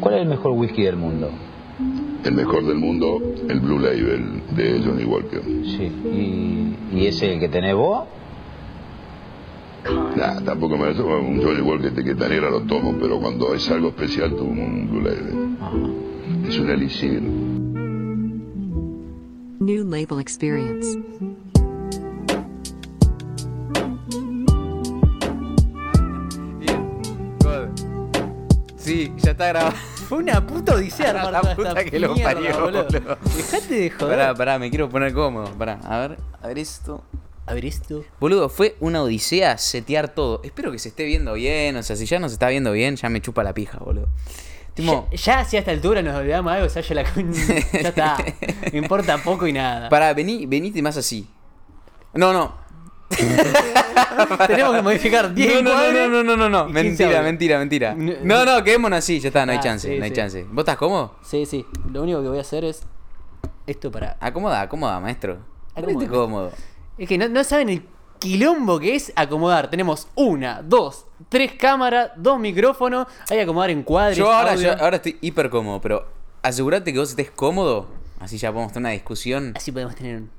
¿Cuál es el mejor whisky del mundo? El mejor del mundo, el Blue Label de Johnny Walker. Sí. ¿Y, y ese el que tenés vos? Nah, tampoco me lo un Johnny Walker de etiqueta negra lo tomo, pero cuando es algo especial tomo un Blue Label. Ajá. Es un elixir. New Label Experience. Ya está grabado. Fue una puta odisea armar La toda puta esta que lo mierda, parió, boludo. boludo. Dejate de joder. Pará, pará, me quiero poner cómodo. Pará, a ver, a ver esto. A ver esto. Boludo, fue una odisea setear todo. Espero que se esté viendo bien. O sea, si ya no se está viendo bien, ya me chupa la pija, boludo. Tipo, Ya, ya si a esta altura nos olvidamos algo, ya, la, con- ya está. Me importa poco y nada. pará, vení, venite más así. No, no. Tenemos que modificar 10 No, no, no, no, no, no, no. y 15 Mentira, mentira, mentira. No- No, no, quedémonos así, ya está, no hay Ah, chance, sí, no hay sí. chance. ¿Vos estás cómodo? Sí, sí. Lo único que voy a hacer es esto para. Acomoda, acomoda, maestro. Acomoda, cómodo. Es que no, no saben el quilombo que es acomodar. Tenemos una, dos, tres cámaras, dos micrófonos. Hay que acomodar encuadres. Yo ahora, yo ahora estoy hiper cómodo, pero asegúrate que vos estés cómodo. Así ya podemos tener una discusión. Así podemos tener un-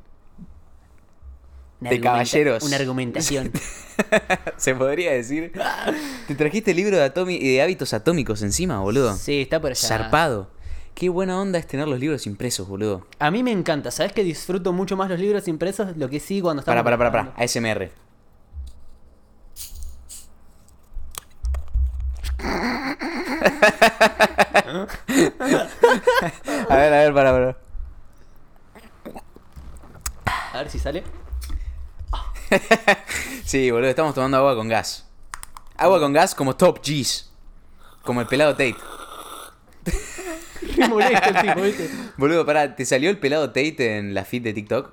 una De caballeros. Una argumentación. Se podría decir. Te trajiste el libro de, atomi- de hábitos atómicos encima, boludo. sí, está por allá. Zarpado. Qué buena onda es tener los libros impresos, boludo. A mí me encanta. ¿Sabes que disfruto mucho más los libros impresos? Lo que sí cuando estamos. Para, para, para, para. ASMR. a ver, a ver, para, para. A ver si sale. Sí, boludo, estamos tomando agua con gas. Agua con gas como Top G's. Como el pelado Tate. Qué molesto el tipo, ¿viste? Boludo, pará, ¿te salió el pelado Tate en la feed de TikTok?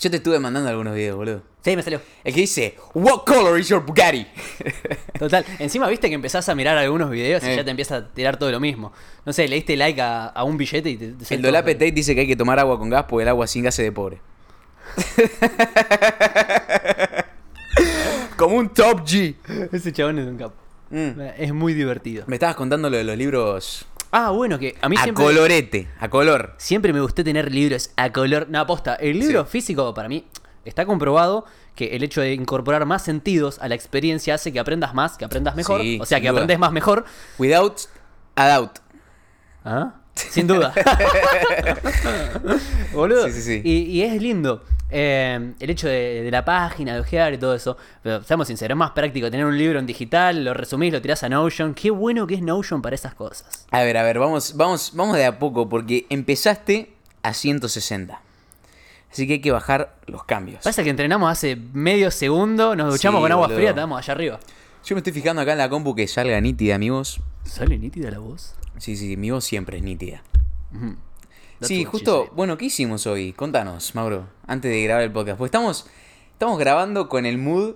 Yo te estuve mandando algunos videos, boludo. Sí, me salió. El que dice, What color is your Bugatti? Total. Encima viste que empezás a mirar algunos videos y Eh. ya te empieza a tirar todo lo mismo. No sé, le diste like a, a un billete y te, te el. Dolape Tate dice que hay que tomar agua con gas porque el agua sin gas es de pobre. Como un Top G. Ese chabón es un capo. Mm. Es muy divertido. Me estabas contando lo de los libros Ah, bueno, que a mí a siempre. colorete, a color. Siempre me gustó tener libros a color. No, aposta. El libro Sí. físico, para mí, está comprobado que el hecho de incorporar más sentidos a la experiencia hace que aprendas más, que aprendas mejor. Sí, o sea, que duda. aprendes más mejor. Without a doubt. ¿Ah? Sin duda. Boludo. Sí, sí, sí. Y, y es lindo. Eh, el hecho de, de la página, de ojear y todo eso. Pero seamos sinceros, es más práctico tener un libro en digital, lo resumís, lo tirás a Notion. Qué bueno que es Notion para esas cosas. A ver, a ver, vamos, vamos, vamos de a poco porque empezaste a 160. Así que hay que bajar los cambios. Pasa que entrenamos hace medio segundo, nos duchamos Sí, con agua boludo. fría, estamos allá arriba. Yo me estoy fijando acá en la compu que salga nítida, amigos. ¿Sale nítida la voz? Sí, sí, mi voz siempre es nítida. Sí, justo, bueno, ¿qué hicimos hoy? Contanos, Mauro, antes de grabar el podcast. Pues estamos, estamos grabando con el mood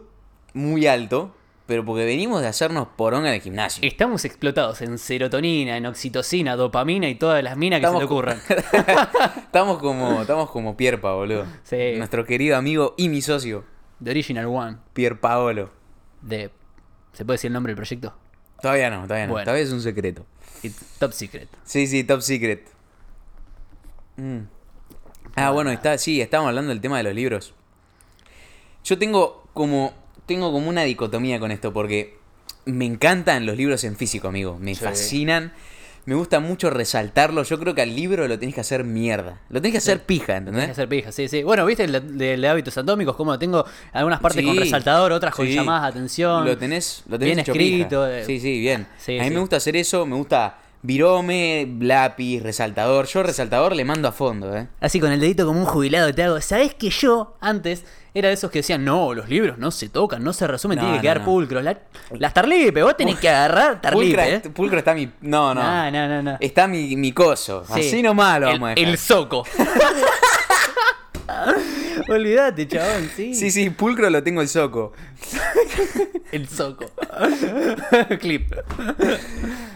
muy alto, pero porque venimos de hacernos poronga en el gimnasio. Estamos explotados en serotonina, en oxitocina, dopamina y todas las minas que Estamos se te ocurran. estamos como, estamos como Pier Paolo. Sí. Nuestro querido amigo y mi socio, The Original One. Pier Paolo. De. ¿Se puede decir el nombre del proyecto? Todavía no, todavía no. Bueno. Todavía es un secreto. It's top secret. Sí, sí, top secret. Mm. Ah, bueno, está, sí, estábamos hablando del tema de los libros. Yo tengo como, tengo como una dicotomía con esto, porque me encantan los libros en físico, amigo. Me Sí. fascinan. Me gusta mucho resaltarlos. Yo creo que al libro lo tenés que hacer mierda. Lo tenés que hacer pija, Tienes que ¿entendés? hacer pija, sí, sí. Bueno, viste el de, de hábitos atómicos, como lo tengo algunas partes con resaltador, otras con llamadas de atención. Lo tenés, lo tenés bien escrito, pija. eh. Sí, sí, bien. A mí me gusta hacer eso, me gusta virome, lápiz, resaltador. Yo resaltador le mando a fondo, ¿eh? Así con el dedito como un jubilado te hago. ¿Sabés que yo antes era de esos que decían, no, los libros no se tocan, no se resumen, No, tiene que no, quedar no. pulcros? La- las tarlipe, vos tenés que agarrar tarlipe, Pulcro, ¿eh? Pulcro está mi. No, no. No, no, no, no. Está mi, mi coso. Sí. Así nomás lo el, vamos a dejar. el soco. Olvídate, chabón, sí. Sí, sí, pulcro lo tengo el soco. El soco. Clip.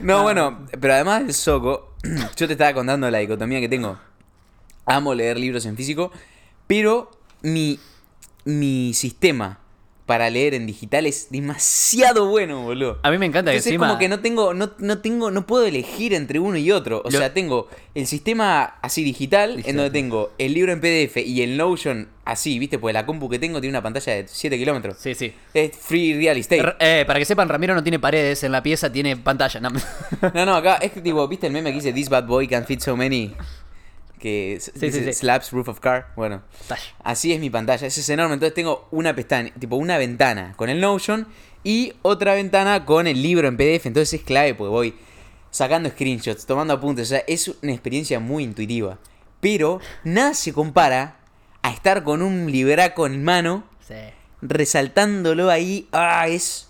No, bueno, pero además del soco, yo te estaba contando la dicotomía que tengo. Amo leer libros en físico, pero mi, mi sistema para leer en digital es demasiado bueno, boludo. A mí me encanta que Entonces encima... es como que no tengo, no, no tengo, no puedo elegir entre uno y otro. O sea, tengo el sistema así digital, Digital. en donde tengo el libro en PDF y el Notion así, ¿viste? Porque la compu que tengo tiene una pantalla de 7 kilómetros. Sí, sí. Es free real estate. R- eh, para que sepan, Ramiro no tiene paredes en la pieza, tiene pantalla. No. No, no, acá es que tipo, ¿viste el meme que dice This bad boy can fit so many? Que Sí, sí, dice sí. slaps roof of car. Bueno, así es mi pantalla. Ese es enorme. Entonces tengo una pestaña, tipo una ventana con el Notion y otra ventana con el libro en PDF. Entonces es clave porque voy sacando screenshots, tomando apuntes. O sea, es una experiencia muy intuitiva. Pero nada se compara a estar con un libraco en mano, Sí. resaltándolo ahí. Ah, es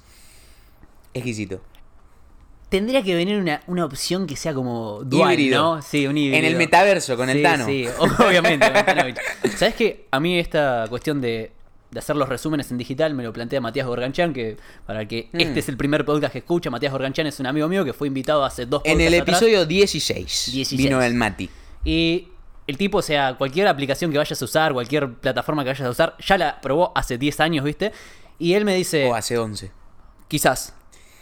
exquisito. Tendría que venir una, una opción que sea como dual, Híbrido. ¿no? Sí, un híbrido. En el metaverso con el Tano. Sí, obviamente. ¿Sabes qué? A mí esta cuestión de, de hacer los resúmenes en digital me lo plantea Matías Gorganchan, que para el que Mm. este es el primer podcast que escucha, Matías Gorganchan es un amigo mío que fue invitado hace dos En el atrás. episodio 16, 16. vino el Mati. Y el tipo, o sea, cualquier aplicación que vayas a usar, cualquier plataforma que vayas a usar, ya la probó hace 10 años, ¿viste? Y él me dice, O hace 11. quizás,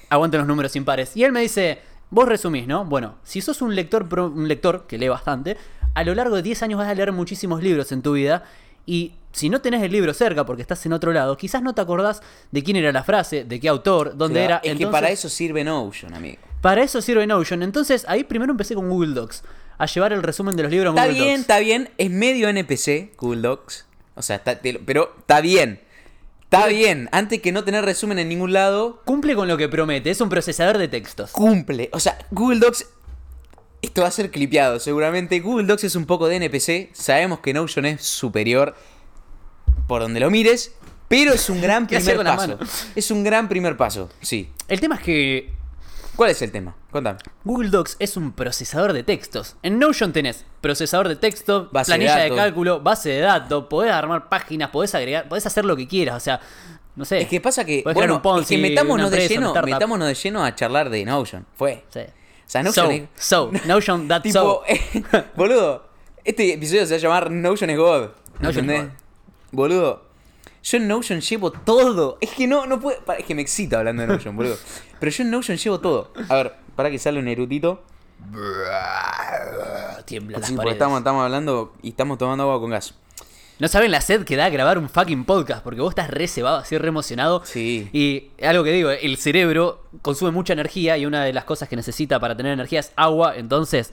aguanten los números impares. Y él me dice, vos resumís, ¿no? Bueno, si sos un lector, pro- un lector que lee bastante, a lo largo de 10 años vas a leer muchísimos libros en tu vida. Y si no tenés el libro cerca porque estás en otro lado, quizás no te acordás de quién era la frase, de qué autor, dónde Claro, era. Es que para eso sirve Notion, amigo. para eso sirve Notion. Entonces ahí primero empecé con Google Docs, a llevar el resumen de los libros Está Google bien, Docs. está bien. Es medio NPC, Google Docs. O sea, está- pero está bien. Está bien. Antes que no tener resumen en ningún lado, Cumple con lo que promete, es un procesador de textos. cumple. O sea, Google Docs. Esto va a ser clipeado seguramente. Google Docs es un poco de NPC. Sabemos que Notion es superior por donde lo mires. Pero es un gran ¿Qué hacer primer paso. Es un gran primer paso. Sí. El tema es que ¿Cuál es el tema? Contame. Google Docs es un procesador de textos. En Notion tenés procesador de texto, Base planilla de, cálculo, base de datos, podés armar páginas, podés agregar, podés hacer lo que quieras, o sea, no sé. Es que pasa que, bueno, un Ponzi, es que metámonos, de lleno, metámonos de lleno a charlar de Notion. Fue. Sí. O sea, Notion so, es- so, Notion, that Tipo, so. boludo, este episodio se va a llamar Notion is God. Notion ¿entendés? God. Boludo, yo en Notion llevo todo. Es que no, no puedo. Es que me excita hablando de Notion, boludo. Pero yo en Notion llevo todo. A ver, para que sale un erudito. Tiembla las Sí, paredes. estamos, estamos hablando y estamos tomando agua con gas. No saben la sed que da grabar un fucking podcast, porque vos estás re cebado, así re emocionado. Sí. Y algo que digo, el cerebro consume mucha energía y una de las cosas que necesita para tener energía es agua, entonces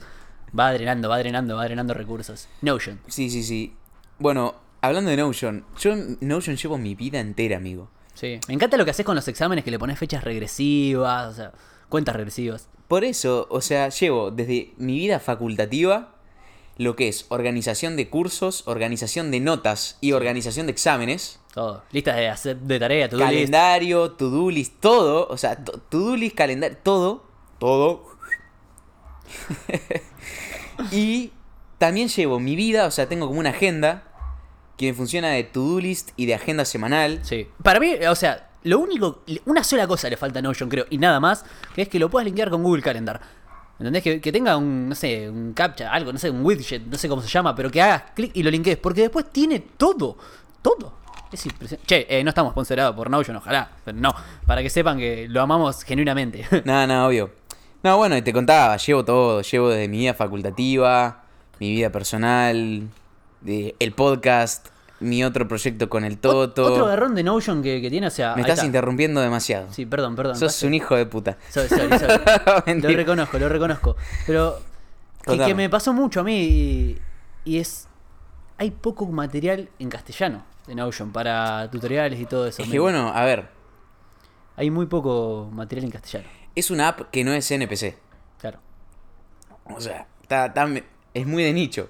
va drenando, va drenando, va drenando recursos. Notion. Sí, sí, sí. Bueno, hablando de Notion, yo Notion llevo mi vida entera, amigo. Sí. Me encanta lo que haces con los exámenes, que le pones fechas regresivas, o sea, cuentas regresivas. Por eso, o sea, llevo desde mi vida facultativa lo que es organización de cursos, organización de notas y organización de exámenes, Todo. Listas de, hacer, de tarea, to-do list. calendario, to-do list, todo, o sea, to- to-do list, calendario, todo, todo. y también llevo mi vida, o sea, tengo como una agenda quien funciona de to-do list y de agenda semanal. Sí. Para mí, o sea, lo único, una sola cosa le falta a Notion, creo, y nada más, que es que lo puedas linkear con Google Calendar. ¿Entendés? Que, tenga un, no sé, un captcha, algo, no sé, un widget, no sé cómo se llama, pero que hagas clic y lo linkees, porque después tiene todo, todo. Es impresionante. Che, eh, no estamos sponsorizados por Notion, ojalá, pero no, para que sepan que lo amamos genuinamente. No, no, obvio. No, bueno, y te contaba, llevo todo, llevo desde mi vida facultativa, mi vida personal, de- el podcast, mi otro proyecto con el Toto. Otro garrón de Notion que, que tiene, o sea... Me estás está. interrumpiendo demasiado. Sí, perdón, perdón. Sos un hijo de puta. Sorry, sorry, sorry. lo reconozco, lo reconozco. Pero que, que me pasó mucho a mí y, y es... Hay poco material en castellano de Notion para tutoriales y todo eso. Es que bueno, a ver, Hay muy poco material en castellano. es una app que no es NPC. Claro. O sea, está, está- es muy de nicho.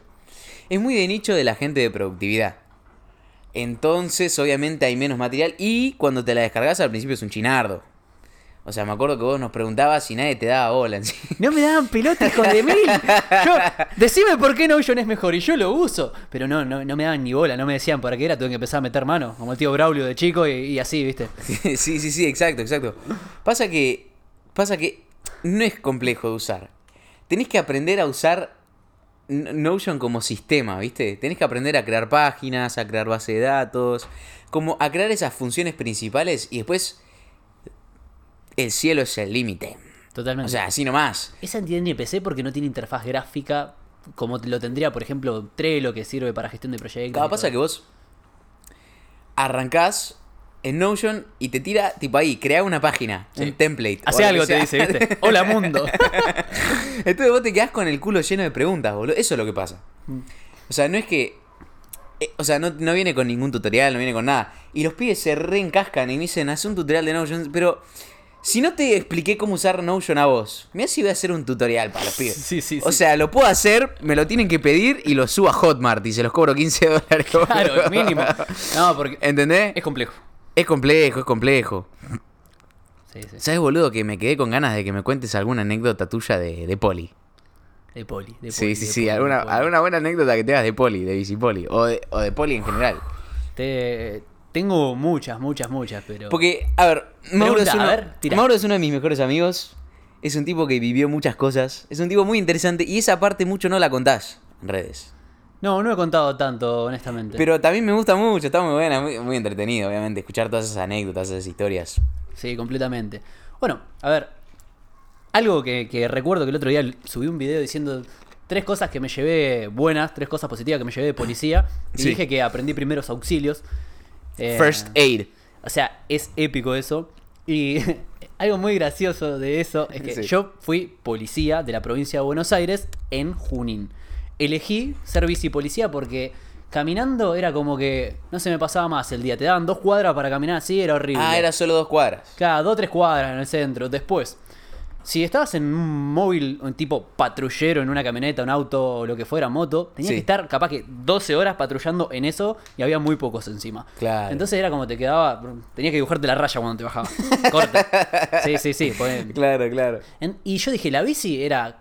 Es muy de nicho de la gente de productividad. Entonces, obviamente, hay menos material. Y cuando te la descargas, al principio es un chinardo. O sea, me acuerdo que vos nos preguntabas y nadie te daba bola sí. No me daban pelota, hijo de mil. Yo, decime por qué Notion es mejor y yo lo uso. Pero no, no, no me daban ni bola, no me decían para qué era, tuve que empezar a meter mano, como el tío Braulio de chico y, y así, ¿viste? Sí, sí, sí, exacto, exacto. Pasa que. Pasa que no es complejo de usar. Tenés que aprender a usar Notion como sistema, ¿viste? Tenés que aprender a crear páginas, a crear base de datos, como a crear esas funciones principales y después el cielo es el límite. Totalmente. O sea, así nomás. Esa tiene NPC porque no tiene interfaz gráfica como lo tendría, por ejemplo, Trello, que sirve para gestión de proyectos. Cada y pasa que vos arrancás en Notion y te tira, tipo ahí, crea una página, un template. o Hace algo, te dice, ¿viste? Hola, mundo. Entonces vos te quedás con el culo lleno de preguntas, boludo. Eso es lo que pasa. O sea, no es que. eh, o sea, no, no viene con ningún tutorial, no viene con nada. Y los pibes se reencascan y me dicen, haz un tutorial de Notion. Pero si no te expliqué cómo usar Notion a vos, mira si voy a hacer un tutorial para los pibes. Sí, sí, O sí. sea, lo puedo hacer, me lo tienen que pedir y lo subo a Hotmart y se los cobro 15 dólares. Claro, mínimo. No, porque ¿Entendés? es complejo. Es complejo, es complejo. Sí, sí. ¿Sabes, boludo, que me quedé con ganas de que me cuentes alguna anécdota tuya de, de poli? De poli. De Sí, poli, sí, sí, poli, alguna, alguna buena anécdota que tengas de poli, de bicipoli, o de, o de poli en general. Te- Tengo muchas, muchas, muchas, pero. Porque, a ver, Mauro, es uno, a ver. Mauro es uno de mis mejores amigos, es un tipo que vivió muchas cosas, es un tipo muy interesante y esa parte mucho no la contás en redes. No, no he contado tanto, honestamente. Pero también me gusta mucho, está muy buena, muy, muy entretenido, obviamente, escuchar todas esas anécdotas, esas historias. Sí, completamente. Bueno, a ver. Algo que, que recuerdo que el otro día subí un video diciendo tres cosas que me llevé buenas, tres cosas positivas que me llevé de policía. Y Sí. dije que aprendí primeros auxilios. Eh, First aid. O sea, es épico eso. Y algo muy gracioso de eso es que Sí. yo fui policía de la provincia de Buenos Aires en Junín. Elegí ser policía porque caminando era como que no se me pasaba más el día. Te daban dos cuadras para caminar así, era horrible. Ah, era solo dos cuadras. Claro, dos o tres cuadras en el centro. Después, si estabas en un móvil, un tipo patrullero, en una camioneta, un auto, o lo que fuera, moto, tenías Sí. que estar capaz que 12 horas patrullando en eso y había muy pocos encima. Claro. Entonces era como te quedaba, tenías que dibujarte la raya cuando te bajaba. Corta. Sí, sí, sí. poné- Claro, claro. en- y yo dije, la bici era,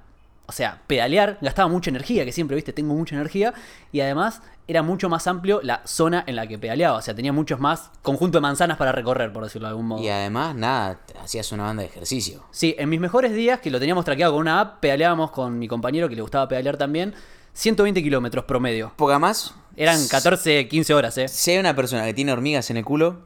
o sea, pedalear gastaba mucha energía, que siempre, viste, tengo mucha energía. Y además era mucho más amplio la zona en la que pedaleaba. O sea, tenía muchos más conjunto de manzanas para recorrer, por decirlo de algún modo. Y además, nada, hacías una banda de ejercicio. Sí, en mis mejores días, que lo teníamos traqueado con una app, pedaleábamos con mi compañero que le gustaba pedalear también, 120 kilómetros promedio. Poca más. Eran 14, 15 horas, ¿eh? Si hay una persona que tiene hormigas en el culo,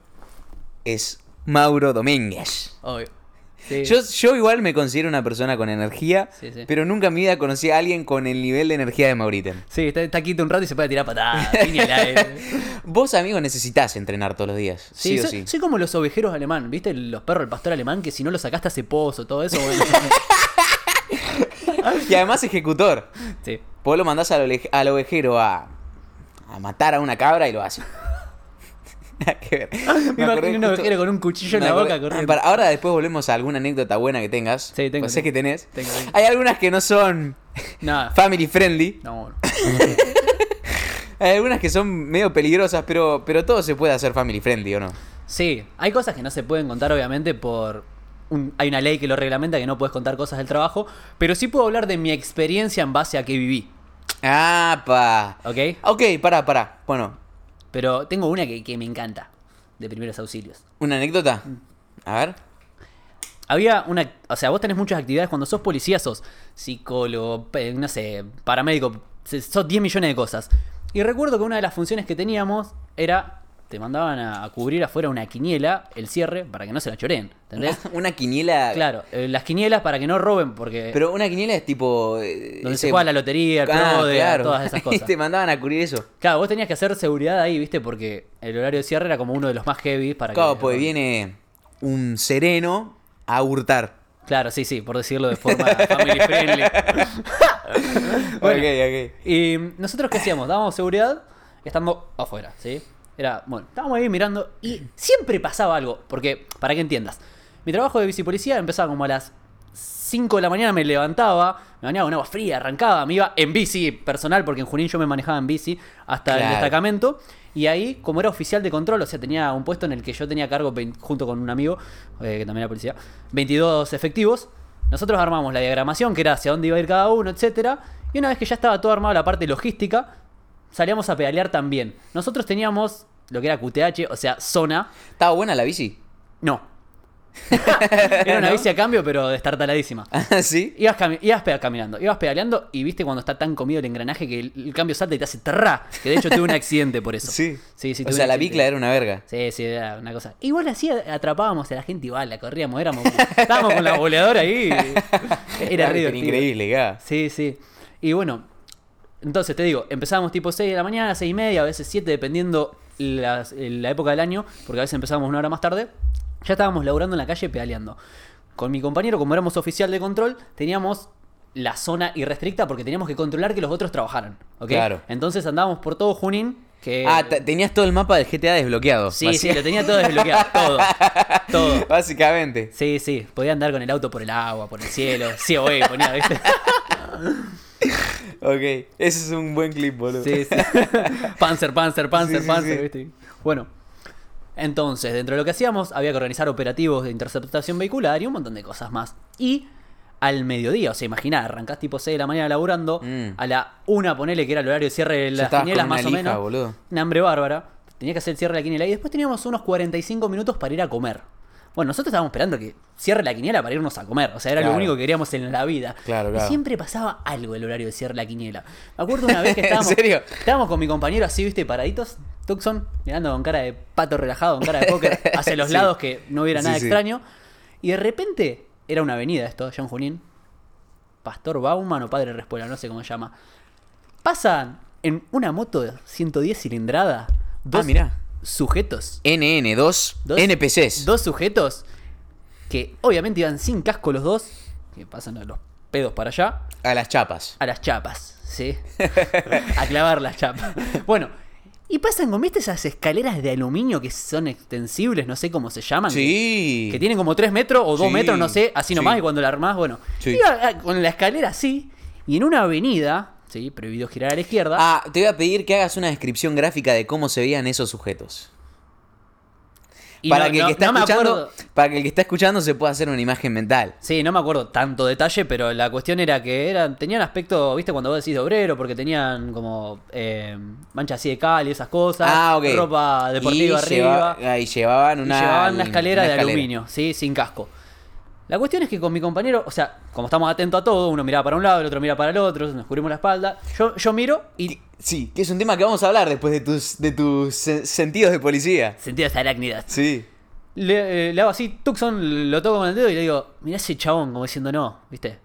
es Mauro Domínguez. Obvio. Sí. Yo, yo igual me considero una persona con energía, Sí, sí. pero nunca en mi vida conocí a alguien con el nivel de energía de Mauriten. Sí, está, está quieto un rato y se puede tirar patadas. Vos, amigo, necesitas entrenar todos los días. Sí, o soy, sí. soy como los ovejeros alemán, ¿viste? Los perros del pastor alemán que si no lo sacaste hace pozo, todo eso, bueno. Y además ejecutor. sí. Vos lo mandás al ovejero a, a matar a una cabra y lo hace. Que ver. Me imagino un justo- con un cuchillo en la boca corriendo. Para- ahora después volvemos a alguna anécdota buena que tengas. Sí, tengo, Pues sé que tenés. Tengo, tengo. Hay algunas que no son Nada. family friendly. No, bueno. Hay algunas que son medio peligrosas, pero, pero todo se puede hacer family friendly, ¿o no? Sí, hay cosas que no se pueden contar, obviamente, por. un- hay una ley que lo reglamenta que no puedes contar cosas del trabajo. Pero sí puedo hablar de mi experiencia en base a que viví. Ah, pa. ¿Ok? Ok, pará, pará. Bueno, Pero tengo una que, que me encanta. De primeros auxilios. ¿una anécdota? A ver. Había una. O sea, vos tenés muchas actividades. Cuando sos policía, sos psicólogo, no sé, paramédico. Sos 10 millones de cosas. Y recuerdo que una de las funciones que teníamos era. Te mandaban a, a cubrir afuera una quiniela, el cierre, para que no se la choreen. ¿Entendés? Una quiniela. Claro, eh, las quinielas para que no roben, porque. Pero una quiniela es tipo. eh, donde ese- se juega la lotería, el Ah, PRODE, claro. todas esas Y cosas. te mandaban a cubrir eso. Claro, vos tenías que hacer seguridad ahí, ¿viste? Porque el horario de cierre era como uno de los más heavy para Claro, que. pues viene un sereno a hurtar. Claro, sí, sí, por decirlo de forma family friendly. Bueno. Ok, ok. Y nosotros qué hacíamos? Dábamos seguridad estando afuera, ¿sí? Era, bueno, estábamos ahí mirando y siempre pasaba algo, porque, para que entiendas, mi trabajo de bicipolicía empezaba como a las 5 de la mañana, me levantaba, me bañaba con agua fría, arrancaba, me iba en bici personal, porque en Junín yo me manejaba en bici hasta el destacamento, y ahí, como era oficial de control, o sea, tenía un puesto en el que yo tenía cargo, junto con un amigo, eh, que también era policía, 22 efectivos, nosotros armamos la diagramación, que era hacia dónde iba a ir cada uno, etcétera, y una vez que ya estaba todo armado la parte logística, salíamos a pedalear también. Nosotros teníamos lo que era QTH, o sea, zona. ¿Estaba buena la bici? No. Era una ¿No? bici a cambio, pero destartaladísima. ¿Ah, ¿Sí? Ibas, cami- ibas caminando, ibas pedaleando y viste cuando está tan comido el engranaje que el, el cambio salta y te hace terra. Que de hecho tuve un accidente por eso. Sí. Sí, sí, o sea, la bicla era una verga. Sí, sí, era una cosa. Igual así atrapábamos a la gente igual, la corríamos, éramos. estábamos con la boleadora ahí. Era divertido. increíble, ga. Sí, sí. Y bueno, entonces te digo, empezábamos tipo 6 de la mañana, 6 y media, a veces 7, dependiendo la época del año, porque a veces empezábamos una hora más tarde. Ya estábamos laburando en la calle pedaleando. Con mi compañero, como éramos oficial de control, teníamos la zona irrestricta porque teníamos que controlar que los otros trabajaran. ¿ok? Claro. Entonces andábamos por todo Junín. Que... Ah, te- tenías todo el mapa del GTA desbloqueado. Sí, sí, lo tenía todo desbloqueado. Todo. Todo. Básicamente. Sí, sí. Podía andar con el auto por el agua, por el cielo. Sí, oye, ponía, ¿viste? Ok, ese es un buen clip, boludo. Sí, sí. Panzer, Panzer, Panzer, Sí, Panzer, sí. ¿viste? Bueno. Entonces, dentro de lo que hacíamos, había que organizar operativos de interceptación vehicular y un montón de cosas más. Y al mediodía, o sea, imaginá, arrancás tipo 6 de la mañana laburando, Mm. a la 1 ponele que era el horario de cierre de las quinielas más o menos. boludo. Una hambre bárbara. Tenía que hacer el cierre de la quiniela y después teníamos unos 45 minutos para ir a comer. Bueno, nosotros estábamos esperando que cierre la quiniela para irnos a comer. O sea, era Claro. lo único que queríamos en la vida. Claro, Y claro. siempre pasaba algo el horario de cierre la quiniela. Me acuerdo una vez que ¿En estábamos. serio? Estábamos con mi compañero así, viste, paraditos, Tucson, mirando con cara de pato relajado, con cara de póker, hacia los Sí. lados que no hubiera nada sí. extraño. Y de repente, era una avenida esto, John Junín. Pastor Bauman o Padre Respuela, no sé cómo se llama. Pasan en una moto de 110 cilindrada dos Ah, mirá. Sujetos. NN, dos, NPCs. Dos sujetos que obviamente iban sin casco los dos, que pasan a los pedos para allá A las chapas. a las chapas, ¿sí? a clavar las chapas. Bueno, y pasan con, ¿viste esas escaleras de aluminio que son extensibles, no sé cómo se llaman? Sí. Que, que tienen como 3 metros o 2 Sí, metros, no sé, así nomás, sí. y cuando la armás, bueno. Sí. Iba ah, con la escalera así, y en una avenida, ¿sí? Prohibido girar a la izquierda. Ah, te voy a pedir que hagas una descripción gráfica de cómo se veían esos sujetos. y Para, no- que el que está no escuchando, para que el que está escuchando se pueda hacer una imagen mental. Sí, no me acuerdo tanto detalle, pero la cuestión era que eran, tenían aspecto, viste, cuando vos decís de obrero, porque tenían como eh, manchas así de cal y esas cosas, Ah, ropa deportiva y arriba, lleva- y llevaban y llevaban una escalera una de aluminio, sí, sin casco. La cuestión es que con mi compañero, o sea, como estamos atentos a todo, uno miraba para un lado, el otro mira para el otro, nos cubrimos la espalda, yo, yo miro y Sí, que es un tema que vamos a hablar después de tus, de tus se- sentidos de policía. sentí esa arácnidas. Sí. Le, eh, le hago así, Tucson, lo toco con el dedo y le digo, mirá ese chabón, como diciendo no, ¿viste?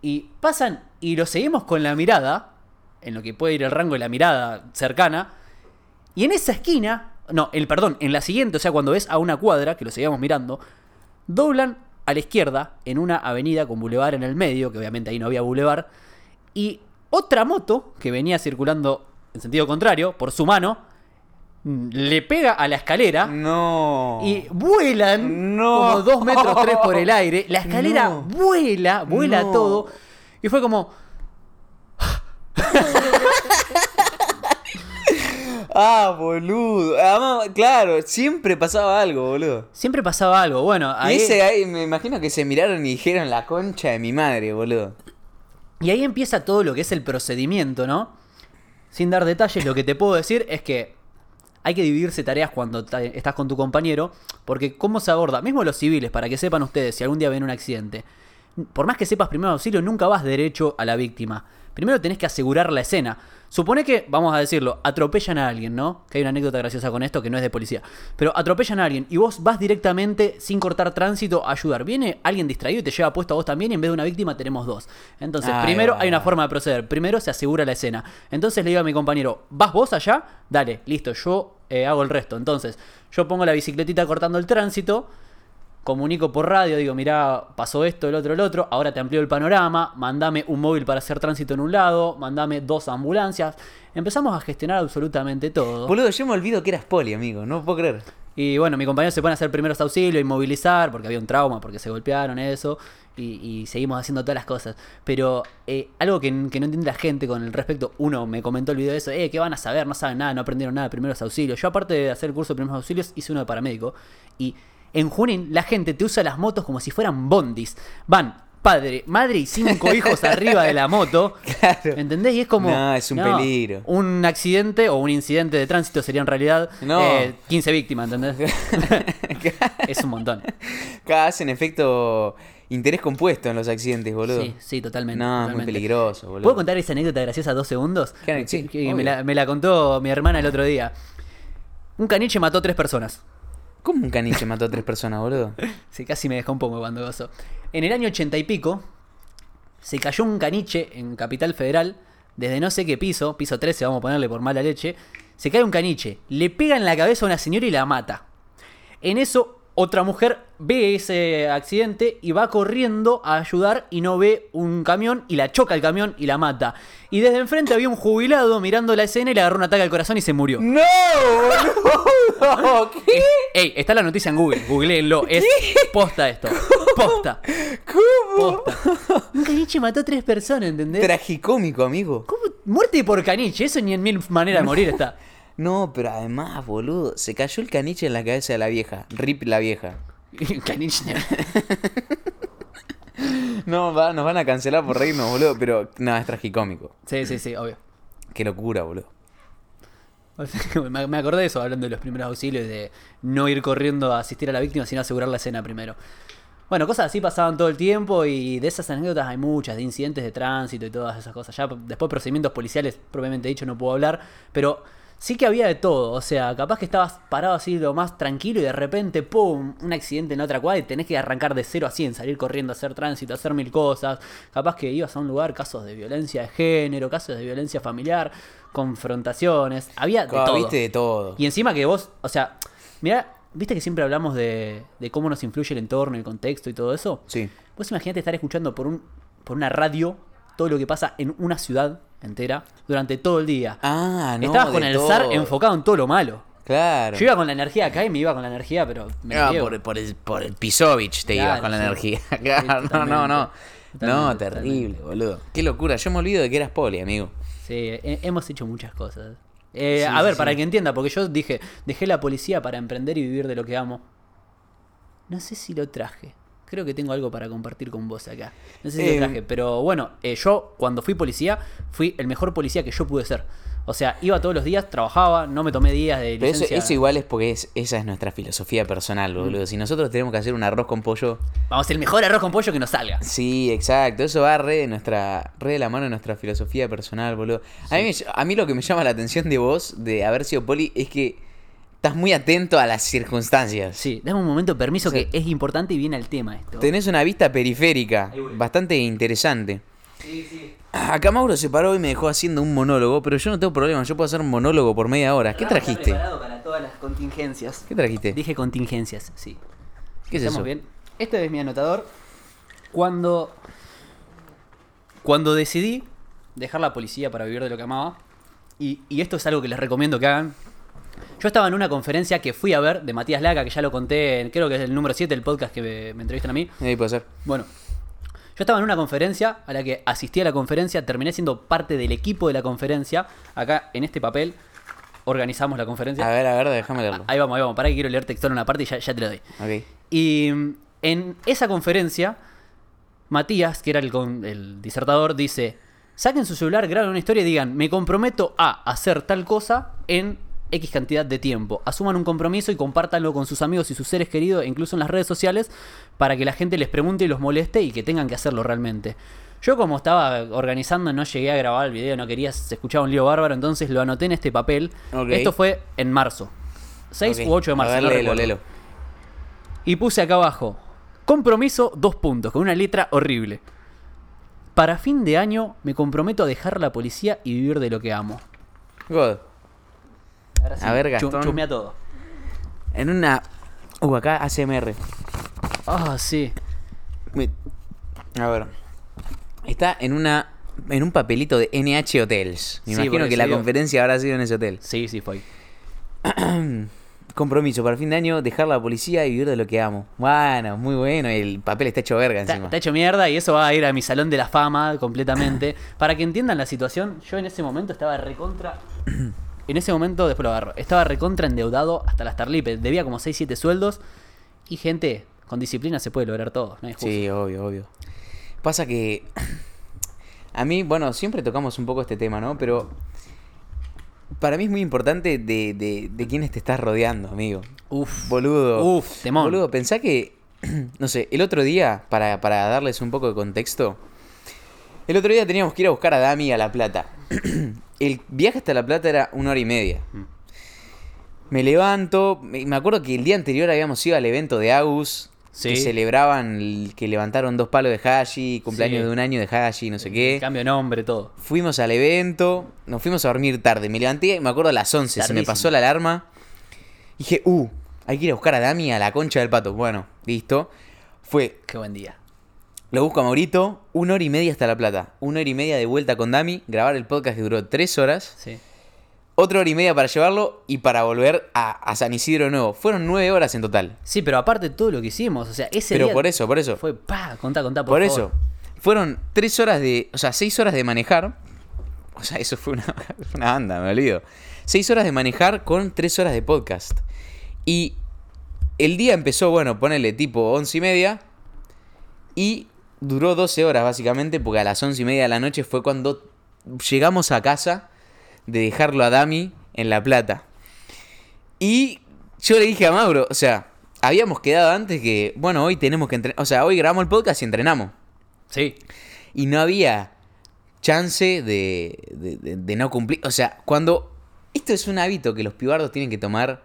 Y pasan y lo seguimos con la mirada, en lo que puede ir el rango de la mirada cercana, y en esa esquina, no, el perdón, en la siguiente, o sea, cuando ves a una cuadra, que lo seguíamos mirando, doblan a la izquierda en una avenida con bulevar en el medio, que obviamente ahí no había bulevar, y otra moto que venía circulando en sentido contrario, por su mano, le pega a la escalera. No. Y vuelan No. como dos metros tres por el aire. La escalera No. vuela, vuela No. todo. Y fue como. Ah, boludo. Además, claro, siempre pasaba algo, boludo. Siempre pasaba algo. Bueno, Y ahí, ese ahí, me imagino que se miraron y dijeron la concha de mi madre, boludo. y ahí empieza todo lo que es el procedimiento, ¿no? Sin dar detalles, lo que te puedo decir es que hay que dividirse tareas cuando estás con tu compañero. Porque, ¿cómo se aborda? Mismo los civiles, para que sepan ustedes, si algún día ven un accidente. Por más que sepas primero auxilio, nunca vas derecho a la víctima. Primero tenés que asegurar la escena. Supone que, vamos a decirlo, atropellan a alguien, ¿no? Que hay una anécdota graciosa con esto que no es de policía. Pero atropellan a alguien y vos vas directamente, sin cortar tránsito, a ayudar. Viene alguien distraído y te lleva puesto a vos también y en vez de una víctima tenemos dos. Entonces, primero hay una forma de proceder. Primero se asegura la escena. Entonces le digo a mi compañero, ¿vas vos allá? Dale, listo, yo eh, hago el resto. Entonces, yo pongo la bicicletita cortando el tránsito comunico por radio, digo, mirá, pasó esto, el otro, el otro, ahora te amplío el panorama, mandame un móvil para hacer tránsito en un lado, mandame dos ambulancias. Empezamos a gestionar absolutamente todo. Boludo, yo me olvido que eras poli, amigo. No puedo creer. Y bueno, mi compañero se pone a hacer primeros auxilios, inmovilizar, porque había un trauma, porque se golpearon, eso. Y, y seguimos haciendo todas las cosas. Pero eh, algo que, que no entiende la gente con el respecto, uno me comentó el video de eso, eh, ¿qué van a saber? No saben nada, no aprendieron nada de primeros auxilios. Yo aparte de hacer el curso de primeros auxilios, hice uno de paramédico. Y en Junín la gente te usa las motos como si fueran bondis. Van padre, madre y cinco hijos arriba de la moto. Claro. ¿Entendés? Y es como. No, es un peligro. Un accidente o un incidente de tránsito sería en realidad No. eh, 15 víctimas, ¿entendés? es un montón. Hacen efecto interés compuesto en los accidentes, boludo. Sí, sí, totalmente. No, es muy peligroso, boludo. ¿Puedo contar esa anécdota graciosa dos segundos? Sí, me, la, me la contó mi hermana el otro día. Un caniche mató tres personas. ¿Cómo un caniche mató a tres personas, boludo? Sí, casi me dejó un poco cuando pasó. En el año ochenta y pico, se cayó un caniche en Capital Federal, desde no sé qué piso, piso 13, vamos a ponerle por mala leche. Se cae un caniche, le pega en la cabeza a una señora y la mata. En eso, otra mujer ve ese accidente y va corriendo a ayudar y no ve un camión y la choca el camión y la mata. Y desde enfrente había un jubilado mirando la escena y le agarró un ataque al corazón y se murió. ¡No! ¿Qué? Ey, está la noticia en Google, googleenlo, es posta esto. Posta. ¿Cómo? Posta. Un caniche mató a tres personas, ¿entendés? Tragicómico, amigo. ¿Cómo? Muerte por caniche, eso ni en mil maneras de morir está. No, pero además, boludo, se cayó el caniche en la cabeza de la vieja. Rip la vieja. caniche. No, va, nos van a cancelar por reírnos, boludo, pero no, es tragicómico. Sí, sí, sí, obvio. Qué locura, boludo. Me acordé de eso hablando de los primeros auxilios, de no ir corriendo a asistir a la víctima, sino asegurar la escena primero. Bueno, cosas así pasaban todo el tiempo y de esas anécdotas hay muchas, de incidentes de tránsito y todas esas cosas. Ya después procedimientos policiales, propiamente dicho, no puedo hablar, pero sí que había de todo. O sea, capaz que estabas parado así lo más tranquilo y de repente, ¡pum!, un accidente en otra cuadra y tenés que arrancar de 0 a 100, salir corriendo a hacer tránsito, hacer mil cosas. Capaz que ibas a un lugar, casos de violencia de género, casos de violencia familiar, confrontaciones. Había de Ah, todo. Viste de todo. Y encima que vos, o sea, mira, viste que siempre hablamos de, de cómo nos influye el entorno, el contexto y todo eso. Sí. Vos imaginate estar escuchando por un por una radio todo lo que pasa en una ciudad entera durante todo el día. Ah, no. Estabas con el todo. zar enfocado en todo lo malo. Claro. Yo iba con la energía acá y me iba con la energía, pero me niego. por, por el, por el Pisovich te Claro, ibas con la sí. energía. Sí, no, no, no. No, terrible, boludo. Qué locura. Yo me olvido de que eras poli, amigo. Sí, he- hemos hecho muchas cosas. Eh, Sí, a ver, para que entienda, porque yo dije, dejé la policía para emprender y vivir de lo que amo. No sé si lo traje. Creo que tengo algo para compartir con vos acá. No sé si Eh, lo traje, pero bueno, eh, yo cuando fui policía, fui el mejor policía que yo pude ser. O sea, iba todos los días, trabajaba, no me tomé días de Pero eso, licencia. eso igual es porque es, esa es nuestra filosofía personal, boludo. Si nosotros tenemos que hacer un arroz con pollo. Vamos, el mejor arroz con pollo que nos salga. Sí, exacto. Eso va re de nuestra, re de la mano de nuestra filosofía personal, boludo. A, mí, a mí lo que me llama la atención de vos, de haber sido poli, es que estás muy atento a las circunstancias. Sí, dame un momento, permiso, Sí. que es importante y viene al tema esto. Tenés una vista periférica, bastante interesante. Sí, sí. Acá Mauro se paró y me dejó haciendo un monólogo, pero yo no tengo problema, yo puedo hacer un monólogo por media hora. ¿Qué trajiste? preparado para todas las contingencias. ¿Qué trajiste? Dije contingencias, sí. ¿Qué es ¿Estamos eso? bien? Este es mi anotador. Cuando. Cuando decidí dejar la policía para vivir de lo que amaba, y, y esto es algo que les recomiendo que hagan. Yo estaba en una conferencia que fui a ver de Matías Laca, que ya lo conté, en- creo que es el número 7 del podcast que me, me entrevistan a mí. Ahí puede ser. Bueno, yo estaba en una conferencia a la que asistí a la conferencia, terminé siendo parte del equipo de la conferencia. Acá en este papel organizamos la conferencia. A ver, a ver, déjame leerlo. Ahí vamos, ahí vamos. Para que quiero leer textual una parte y ya, ya te lo doy. Ok. Y en esa conferencia, Matías, que era el, con- el disertador, dice: saquen su celular, graben una historia y digan, me comprometo a hacer tal cosa en X cantidad de tiempo. Asuman un compromiso y compártanlo con sus amigos y sus seres queridos, incluso en las redes sociales, para que la gente les pregunte y los moleste y que tengan que hacerlo realmente. Yo como estaba organizando no llegué a grabar el video, no quería, se escuchaba un lío bárbaro, entonces lo anoté en este papel. Esto fue en marzo. 6 Ok. u 8 de marzo. A ver, no léelo, recuerdo. léelo. Y puse acá abajo, compromiso, dos puntos, con una letra horrible. Para fin de año me comprometo a dejar la policía y vivir de lo que amo. God. Ahora sí, A ver, Gastón. chumea todo. En una. Uh, acá ACMR. Ah, sí. A ver. Está en una. En un papelito de NH Hotels. Me Sí, imagino que la conferencia habrá sido en ese hotel. Sí, sí, fue. Compromiso para fin de año, dejar la policía y vivir de lo que amo. Bueno, muy bueno. El papel está hecho verga Está, encima. está hecho mierda y eso va a ir a mi salón de la fama completamente. Para que entiendan la situación, yo en ese momento estaba recontra. En ese momento, después lo agarro. Estaba recontra endeudado hasta las tarlipes. Debía como 6-7 sueldos. Y gente, con disciplina se puede lograr todo. No. Sí, obvio, obvio. Pasa que. A mí, bueno, siempre tocamos un poco este tema, ¿no? Pero. Para mí es muy importante de, de, de quiénes te estás rodeando, amigo. Uf. Boludo. Uf, temón. Boludo, pensá que. No sé, el otro día, para, para darles un poco de contexto. El otro día teníamos que ir a buscar a Dami a La Plata. El viaje hasta La Plata era una hora y media. Mm. Me levanto. Me acuerdo que el día anterior habíamos ido al evento de Agus. Sí. Que celebraban, el- que levantaron dos palos de Hashi, cumpleaños Sí. de un año de Hashi, no sé qué. Cambio de nombre, todo. Fuimos al evento, nos fuimos a dormir tarde. Me levanté, y me acuerdo a las 11, se me pasó la alarma. Dije, uh, hay que ir a buscar a Dami a la concha del pato. Bueno, listo. Fue, Qué buen día. Lo busco a Maurito, una hora y media hasta La Plata. Una hora y media de vuelta con Dami, grabar el podcast que duró tres horas. Sí. Otra hora y media para llevarlo y para volver a, a San Isidro de nuevo. Fueron nueve horas en total. Sí, pero aparte de todo lo que hicimos, o sea, ese Pero día por eso, por eso. fue pa, contá, contá, por, Por, favor. eso, fueron tres horas de. O sea, seis horas de manejar. O sea, eso fue una, una banda, me olvido. Seis horas de manejar con tres horas de podcast. Y el día empezó, bueno, ponele tipo once y media. Y duró 12 horas, básicamente, porque a las once y media de la noche fue cuando llegamos a casa de dejarlo a Dami en La Plata. Y yo le dije a Mauro, o sea, habíamos quedado antes que, bueno, hoy tenemos que entrenar. O sea, hoy grabamos el podcast y entrenamos. Sí. Y no había chance de, de- de- de no cumplir. O sea, cuando. Esto es un hábito que los pibardos tienen que tomar.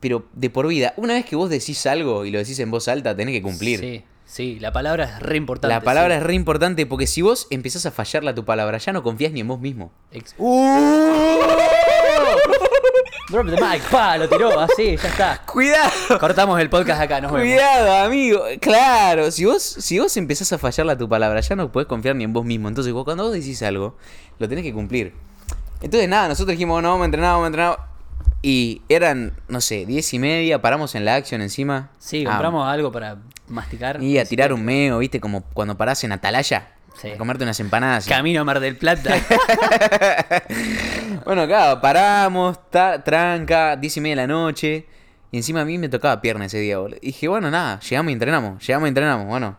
Pero de por vida. Una vez que vos decís algo y lo decís en voz alta, tenés que cumplir. Sí, sí, la palabra es re importante. La palabra sí. es re importante porque si vos empezás a fallarle a tu palabra, ya no confías ni en vos mismo. Ex- ¡Uh! Drop the mic, pa, lo tiró, así, ya está. ¡Cuidado! Cortamos el podcast acá, nos vemos. Cuidado, amigo. Claro, si vos, si vos empezás a fallarle a tu palabra, ya no podés confiar ni en vos mismo. Entonces, vos, cuando vos decís algo, lo tenés que cumplir. Entonces, nada, nosotros dijimos, no, vamos a entrenar, vamos a entrenar. Y eran, no sé, diez y media, paramos en la acción encima. Sí, Ah, compramos algo para masticar. y a tirar un meo, ¿viste? Como cuando parás en Atalaya. Sí. A comerte unas empanadas. Camino a Mar del Plata. Bueno, claro, paramos, ta- tranca, diez y media de la noche. Y encima a mí me tocaba pierna ese día, boludo. Y dije, bueno, nada, llegamos y entrenamos, llegamos y entrenamos. Bueno,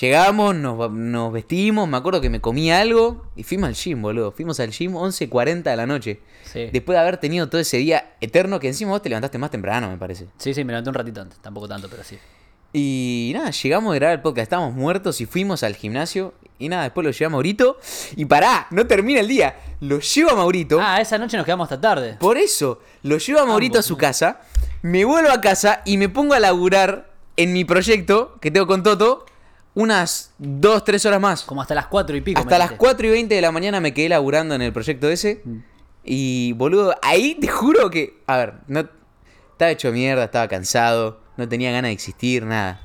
llegamos, nos, nos vestimos, me acuerdo que me comí algo y fuimos al gym, boludo. Fuimos al gym 11.40 de la noche. Sí. Después de haber tenido todo ese día eterno que encima vos te levantaste más temprano, me parece. sí, sí, me levanté un ratito antes, tampoco tanto, pero sí. Y nada, llegamos a grabar el podcast, estábamos muertos y fuimos al gimnasio. Y nada, después lo llevé a Maurito. Y pará, no termina el día. Lo llevo a Maurito. Ah, esa noche nos quedamos hasta tarde. Por eso, lo llevo a Maurito a su casa, me vuelvo a casa y me pongo a laburar en mi proyecto que tengo con Toto unas 2, 3 horas más. Como hasta las 4 y pico. Hasta las metiste. 4 y 20 de la mañana me quedé laburando en el proyecto ese. Y boludo, ahí te juro que, a ver, no estaba hecho mierda, estaba cansado, no tenía ganas de existir, nada.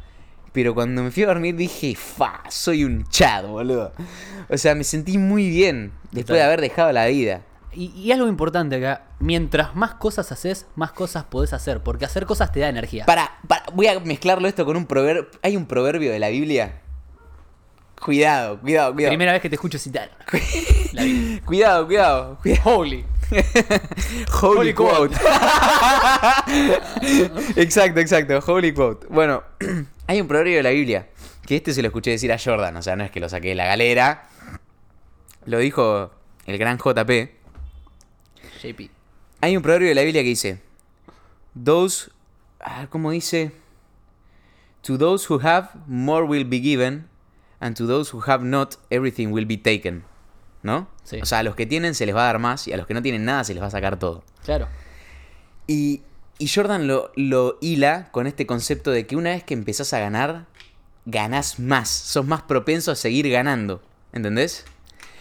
Pero cuando me fui a dormir dije, fa, soy un chad, boludo. O sea, me sentí muy bien después de haber dejado la vida. Y, y algo importante acá, mientras más cosas haces, más cosas podés hacer, porque hacer cosas te da energía. Para, para, voy a mezclarlo esto con un proverbio. Hay un proverbio de la Biblia. Cuidado, cuidado, cuidado. Primera vez que te escucho citar. La. Cuidado, cuidado, cuidado. Holy. Holy, Holy quote. exacto, exacto. Holy quote. Bueno, hay un proverbio de la Biblia. Que este se lo escuché decir a Jordan. O sea, no es que lo saqué de la galera. Lo dijo el gran JP. JP. Hay un proverbio de la Biblia que dice: Those. ah, ¿Cómo dice? To those who have, more will be given. And to those who have not, everything will be taken. ¿No? Sí. O sea, a los que tienen se les va a dar más y a los que no tienen nada se les va a sacar todo. Claro. Y, y Jordan lo, lo hila con este concepto de que una vez que empezás a ganar, ganás más. Sos más propenso a seguir ganando. ¿Entendés?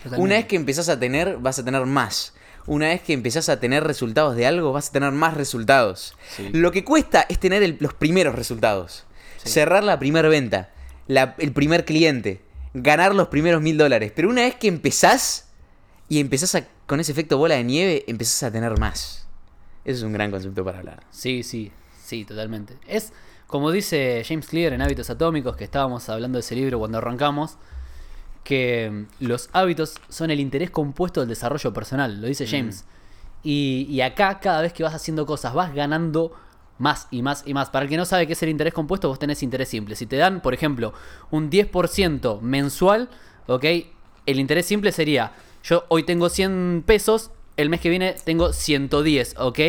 Totalmente. Una vez que empezás a tener, vas a tener más. Una vez que empezás a tener resultados de algo, vas a tener más resultados. Sí. Lo que cuesta es tener el- los primeros resultados. Sí. Cerrar la primera venta. La- el primer cliente. Ganar los primeros mil dólares. Pero una vez que empezás y empezás a, con ese efecto bola de nieve, empezás a tener más. Eso es un gran concepto para hablar. Sí, sí, sí, totalmente. Es como dice James Clear en Hábitos Atómicos, que estábamos hablando de ese libro cuando arrancamos, que mm, los hábitos son el interés compuesto del desarrollo personal, lo dice James. Y, y acá, cada vez que vas haciendo cosas, vas ganando más y más y más. Para el que no sabe qué es el interés compuesto, vos tenés interés simple. Si te dan, por ejemplo, un 10% mensual, ¿ok? El interés simple sería, yo hoy tengo 100 pesos, el mes que viene tengo 110, ¿ok?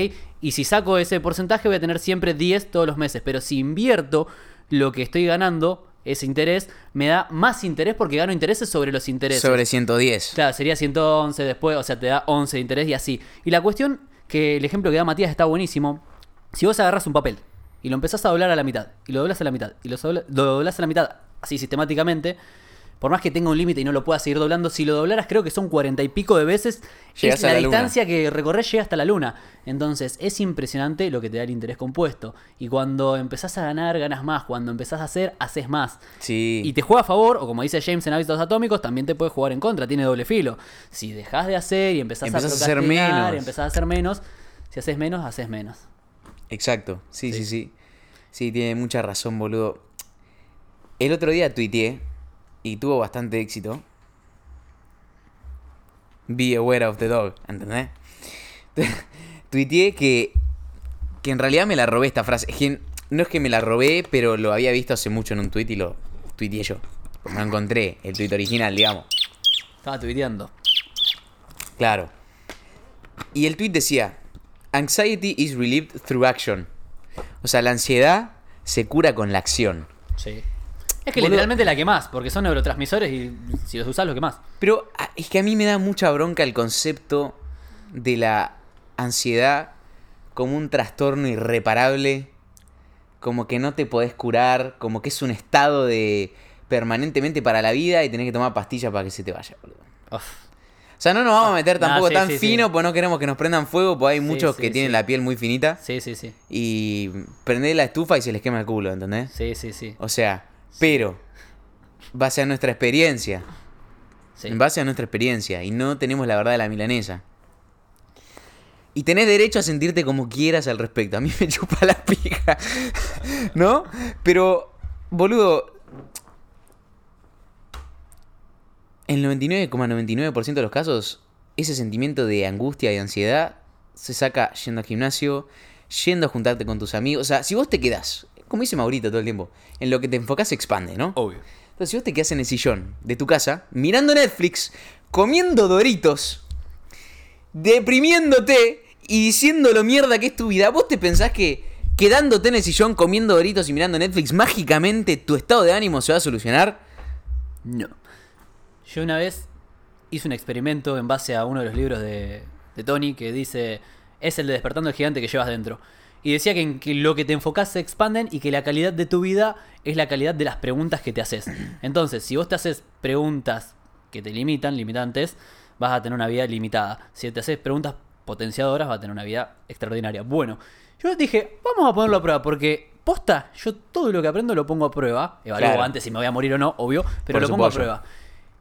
Y si saco ese porcentaje voy a tener siempre 10 todos los meses. Pero si invierto lo que estoy ganando, ese interés, me da más interés porque gano intereses sobre los intereses. Sobre 110. Claro, sería 111 después, o sea, te da 11 de interés y así. Y la cuestión, que el ejemplo que da Matías está buenísimo. Si vos agarras un papel y lo empezás a doblar a la mitad, y lo doblas a la mitad, y lo, dobla- lo doblás a la mitad, así sistemáticamente, por más que tenga un límite y no lo puedas seguir doblando, si lo doblaras creo que son cuarenta y pico de veces, Llegás es la, distancia que recorres llega hasta la luna. Entonces, es impresionante lo que te da el interés compuesto. Y cuando empezás a ganar, ganas más. Cuando empezás a hacer, haces más. Sí. Y te juega a favor, o como dice James en Hábitos Atómicos, también te puede jugar en contra, tiene doble filo. Si dejas de hacer y empezás, Empezás a a hacer menos. y empezás a hacer menos, si haces menos, haces menos. Exacto, sí, sí, sí, sí. tiene mucha razón, boludo. El otro día tuiteé y tuvo bastante éxito. Be aware of the dog, ¿entendés? tuiteé que, que en realidad me la robé esta frase. No es que me la robé, pero lo había visto hace mucho en un tweet y lo tuiteé yo. Me lo encontré, el tweet original, digamos. Estaba tuiteando. Claro. Y el tweet decía: Anxiety is relieved through action. O sea, la ansiedad se cura con la acción. Sí. Es que Boludo. literalmente la que más, porque son neurotransmisores y si los usás, lo que más. Pero ah, es que a mí me da mucha bronca el concepto de la ansiedad como un trastorno irreparable, como que no te podés curar, como que es un estado de permanentemente para la vida y tenés que tomar pastillas para que se te vaya, boludo. Uf. O sea, no nos vamos a meter Nah, tampoco sí, tan sí, fino, pues no queremos que nos prendan fuego, porque hay muchos que tienen la piel muy finita. Sí, sí, sí. y prender la estufa y se les quema el culo, ¿entendés? Sí, sí, sí. O sea, pero base a nuestra experiencia, sí. en base a nuestra experiencia y no tenemos la verdad de la milanesa. Y tenés derecho a sentirte como quieras al respecto. A mí me chupa la pija. ¿No? Pero, boludo. En el 99,99% de los casos, ese sentimiento de angustia y ansiedad se saca yendo al gimnasio, yendo a juntarte con tus amigos. O sea, si vos te quedás, como dice Maurito todo el tiempo, en lo que te enfocás se expande, ¿no? Obvio. Entonces, si vos te quedás en el sillón de tu casa, mirando Netflix, comiendo doritos, deprimiéndote y diciendo lo mierda que es tu vida, vos te pensás que quedándote en el sillón comiendo doritos y mirando Netflix, mágicamente tu estado de ánimo se va a solucionar? No. Yo una vez hice un experimento en base a uno de los libros de, de Tony que dice, es el de despertando el gigante que llevas dentro. Y decía que, en que lo que te enfocás se expanden y que la calidad de tu vida es la calidad de las preguntas que te haces. Entonces, si vos te haces preguntas que te limitan, limitantes, vas a tener una vida limitada. Si te haces preguntas potenciadoras, vas a tener una vida extraordinaria. Bueno, yo dije, vamos a ponerlo a prueba porque... Posta, yo todo lo que aprendo lo pongo a prueba. Evalúo Claro. antes si me voy a morir o no, obvio, pero Por lo pongo a prueba.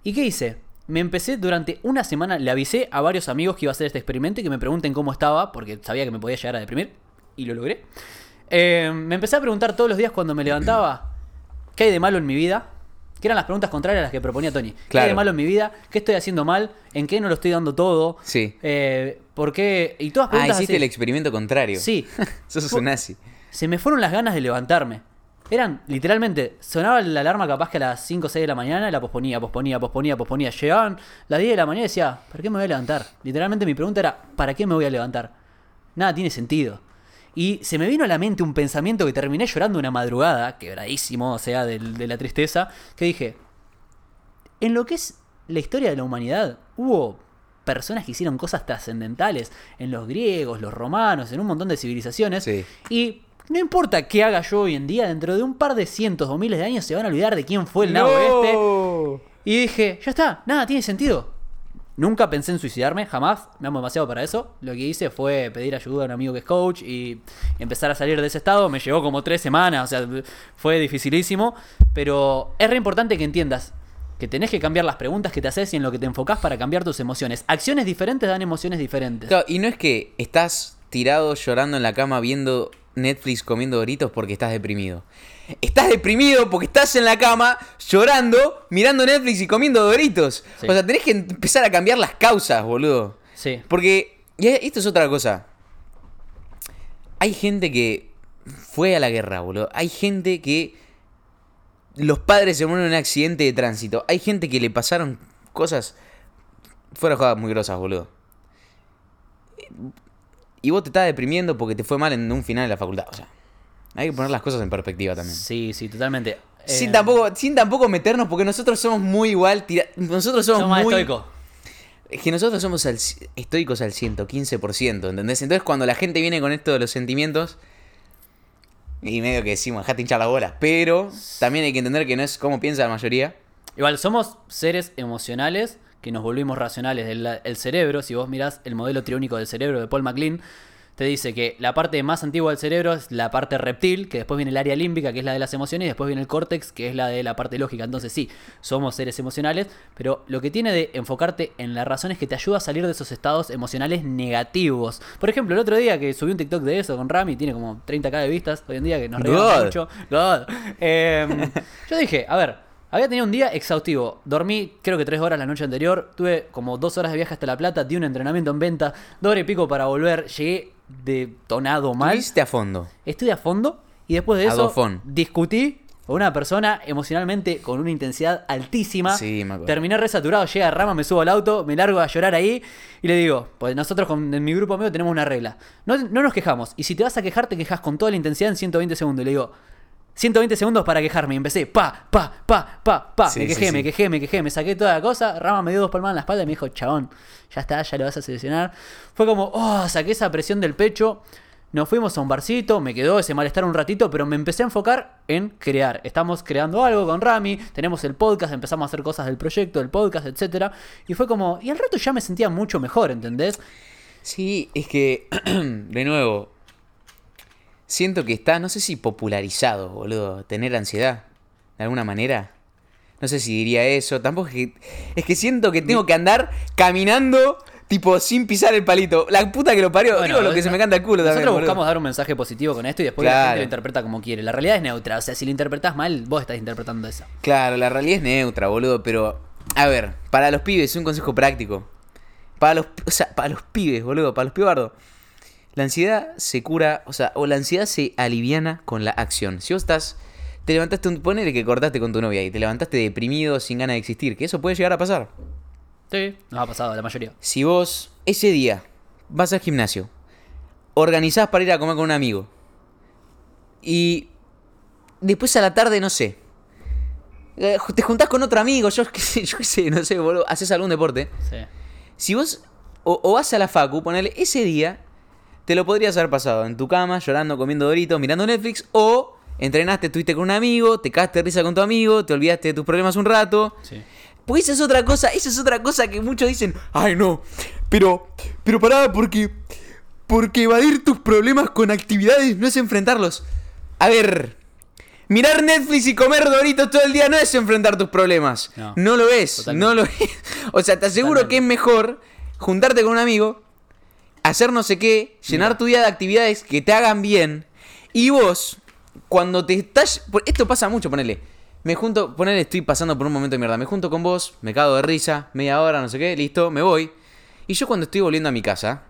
¿Y qué hice? Me empecé durante una semana, le avisé a varios amigos que iba a hacer este experimento y que me pregunten cómo estaba, porque sabía que me podía llegar a deprimir, y lo logré. Eh, me empecé a preguntar todos los días cuando me levantaba, ¿qué hay de malo en mi vida? Que eran las preguntas contrarias a las que proponía Tony. ¿Qué hay de malo en mi vida? ¿Qué estoy haciendo mal? ¿En qué no lo estoy dando todo? Sí. Eh, ¿Por qué? Y todas Ah, preguntas hiciste así. el experimento contrario. Sí. Sos un nazi. Se me fueron las ganas de levantarme. Eran, literalmente, sonaba la alarma capaz que a las 5 o 6 de la mañana y la posponía, posponía, posponía, posponía. Llegaban las 10 de la mañana y decía, ¿para qué me voy a levantar? Literalmente mi pregunta era, ¿para qué me voy a levantar? Nada tiene sentido. Y se me vino a la mente un pensamiento que terminé llorando una madrugada, quebradísimo, o sea, del- de, la tristeza, que dije, en lo que es la historia de la humanidad, hubo personas que hicieron cosas trascendentales en los griegos, los romanos, en un montón de civilizaciones. Sí. Y no importa qué haga yo hoy en día, dentro de un par de cientos o miles de años se van a olvidar de quién fue el nabo este. Y dije, ya está, nada, tiene sentido. Nunca pensé en suicidarme, jamás, me amo demasiado para eso. Lo que hice fue pedir ayuda a un amigo que es coach y empezar a salir de ese estado. Me llevó como tres semanas, o sea, fue dificilísimo. Pero es re importante que entiendas que tenés que cambiar las preguntas que te haces y en lo que te enfocás para cambiar tus emociones. Acciones diferentes dan emociones diferentes. Claro, y no es que estás tirado llorando en la cama viendo Netflix comiendo doritos porque estás deprimido. Estás deprimido porque estás en la cama llorando, mirando Netflix y comiendo doritos. Sí. O sea, tenés que empezar a cambiar las causas, boludo. Sí. Porque, y esto es otra cosa. Hay gente que fue a la guerra, boludo. Hay gente que los padres se mueren en un accidente de tránsito. Hay gente que le pasaron cosas fuera de joda muy grosas, boludo. Y vos te estás deprimiendo porque te fue mal en un final de la facultad. O sea, hay que poner las cosas en perspectiva también. Sí, sí, totalmente. Sin, Eh, tampoco, sin tampoco meternos, porque nosotros somos muy igual. tira- nosotros somos, somos muy. estoicos. Es que nosotros somos al estoicos al 115%, ¿entendés? Entonces cuando la gente viene con esto de los sentimientos, y medio que decimos, dejate hinchar la bola, pero también hay que entender que no es como piensa la mayoría. Igual, somos seres emocionales que nos volvimos racionales. El, el cerebro, si vos mirás el modelo triúnico del cerebro de Paul MacLean, te dice que la parte más antigua del cerebro es la parte reptil, que después viene el área límbica, que es la de las emociones, y después viene el córtex, que es la de la parte lógica. Entonces sí, somos seres emocionales, pero lo que tiene de enfocarte en la razón es que te ayuda a salir de esos estados emocionales negativos. Por ejemplo, el otro día que subí un TikTok de eso con Rami, tiene como 30k de vistas hoy en día, que nos reímos God. mucho. God. Em, yo dije, a ver, había tenido un día exhaustivo. Dormí creo que tres horas la noche anterior. Tuve como dos horas de viaje hasta La Plata. Di un entrenamiento en venta. Horas y pico para volver. Llegué detonado mal. Viste a fondo. Estuve a fondo. Y después de eso discutí con una persona emocionalmente con una intensidad altísima. Sí, me acuerdo. Terminé resaturado. Llega Rama, me subo al auto. Me largo a llorar ahí. Y le digo, pues nosotros con, en mi grupo amigo tenemos una regla. No, no nos quejamos. Y si te vas a quejar, te quejas con toda la intensidad en 120 segundos. Y le digo, 120 segundos para quejarme. Y empecé, pa, pa, pa, pa, pa. Sí, me quejé, sí. me quejé, me quejé. Me saqué toda la cosa. Rama me dio dos palmadas en la espalda y me dijo, chabón, ya está, ya lo vas a seleccionar. Fue como, oh, saqué esa presión del pecho. Nos fuimos a un barcito, me quedó ese malestar un ratito, pero me empecé a enfocar en crear. Estamos creando algo con Rami, tenemos el podcast, empezamos a hacer cosas del proyecto, del podcast, etcétera Y fue como, y al rato ya me sentía mucho mejor, ¿entendés? Sí, es que, de nuevo, siento que está, no sé si popularizado, boludo, tener ansiedad, de alguna manera. No sé si diría eso, tampoco es que... Es que siento que tengo que andar caminando, tipo, sin pisar el palito. La puta que lo parió, Bueno, digo lo que se me canta el culo Nosotros también, boludo. buscamos dar un mensaje positivo con esto y después la gente lo interpreta como quiere. La realidad es neutra, o sea, si lo interpretás mal, vos estás interpretando eso. Claro, la realidad es neutra, boludo, pero... A ver, para los pibes, un consejo práctico. Para los, o sea, para los pibes, boludo, para los pibardos. La ansiedad se cura, o sea, o la ansiedad se aliviana con la acción. Si vos estás, te levantaste, un, ponele que cortaste con tu novia y te levantaste deprimido sin ganas de existir, que eso puede llegar a pasar. Sí, nos ha pasado la mayoría. Si vos ese día vas al gimnasio, organizás para ir a comer con un amigo y después a la tarde, no sé, eh, te juntás con otro amigo, yo qué sé, yo qué sé, no sé, boludo, haces algún deporte. Sí. Si vos o, o vas a la facu, ponele ese día, te lo podrías haber pasado en tu cama, llorando, comiendo doritos, mirando Netflix, o entrenaste, estuviste con un amigo, te cagaste de risa con tu amigo, te olvidaste de tus problemas un rato. Sí. Pues esa es otra cosa, esa es otra cosa que muchos dicen, ay no, pero, pero pará, porque, porque evadir tus problemas con actividades no es enfrentarlos. A ver, mirar Netflix y comer Doritos todo el día no es enfrentar tus problemas. No. No, lo es, Totalmente. no lo es. O sea, te aseguro que es mejor juntarte con un amigo, hacer no sé qué, llenar tu día de actividades que te hagan bien, y vos, cuando te estás... Esto pasa mucho, ponele. Me junto, ponele, estoy pasando por un momento de mierda. Me junto con vos, me cago de risa, media hora, no sé qué, listo, me voy. Y yo cuando estoy volviendo a mi casa,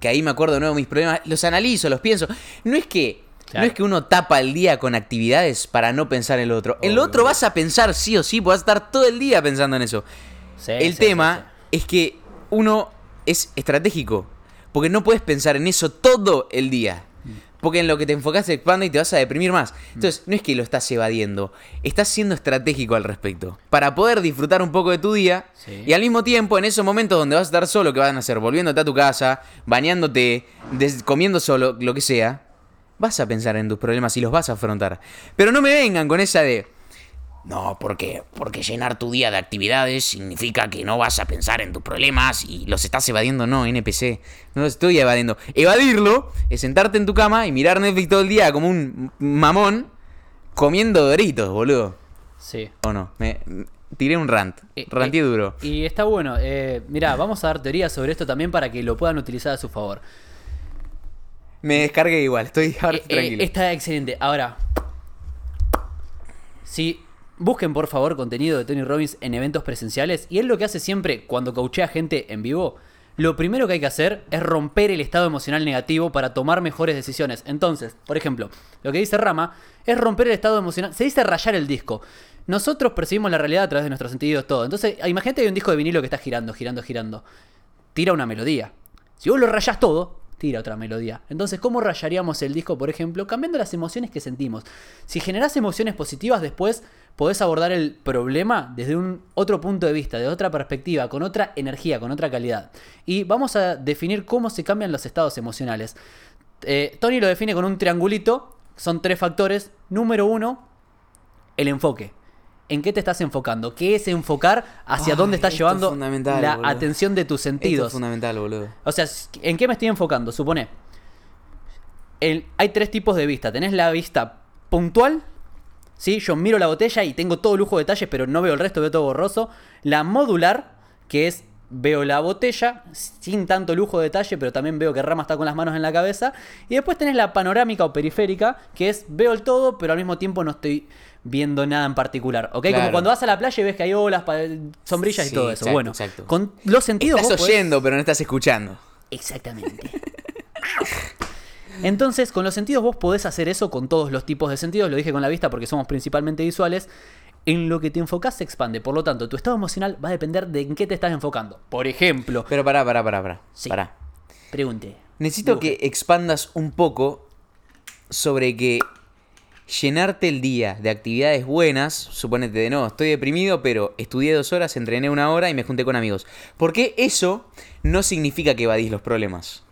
que ahí me acuerdo de nuevo mis problemas, los analizo, los pienso. No es que... Claro. No es que uno tapa el día con actividades para no pensar en lo otro. En lo Obvio. otro vas a pensar sí o sí, vas a estar todo el día pensando en eso. Sí, el sí, tema es que uno es estratégico. Porque no puedes pensar en eso todo el día. Porque en lo que te enfocas se expande y te vas a deprimir más. Entonces, no es que lo estás evadiendo. Estás siendo estratégico al respecto. Para poder disfrutar un poco de tu día. Sí. Y al mismo tiempo, en esos momentos donde vas a estar solo, que van a hacer? Volviéndote a tu casa, bañándote, comiendo solo, lo que sea. Vas a pensar en tus problemas y los vas a afrontar. Pero no me vengan con esa de... No, porque, porque llenar tu día de actividades significa que no vas a pensar en tus problemas y los estás evadiendo. No, NPC, no los estoy evadiendo. Evadirlo es sentarte en tu cama y mirar Netflix todo el día como un mamón comiendo doritos, boludo. Sí. ¿O no? Me, me- tiré un rant. Eh, Ranté eh, duro. Y está bueno. Eh, mirá, vamos a dar teorías sobre esto también para que lo puedan utilizar a su favor. Me descargué igual, estoy ahora Eh, estoy eh, tranquilo. está excelente. Ahora, si busquen por favor contenido de Tony Robbins en eventos presenciales, y él lo que hace siempre cuando coachea gente en vivo, lo primero que hay que hacer es romper el estado emocional negativo para tomar mejores decisiones. Entonces, por ejemplo, lo que dice Rama es romper el estado emocional. Se dice rayar el disco. Nosotros percibimos la realidad a través de nuestros sentidos, todo. Entonces, imagínate que hay un disco de vinilo que está girando, girando, girando. Tira una melodía. Si vos lo rayás todo, tira otra melodía. Entonces, ¿cómo rayaríamos el disco, por ejemplo? Cambiando las emociones que sentimos. Si generás emociones positivas, después podés abordar el problema desde un otro punto de vista, de otra perspectiva, con otra energía, con otra calidad. Y vamos a definir cómo se cambian los estados emocionales. Eh, Tony lo define con un triangulito. Son tres factores. Número uno, el enfoque. ¿En qué te estás enfocando? ¿Qué es enfocar hacia Ay, dónde estás es llevando la boludo. atención de tus Esto sentidos? es fundamental, boludo. O sea, ¿en qué me estoy enfocando? Supone. el- hay tres tipos de vista. Tenés la vista puntual. ¿sí? Yo miro la botella y tengo todo lujo de detalles, pero no veo el resto, veo todo borroso. La modular, que es veo la botella sin tanto lujo de detalle, pero también veo que Rama está con las manos en la cabeza. Y después tenés la panorámica o periférica, que es veo el todo, pero al mismo tiempo no estoy viendo nada en particular. ¿Ok? Como cuando vas a la playa y ves que hay olas, sombrillas y todo eso. exacto, bueno, exacto. con los sentidos Estás vos podés- oyendo, pero no estás escuchando. Exactamente. Entonces, con los sentidos vos podés hacer eso con todos los tipos de sentidos. Lo dije con la vista porque somos principalmente visuales. En lo que te enfocás se expande. Por lo tanto, tu estado emocional va a depender de en qué te estás enfocando. Por ejemplo, Pero pará, pará, pará, pará. Sí. pará. pregunte. Necesito Dibuje. que expandas un poco sobre que llenarte el día de actividades buenas, suponete de no, estoy deprimido, pero estudié dos horas, entrené una hora y me junté con amigos. Porque eso no significa que evadís los problemas.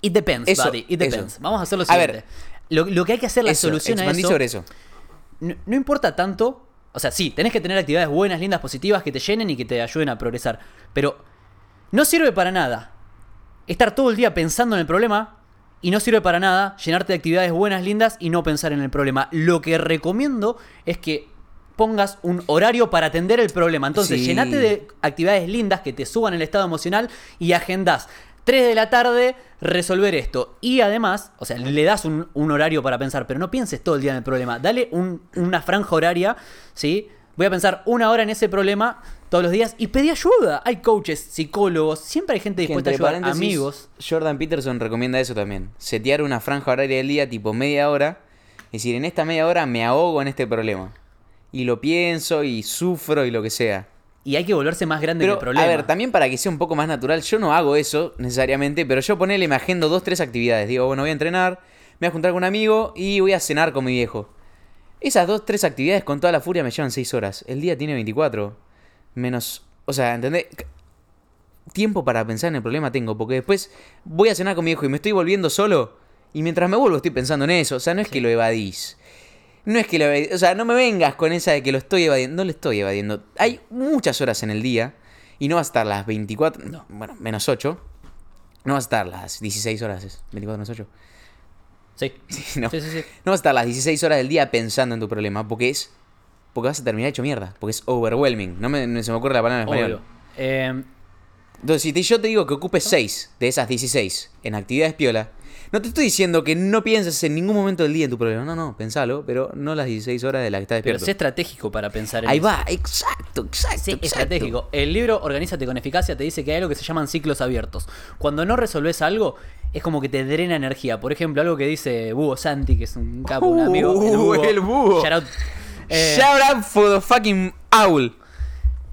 It depends, Eso, buddy. It depends. eso. Vamos a hacer lo A siguiente. ver. lo, lo que hay que hacer, la Eso, solución a eso, sobre eso. no, no importa tanto. O sea, sí, tenés que tener actividades buenas, lindas, positivas que te llenen y que te ayuden a progresar. Pero no sirve para nada estar todo el día pensando en el problema y no sirve para nada llenarte de actividades buenas, lindas y no pensar en el problema. Lo que recomiendo es que pongas un horario para atender el problema. Entonces, Sí. llenate de actividades lindas que te suban el estado emocional y agendás 3 de la tarde resolver esto. Y además, o sea, le das un, un horario para pensar, pero no pienses todo el día en el problema. Dale un- una franja horaria, ¿sí? Voy a pensar una hora en ese problema todos los días y pedí ayuda. Hay coaches, psicólogos, siempre hay gente Que dispuesta a entre ayudar, amigos. Jordan Peterson recomienda eso también. Setear una franja horaria del día tipo media hora. Es decir, en esta media hora me ahogo en este problema. Y lo pienso y sufro y lo que sea. Y hay que volverse más grande que Pero, el problema. a ver, también para que sea un poco más natural, yo no hago eso necesariamente, pero yo ponele, me agendo dos, tres actividades. Digo, bueno, voy a entrenar, me voy a juntar con un amigo y voy a cenar con mi viejo. Esas dos, tres actividades con toda la furia me llevan seis horas. El día tiene 24. Menos, o sea, ¿entendés? Tiempo para pensar en el problema tengo, porque después voy a cenar con mi viejo y me estoy volviendo solo. Y mientras me vuelvo estoy pensando en eso. O sea, no es que lo evadís. No es que lo evadís. O sea, no me vengas con esa de que lo estoy evadiendo. No lo estoy evadiendo. Hay muchas horas en el día. Y no vas a estar las 24. No, bueno, menos 8. No vas a estar las 16 horas. Es 24 menos 8. Sí. Sí, no. Sí, sí, sí. No vas a estar las 16 horas del día pensando en tu problema. Porque es. Porque vas a terminar hecho mierda. Porque es overwhelming. No, me, no se me ocurre la palabra en español. Eh, Entonces, si te- yo te digo que ocupes 6 de esas 16 en actividades piola, no te estoy diciendo que no pienses en ningún momento del día en tu problema. No, no, pensalo, pero no las 16 horas de las que estás pero despierto. sé estratégico para pensar en Ahí eso. va, exacto, exacto. Sé exacto. estratégico. El libro Organízate con eficacia te dice que hay algo que se llaman ciclos abiertos. Cuando no resolves algo, es como que te drena energía. Por ejemplo, algo que dice Búho Santi, que es un capo, un amigo. Uh, el búho. Shout out. Eh, Shout out for the fucking owl.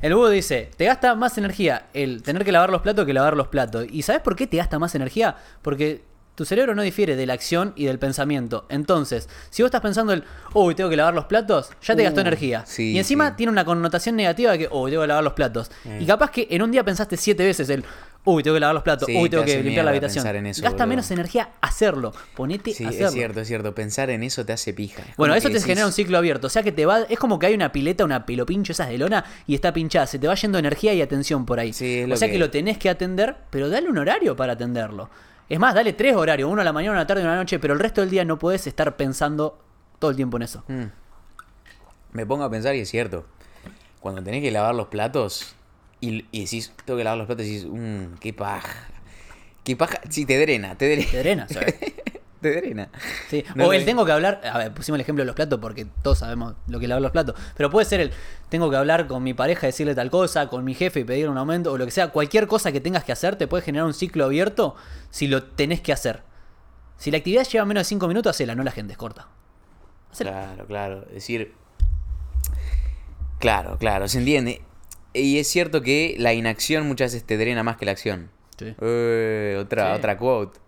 El búho dice, te gasta más energía el tener que lavar los platos que lavar los platos. ¿Y sabes por qué te gasta más energía? Porque tu cerebro no difiere de la acción y del pensamiento. Entonces, si vos estás pensando el, uy, tengo que lavar los platos, ya te Uh, gastó energía. sí, y encima sí. tiene una connotación negativa de que, uy, tengo que lavar los platos. Y capaz que en un día pensaste siete veces el, uy, tengo que lavar los platos, Sí, uy, te tengo que limpiar la habitación. en eso, Gasta boludo. menos energía hacerlo. Ponete Sí, a hacerlo. es cierto, es cierto. Pensar en eso te hace pija. Bueno, eso te decís- genera un ciclo abierto. O sea que te va. Es como que hay una pileta, una pilopincho esas de lona y está pinchada. Se te va yendo energía y atención por ahí. Sí, o sea que... que- lo tenés que atender, pero dale un horario para atenderlo. Es más, dale tres horarios, uno a la mañana, una a la tarde y una a la noche, pero el resto del día no puedes estar pensando todo el tiempo en eso. Mm. Me pongo a pensar y es cierto. Cuando tenés que lavar los platos y, y decís, tengo que lavar los platos y decís, mmm, qué paja. Qué paja. Sí, te drena, te drena. Te drena, ¿sabes? te drena. Sí. No o el tengo que hablar, a ver, pusimos el ejemplo de los platos porque todos sabemos lo que es lavar los platos, pero puede ser el tengo que hablar con mi pareja, decirle tal cosa, con mi jefe y pedir un aumento o lo que sea, cualquier cosa que tengas que hacer te puede generar un ciclo abierto si lo tenés que hacer. Si la actividad lleva menos de 5 minutos, hacela, no la gente es corta. Hacela. Claro, claro. Es decir. Claro, claro, se entiende. Y es cierto que la inacción muchas veces te drena más que la acción. Sí. Eh, otra, Sí. otra quote.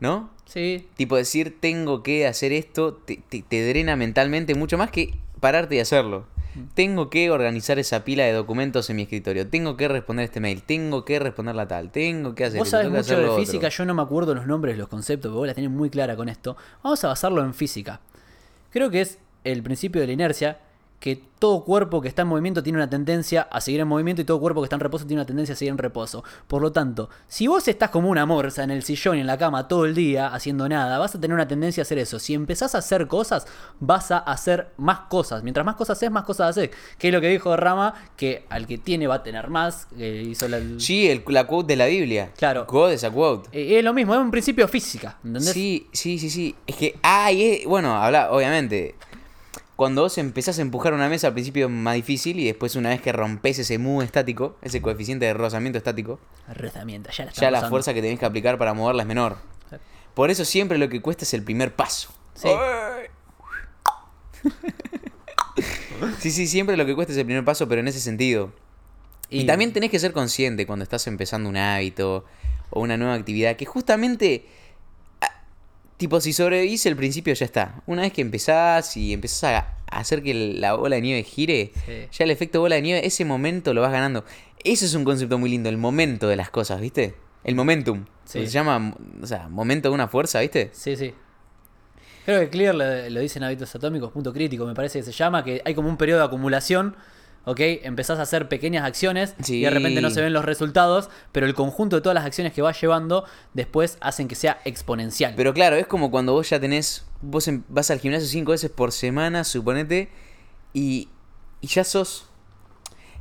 ¿No? Sí, Tipo decir tengo que hacer esto te, te- te drena mentalmente mucho más que pararte y hacerlo. Tengo que organizar esa pila de documentos en mi escritorio. Tengo que responder este mail. Tengo que responder la tal. Tengo que hacer Vos sabés mucho de lo otro. física, yo no me acuerdo los nombres, los conceptos, pero vos la tenés muy clara con esto. Vamos a basarlo en física. Creo que es el principio de la inercia, que todo cuerpo que está en movimiento tiene una tendencia a seguir en movimiento y todo cuerpo que está en reposo tiene una tendencia a seguir en reposo. Por lo tanto, si vos estás como una morsa en el sillón y en la cama todo el día haciendo nada, vas a tener una tendencia a hacer eso. Si empezás a hacer cosas, vas a hacer más cosas. Mientras más cosas haces, más cosas haces. Que es lo que dijo Rama, que al que tiene va a tener más. que hizo la- Sí, el- la quote de la Biblia. Claro. God es a quote. Eh, es lo mismo, es un principio física, ¿entendés? Sí, sí, sí, sí. Es que, ah, y es- bueno, habla, obviamente. Cuando vos empezás a empujar una mesa al principio es más difícil y después una vez que rompes ese mu estático, ese coeficiente de rozamiento estático, Herramienta, ya la ya fuerza que tenés que aplicar para moverla es menor. Sí. Por eso siempre lo que cuesta es el primer paso. Sí. Sí, sí, siempre lo que cuesta es el primer paso, pero en ese sentido. Y, Y, también tenés que ser consciente cuando estás empezando un hábito o una nueva actividad, que justamente, tipo, si sobrevivís el principio ya está. Una vez que empezás y empezás a hacer que la bola de nieve gire, Sí. ya el efecto bola de nieve, ese momento lo vas ganando. Eso es un concepto muy lindo, el momento de las cosas, ¿viste? El momentum. Sí. Se llama, o sea, momento de una fuerza, ¿viste? Sí, sí. Creo que Clear lo, lo dice en Hábitos Atómicos, punto crítico, me parece que se llama, que hay como un periodo de acumulación, ¿ok? Empezás a hacer pequeñas acciones y de repente no se ven los resultados, pero el conjunto de todas las acciones que vas llevando después hacen que sea exponencial. Pero claro, es como cuando vos ya tenés. Vos vas al gimnasio cinco veces por semana, suponete, y, y ya sos.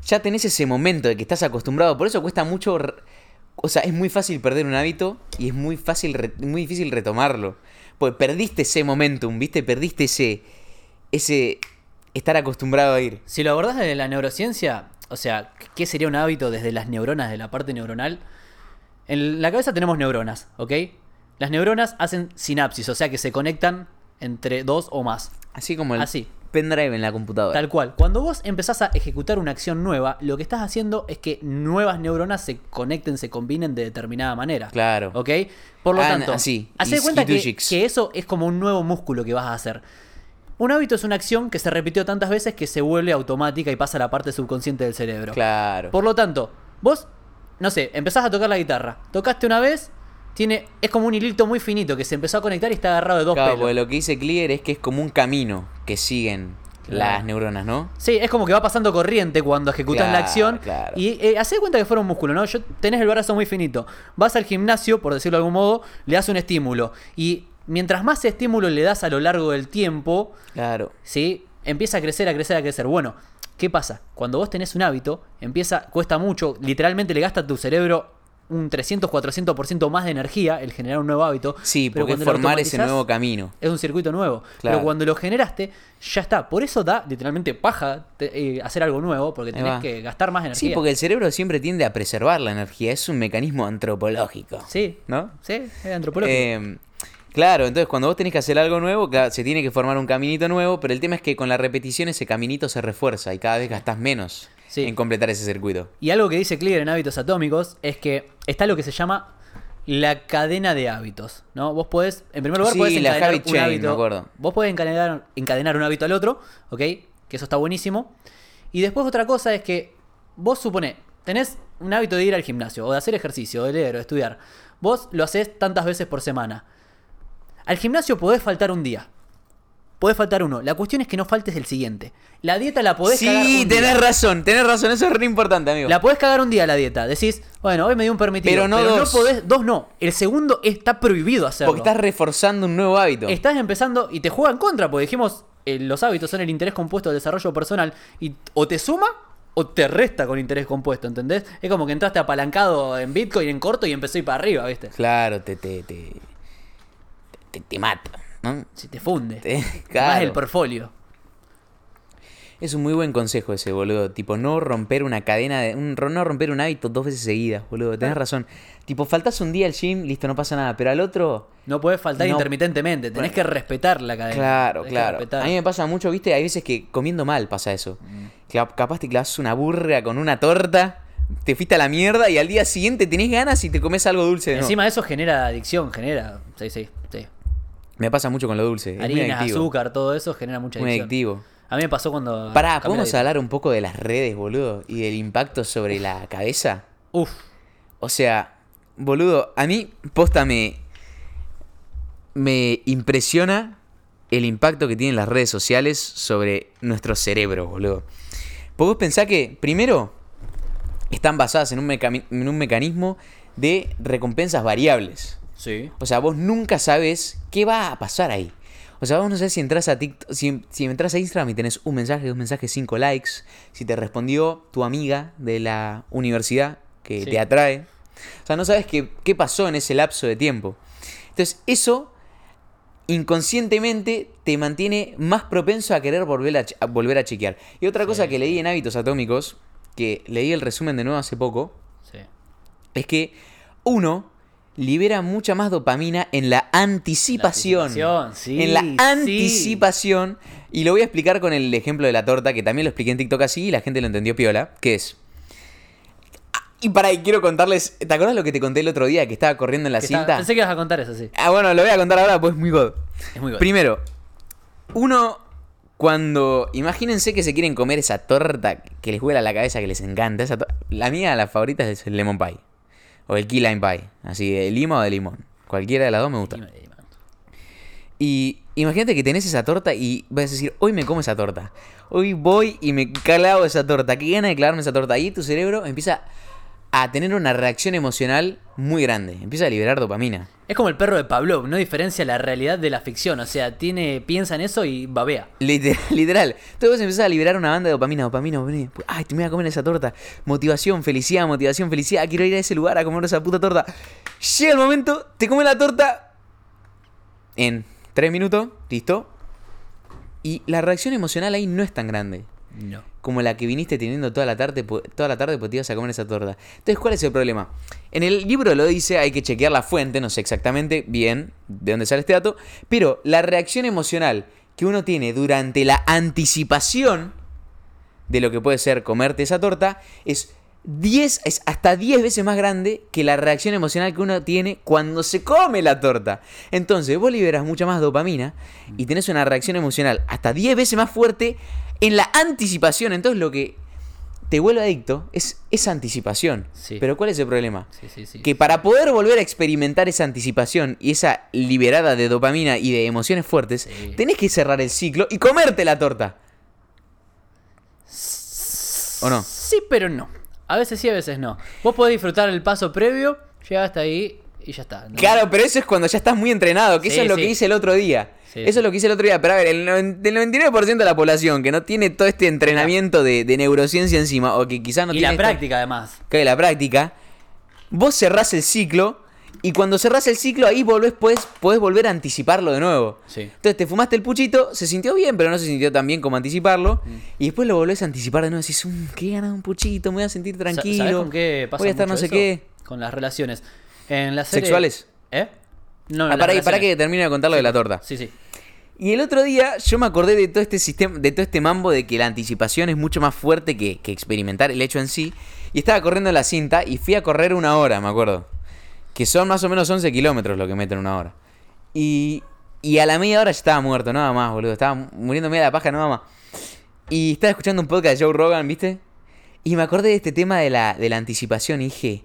Ya tenés ese momento de que estás acostumbrado. Por eso cuesta mucho. O sea, es muy fácil perder un hábito y es muy fácil muy difícil retomarlo. Porque perdiste ese momentum, ¿viste? Perdiste ese. ese. Estar acostumbrado a ir. Si lo abordás desde la neurociencia, o sea, ¿qué sería un hábito desde las neuronas, de la parte neuronal? En la cabeza tenemos neuronas, ¿ok? Las neuronas hacen sinapsis, o sea que se conectan entre dos o más. Así como el Así. pendrive en la computadora. Tal cual. Cuando vos empezás a ejecutar una acción nueva, lo que estás haciendo es que nuevas neuronas se conecten, se combinen de determinada manera. Claro. ¿Ok? Por lo Ah, tanto, así. cuenta que eso es como un nuevo músculo que vas a hacer. Un hábito es una acción que se repitió tantas veces que se vuelve automática y pasa a la parte subconsciente del cerebro. Claro. Por lo tanto, vos, no sé, empezás a tocar la guitarra. Tocaste una vez, tiene, es como un hilito muy finito que se empezó a conectar y está agarrado de dos Claro, pelos. porque lo que dice Clear es que es como un camino que siguen Claro. las neuronas, ¿no? Sí, es como que va pasando corriente cuando ejecutas la acción. claro. Y eh, hacé de cuenta que fuera un músculo, ¿no? Yo tenés el brazo muy finito. Vas al gimnasio, por decirlo de algún modo, le das un estímulo. Y mientras más estímulo le das a lo largo del tiempo, Claro. ¿sí? Empieza a crecer, a crecer, a crecer. Bueno, ¿qué pasa? Cuando vos tenés un hábito, empieza, cuesta mucho, literalmente le gasta a tu cerebro un 300, 400% más de energía el generar un nuevo hábito. Sí, pero porque formar ese nuevo camino. es un circuito nuevo. Claro. Pero cuando lo generaste, ya está. Por eso da literalmente paja te- eh, hacer algo nuevo, porque tenés que gastar más energía. Sí, porque el cerebro siempre tiende a preservar la energía. Es un mecanismo antropológico. Sí, ¿No? sí, es antropológico. Eh, claro, entonces cuando vos tenés que hacer algo nuevo, se tiene que formar un caminito nuevo, pero el tema es que con la repetición ese caminito se refuerza y cada vez gastás menos Sí. en completar ese circuito. Y algo que dice Clear en Hábitos Atómicos es que está lo que se llama la cadena de hábitos, ¿no? Vos podés, en primer lugar, Sí, podés la encadenar habit un chain, hábito. me acuerdo. Vos podés encadenar, encadenar un hábito al otro, ¿ok? Que eso está buenísimo. Y después otra cosa es que vos supone, tenés un hábito de ir al gimnasio, o de hacer ejercicio, o de leer, o de estudiar. Vos lo haces tantas veces por semana. Al gimnasio podés faltar un día. Podés faltar uno. La cuestión es que no faltes el siguiente. La dieta la podés cagar Sí, tenés día. razón, tenés razón, eso es re importante, amigo. La podés cagar un día la dieta. Decís, bueno, hoy me dio un permitido. Pero no dos. podés, dos no. El segundo está prohibido hacerlo. Porque estás reforzando un nuevo hábito. Estás empezando y te juega en contra, porque dijimos, eh, los hábitos son el interés compuesto del desarrollo personal y o te suma o te resta con interés compuesto, ¿entendés? Es como que entraste apalancado en Bitcoin en corto y empezó a ir para arriba, ¿viste? Claro, te, te, te, te, te mata, ¿no? Si te funde. Te- Más claro. el portfolio. Es un muy buen consejo ese, boludo. Tipo, no romper una cadena de. Un, no romper un hábito dos veces seguidas, boludo. Tenés razón. Tipo, faltas un día al gym, listo, no pasa nada. Pero al otro. No puedes faltar No. intermitentemente. Tenés que respetar la cadena. Claro, Tenés claro. A mí me pasa mucho, viste, hay veces que comiendo mal pasa eso. Cla- Capaz te clavas una burra con una torta, te fuiste a la mierda y al día siguiente tenés ganas y te comes algo dulce. de. Encima de eso genera adicción, genera. Sí, sí, sí. Me pasa mucho con lo dulce. Muy adictivo. azúcar, todo eso genera mucha Muy adicción. adictivo. A mí me pasó cuando. Pará, ¿podemos hablar un poco de las redes, boludo? Y del impacto sobre la cabeza. Uf. O sea, boludo, a mí, posta, me, me impresiona el impacto que tienen las redes sociales sobre nuestro cerebro, boludo. Porque vos pensás que, primero, están basadas en un, meca- en un mecanismo de recompensas variables. Sí. O sea, vos nunca sabes qué va a pasar ahí. O sea, vos no sabés si entras a TikTok, si, si entras a Instagram y tenés un mensaje, dos mensajes, cinco likes, si te respondió tu amiga de la universidad que Sí. te atrae. O sea, no sabes qué, qué pasó en ese lapso de tiempo. Entonces, eso inconscientemente te mantiene más propenso a querer volver a, volver a chequear. Y otra cosa que leí en Hábitos Atómicos, que leí el resumen de nuevo hace poco, Sí. es que uno libera mucha más dopamina en la anticipación. La anticipación, sí, en la sí. anticipación. Y lo voy a explicar con el ejemplo de la torta, que también lo expliqué en TikTok así y la gente lo entendió piola, que es... Y para ahí quiero contarles, ¿te acuerdas lo que te conté el otro día que estaba corriendo en la Que cinta? Pensé que ibas a contar eso, sí. Ah, bueno, lo voy a contar ahora, pues es muy god. Es muy bueno. Primero, uno cuando imagínense que se quieren comer esa torta que les huela la cabeza, que les encanta, esa la mía, la favorita es el lemon pie o el key lime pie, así de lima o de limón, cualquiera de las dos me gusta. Y imagínate que tenés esa torta y vas a decir, hoy me como esa torta. Hoy voy y me clavo esa torta. Qué gana de clavarme esa torta. Ahí tu cerebro empieza a tener una reacción emocional muy grande. Empieza a liberar dopamina. Es como el perro de Pavlov, no diferencia la realidad de la ficción. O sea, tiene piensa en eso y babea. Literal, literal. Entonces vos empezás a liberar una banda de dopamina, dopamina, dopamina. Ay, te me voy a comer esa torta. Motivación, felicidad, motivación, felicidad. Quiero ir a ese lugar a comer esa puta torta. Llega el momento, te comes la torta en tres minutos, listo. Y la reacción emocional ahí no es tan grande. No. Como la que viniste teniendo toda la tarde, toda la tarde te ibas a comer esa torta. Entonces, ¿cuál es el problema? En el libro lo dice, hay que chequear la fuente, no sé exactamente bien de dónde sale este dato, pero la reacción emocional que uno tiene durante la anticipación de lo que puede ser comerte esa torta es 10, es hasta 10 veces más grande que la reacción emocional que uno tiene cuando se come la torta. Entonces, vos liberas mucha más dopamina y tenés una reacción emocional hasta 10 veces más fuerte en la anticipación. Entonces, lo que te vuelve adicto es esa anticipación. Sí. Pero ¿cuál es el problema? Sí, sí, sí. Que para poder volver a experimentar esa anticipación y esa liberada de dopamina y de emociones fuertes, tenés que cerrar el ciclo y comerte la torta. ¿O no? Sí, pero no. A veces sí, a veces no. Vos podés disfrutar el paso previo, llegas hasta ahí y ya está. ¿no? Claro, pero eso es cuando ya estás muy entrenado, que Sí, eso es lo sí. que hice el otro día. Sí, eso es lo que hice el otro día. Pero a ver, el, noven- el 99% de la población que no tiene todo este entrenamiento de, de neurociencia encima, o que quizás no y tiene la esta- práctica, además. que la práctica, vos cerrás el ciclo y cuando cerrás el ciclo ahí volvés, podés, podés volver a anticiparlo de nuevo. Sí. Entonces te fumaste el puchito, se sintió bien, pero no se sintió tan bien como anticiparlo. Mm. Y después lo volvés a anticipar de nuevo. Decís, "Mm, qué ganas de un puchito, me voy a sentir tranquilo. ¿Sabés con qué pasa voy a estar no sé eso? qué. Con las relaciones. En la serie... ¿Sexuales? ¿Eh? No, Ah, en para, para que termine de contar lo de la torta. Sí, sí. Y el otro día yo me acordé de todo este sistema, de todo este mambo de que la anticipación es mucho más fuerte que, que experimentar el hecho en sí. Y estaba corriendo en la cinta y fui a correr una hora, me acuerdo. Que son más o menos 11 kilómetros lo que meten una hora. Y, y a la media hora ya estaba muerto, nada más, boludo. Estaba muriéndome de la paja, nada más. Y estaba escuchando un podcast de Joe Rogan, ¿viste? Y me acordé de este tema de la, de la anticipación y dije,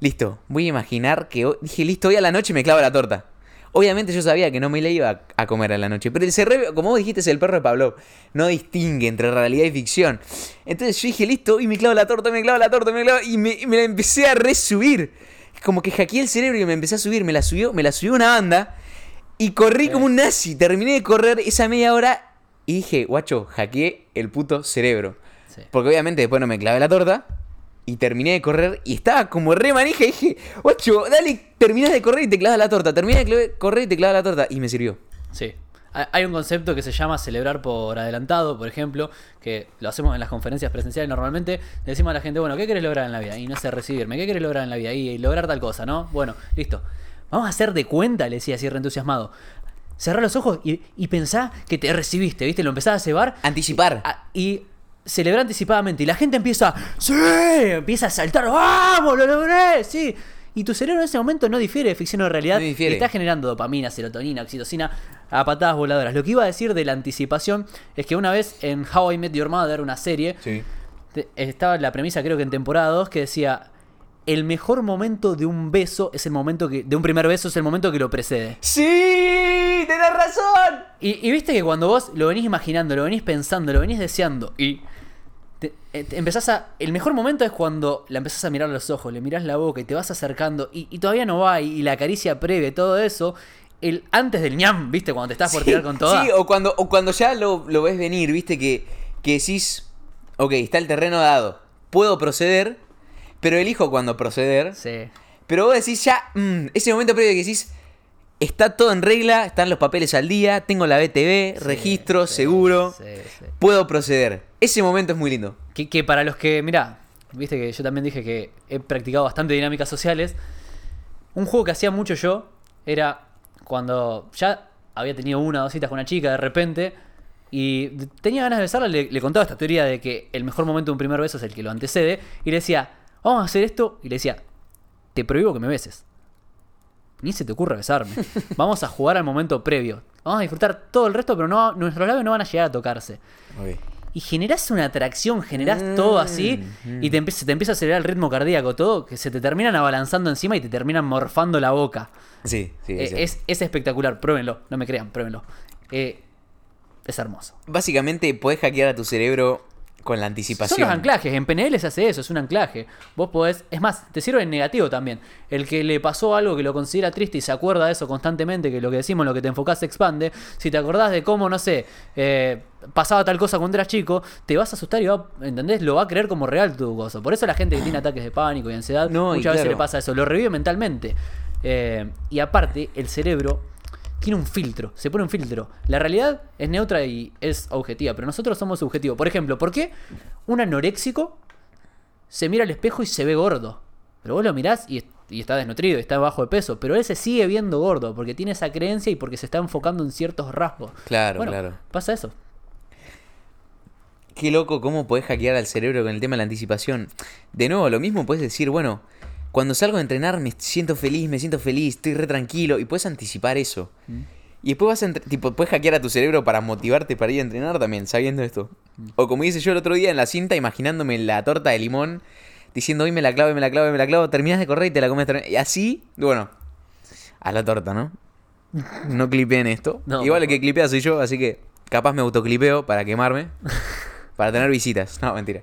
listo, voy a imaginar que... hoy- Dije, listo, hoy a la noche me clavo la torta. Obviamente yo sabía que no me la iba a, comer a la noche, pero el cerebro, como vos dijiste, es el perro de Pablo, no distingue entre realidad y ficción. Entonces yo dije, listo, y me clavo la torta, me clavo la torta, me clavo, y me, y me la empecé a resubir. Como que hackeé el cerebro y me empecé a subir, me la subió, me la subió una banda, y corrí como un nazi, terminé de correr esa media hora, y dije, guacho, hackeé el puto cerebro. Sí. Porque obviamente después no me clavé la torta, Y terminé de correr y estaba como re manija. Y dije, guacho, dale, terminás de correr y te clavas la torta. Terminás de correr y te clavas la torta. Y me sirvió. Sí. Hay- un concepto que se llama celebrar por adelantado, por ejemplo, que lo hacemos en las conferencias presenciales normalmente. Le decimos a la gente, bueno, ¿qué querés lograr en la vida? Y no sé, recibirme. ¿Qué querés lograr en la vida? Y lograr tal cosa, ¿no? Bueno, listo. Vamos a hacer de cuenta, le decía así reentusiasmado. Cerrá los ojos y, y pensá que te recibiste, ¿viste? Lo empezás a cebar. Anticipar. Y celebrar anticipadamente. Y la gente empieza, ¡sí! Empieza a saltar, ¡vamos! ¡Lo logré! ¡Sí! Y tu cerebro en ese momento no difiere de ficción o de realidad. No difiere. Y está generando dopamina, serotonina, oxitocina a patadas voladoras. Lo que iba a decir de la anticipación es que una vez en How I Met Your Mother, una serie, Sí. estaba la premisa, creo que en temporada 2, que decía: el mejor momento de un beso es el momento que. de un primer beso es el momento que lo precede. ¡Sí! ¡Tenés razón! Y, y viste que cuando vos lo venís imaginando, lo venís pensando, lo venís deseando y te- eh, te empezás a. El mejor momento es cuando la empezás a mirar a los ojos, le mirás la boca y te vas acercando y, y todavía no va y, y la caricia previa, todo eso. El antes del ñam, viste, cuando te estás por tirar con toda. Sí, o cuando, o cuando ya lo, lo ves venir, viste, que, que decís, ok, está el terreno dado, puedo proceder, pero elijo cuando proceder. Sí. Pero vos decís ya, mm, ese momento previo que decís, está todo en regla, están los papeles al día, tengo la BTV, registro, sí, seguro, sí, sí. puedo proceder. Ese momento es muy lindo. Que, que para los que, mirá, viste que yo también dije que he practicado bastante dinámicas sociales. Un juego que hacía mucho yo era cuando ya había tenido una o dos citas con una chica de repente y tenía ganas de besarla, le, le contaba esta teoría de que el mejor momento de un primer beso es el que lo antecede y le decía, vamos a hacer esto y le decía, te prohíbo que me beses. Ni se te ocurra besarme. Vamos a jugar al momento previo. Vamos a disfrutar todo el resto, pero no, nuestros labios no van a llegar a tocarse y generás una atracción, generás Mm, todo así y te empieza, te empieza a acelerar el ritmo cardíaco, todo, que se te terminan abalanzando encima y te terminan morfando la boca. Sí, sí, Eh, es espectacular, pruébenlo, no me crean, pruébenlo. Eh, es hermoso. Básicamente podés hackear a tu cerebro con la anticipación. Son los anclajes, en PNL se hace eso, es un anclaje. Vos podés, es más, te sirve en negativo también. El que le pasó algo que lo considera triste y se acuerda de eso constantemente, que lo que decimos, lo que te enfocás se expande. Si te acordás de cómo, no sé, eh, pasaba tal cosa cuando eras chico, te vas a asustar y va, ¿entendés? Lo va a creer como real tu gozo. Por eso la gente que tiene ataques de pánico y ansiedad, No, y muchas veces claro. le pasa eso, lo revive mentalmente. Eh, y aparte, el cerebro tiene un filtro, se pone un filtro. La realidad es neutra y es objetiva, pero nosotros somos subjetivos. Por ejemplo, ¿por qué un anoréxico se mira al espejo y se ve gordo? Pero vos lo mirás y, y está desnutrido, y está bajo de peso, pero él se sigue viendo gordo porque tiene esa creencia y porque se está enfocando en ciertos rasgos. Claro, Bueno, claro. Pasa eso. Qué loco cómo podés hackear al cerebro con el tema de la anticipación. De nuevo, lo mismo puedes decir, bueno, cuando salgo a entrenar me siento feliz, me siento feliz, estoy re tranquilo y puedes anticipar eso. Y después vas a tipo, puedes hackear a tu cerebro para motivarte para ir a entrenar también, sabiendo esto. O como hice yo el otro día en la cinta, imaginándome la torta de limón, diciendo hoy me la clavo, me la clavo, me la clavo, terminas de correr y te la comes. Y así, bueno, a la torta, ¿no? No clipeen esto. No, Igual el que clipea soy yo, así que capaz me autoclipeo para quemarme. Para tener visitas. No, mentira.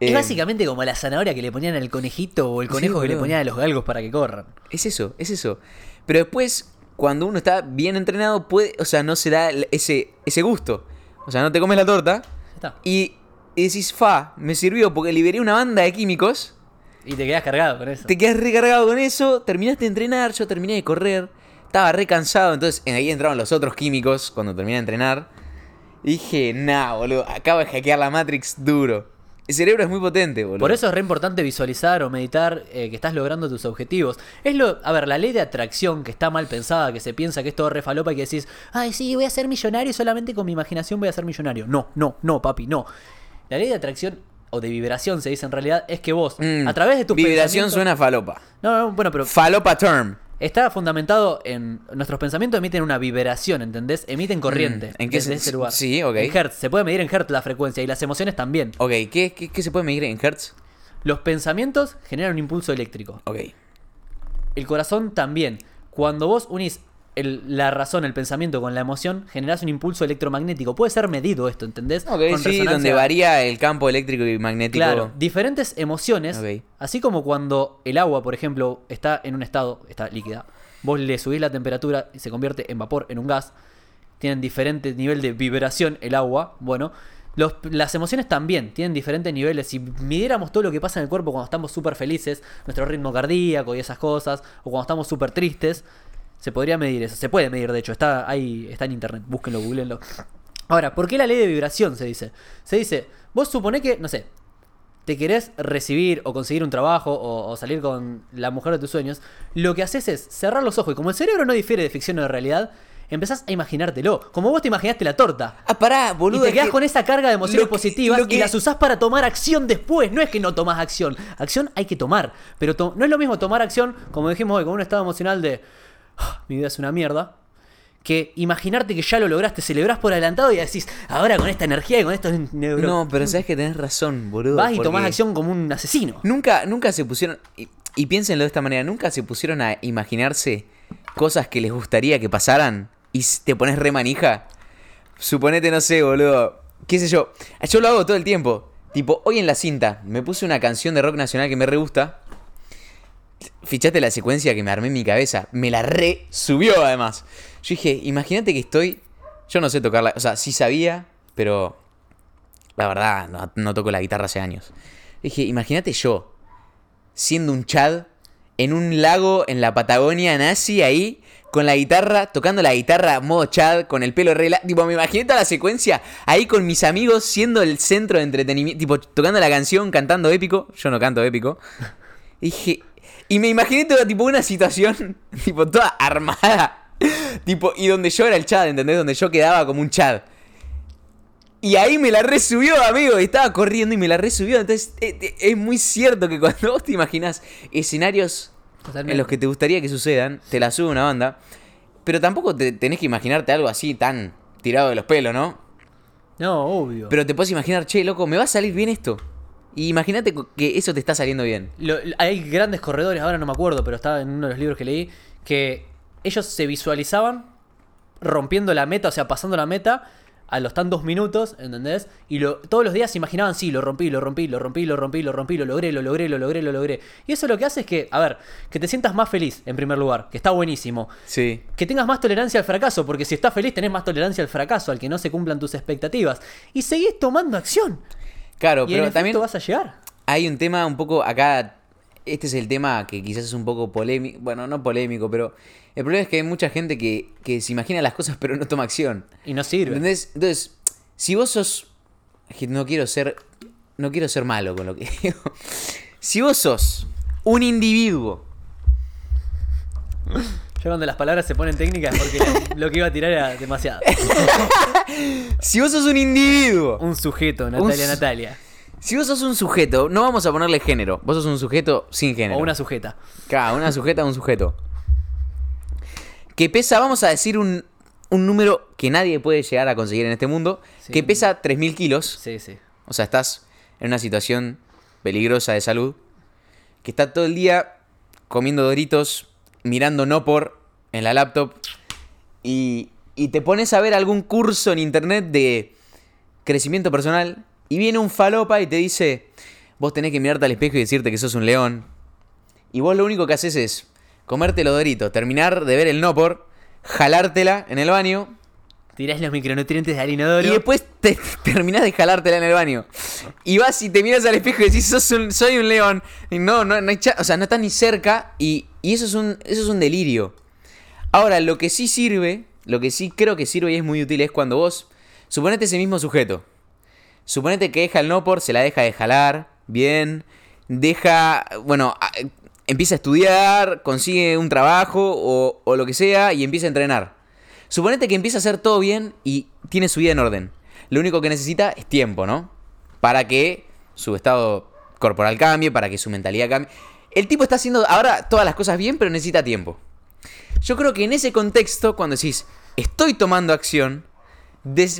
Es Eh, básicamente como la zanahoria que le ponían al conejito o el Sí, conejo que le ponían a los galgos para que corran. Es eso, es eso. Pero después, cuando uno está bien entrenado, puede, o sea, no se da ese, ese gusto. O sea, no te comes la torta está. y, y decís, fa, me sirvió porque liberé una banda de químicos. Y te quedas cargado con eso. Te quedas recargado con eso, terminaste de entrenar, yo terminé de correr, estaba re cansado, entonces en ahí entraron los otros químicos cuando terminé de entrenar. Y dije, nah, boludo, acabo de hackear la Matrix duro. El cerebro es muy potente, boludo. Por eso es re importante visualizar o meditar eh, que estás logrando tus objetivos. Es lo, a ver, la ley de atracción que está mal pensada, que se piensa que es todo re falopa y que decís, ay, sí, voy a ser millonario y solamente con mi imaginación voy a ser millonario. No, no, no, papi, no. La ley de atracción o de vibración se dice en realidad es que vos, Mm, a través de tus Vibración suena falopa. No, no, bueno, pero Falopa term. Está fundamentado en nuestros pensamientos emiten una vibración, ¿entendés? Emiten corriente. Mm, ¿en qué desde ese lugar. sí, ok. En hertz, se puede medir en hertz la frecuencia y las emociones también. Ok, ¿qué, qué, qué se puede medir en Hertz? Los pensamientos generan un impulso eléctrico. Ok. El corazón también. Cuando vos unís el- la razón, el pensamiento con la emoción, generás un impulso electromagnético. Puede ser medido esto, ¿entendés? Ok, Con sí, resonancia- donde varía el campo eléctrico y magnético. Claro, diferentes emociones, así como cuando el agua, por ejemplo, está en un estado, está líquida, vos le subís la temperatura y se convierte en vapor, en un gas, tienen diferente nivel de vibración el agua, bueno, Los- las emociones también tienen diferentes niveles. Si midiéramos todo lo que pasa en el cuerpo cuando estamos súper felices, nuestro ritmo cardíaco y esas cosas, o cuando estamos súper tristes, se podría medir eso. Se puede medir, de hecho, está ahí, está en internet, búsquenlo, googleenlo. Ahora, ¿por qué la ley de vibración se dice? Se dice, vos supone que, no sé, te querés recibir o conseguir un trabajo o, o salir con la mujer de tus sueños, lo que haces es cerrar los ojos y como el cerebro no difiere de ficción o de realidad, empezás a imaginártelo. Como vos te imaginaste la torta. Ah, pará, boludo. y te quedás que- con esa carga de emociones que- positivas que- y las usás para tomar acción después. No es que no tomás acción. Acción hay que tomar. Pero to- no es lo mismo tomar acción, como dijimos hoy, con un estado emocional de "Ah, mi vida es una mierda. Que imaginarte que ya lo lograste, celebrás por adelantado y decís, ahora con esta energía y con estos neuronas. No, pero sabes que tenés razón, boludo. Vas y tomás acción como un asesino. Nunca, nunca se pusieron. Y, y piénsenlo de esta manera, nunca se pusieron a imaginarse cosas que les gustaría que pasaran y te pones re manija. Suponete, no sé, boludo. ¿Qué sé yo? Yo lo hago todo el tiempo. Tipo, hoy en la cinta me puse una canción de rock nacional que me re gusta. Fichaste la secuencia que me armé en mi cabeza. Me la re subió además. Yo dije, imagínate que estoy. Yo no sé tocarla. O sea, sí sabía, pero. La verdad, no, no toco la guitarra hace años. Dije, imagínate yo, siendo un Chad, en un lago en la Patagonia nazi ahí, con la guitarra, tocando la guitarra modo Chad, con el pelo re... Tipo, me imaginé toda la secuencia ahí con mis amigos, siendo el centro de entretenimiento, tipo, tocando la canción, cantando épico. Yo no canto épico. Dije... Y me imaginé toda, tipo, una situación, tipo, toda armada. Tipo, y donde yo era el Chad, ¿entendés? Donde yo quedaba como un Chad. Y ahí me la resubió, amigo. y Estaba corriendo y me la resubió. Entonces, eh, eh, es muy cierto que cuando vos te imaginás escenarios Totalmente. en los que te gustaría que sucedan, te la sube una banda. Pero tampoco te tenés que imaginarte algo así tan tirado de los pelos, ¿no? No, obvio. Pero te puedes imaginar, che, loco, me va a salir bien esto. Y imagínate que eso te está saliendo bien. Lo- hay grandes corredores, ahora no me acuerdo, pero estaba en uno de los libros que leí, que ellos se visualizaban rompiendo la meta, o sea, pasando la meta a los tantos minutos, ¿entendés? Y lo, todos los días se imaginaban, sí, lo rompí, lo rompí, lo rompí, lo rompí, lo rompí, lo logré, lo logré, lo logré, lo logré. Y eso lo que hace es que, a ver, que te sientas más feliz, en primer lugar, que está buenísimo. Sí. Que tengas más tolerancia al fracaso, porque si estás feliz tenés más tolerancia al fracaso, al que no se cumplan tus expectativas. Y seguís tomando acción. Claro, y en pero efecto también vas a llegar. hay un tema un poco acá. Este es el tema que quizás es un poco polémico. Bueno, no polémico, pero el problema es que hay mucha gente que, que se imagina las cosas pero no toma acción. Y no sirve. ¿Entendés? Entonces, si vos sos. No quiero ser. No quiero ser malo con lo que digo. Si vos sos un individuo. Ya cuando las palabras se ponen técnicas es porque lo, lo que iba a tirar era demasiado. Si vos sos un individuo. Un sujeto, Natalia, su- Natalia. Si vos sos un sujeto, no vamos a ponerle género. Vos sos un sujeto sin género. O una sujeta. Claro, una sujeta o un sujeto. Que pesa, vamos a decir un, un número que nadie puede llegar a conseguir en este mundo. Sí. Que pesa 3.000 kilos. Sí, sí. O sea, estás en una situación peligrosa de salud. Que está todo el día comiendo doritos, mirando no por en la laptop. Y, y te pones a ver algún curso en internet de crecimiento personal. Y viene un falopa y te dice, vos tenés que mirarte al espejo y decirte que sos un león. Y vos lo único que haces es comerte los doritos, terminar de ver el no por, jalártela en el baño Tirás los micronutrientes del inodoro. y después te terminás de jalártela en el baño. Y vas y te miras al espejo y decís, "Sos un- soy un león. Y no, no, no hay o sea, no estás ni cerca. Y, y eso, es un, eso es un delirio. Ahora, lo que sí sirve, lo que sí creo que sirve y es muy útil es cuando vos, suponete ese mismo sujeto. Suponete que deja el no por, se la deja de jalar, bien. Deja, bueno, empieza a estudiar, consigue un trabajo o, o lo que sea y empieza a entrenar. Suponete que empieza a hacer todo bien y tiene su vida en orden. Lo único que necesita es tiempo, ¿no? Para que su estado corporal cambie, para que su mentalidad cambie. El tipo está haciendo ahora todas las cosas bien, pero necesita tiempo. Yo creo que en ese contexto, cuando decís, estoy tomando acción,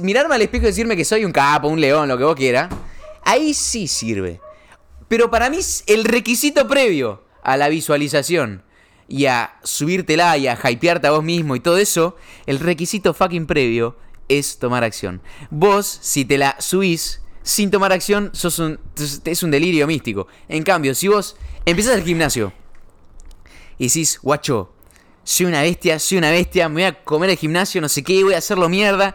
mirarme al espejo y decirme que soy un capo, un león, lo que vos quieras, ahí sí sirve. Pero para mí el requisito previo a la visualización y a subírtela y a hypearte a vos mismo y todo eso, el requisito fucking previo es tomar acción. Vos, si te la subís sin tomar acción, sos un, es un delirio místico. En cambio, si vos empiezas el gimnasio y decís, guacho, soy una bestia, soy una bestia, me voy a comer el gimnasio, no sé qué, voy a hacerlo mierda.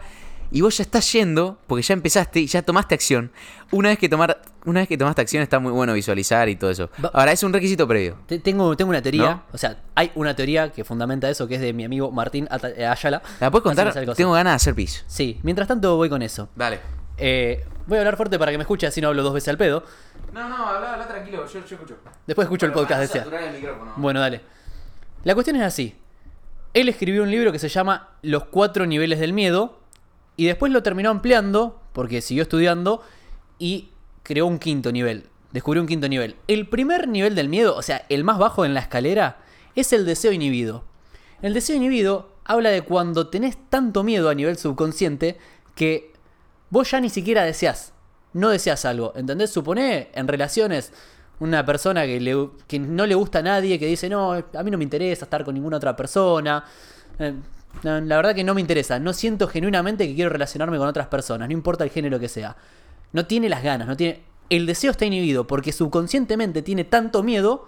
y vos ya estás yendo, porque ya empezaste y ya tomaste acción. Una vez que tomar, una vez que tomaste acción está muy bueno visualizar y todo eso. Ahora, es un requisito previo. Te- Tengo, tengo una teoría, ¿No? o sea, hay una teoría que fundamenta eso, que es de mi amigo Martín eh, Ayala. ¿La puedes contar? Tengo ganas de hacer pis. Sí, mientras tanto voy con eso. Dale. Eh, voy a hablar fuerte para que me escuche, así no hablo dos veces al pedo. No, no, habla, habla tranquilo, yo, yo escucho. Después escucho el podcast, decía. Bueno, dale. La cuestión es así. Él escribió un libro que se llama Los cuatro niveles del miedo y después lo terminó ampliando porque siguió estudiando y creó un quinto nivel. Descubrió un quinto nivel. El primer nivel del miedo, o sea, el más bajo en la escalera, es el deseo inhibido. El deseo inhibido habla de cuando tenés tanto miedo a nivel subconsciente que vos ya ni siquiera deseas. No deseas algo. ¿Entendés? Supone en relaciones una persona que, le- no le gusta a nadie, que dice, no, a mí no me interesa estar con ninguna otra persona. Eh, la verdad que no me interesa. No siento genuinamente que quiero relacionarme con otras personas, no importa el género que sea. No tiene las ganas, no tiene. El deseo está inhibido porque subconscientemente tiene tanto miedo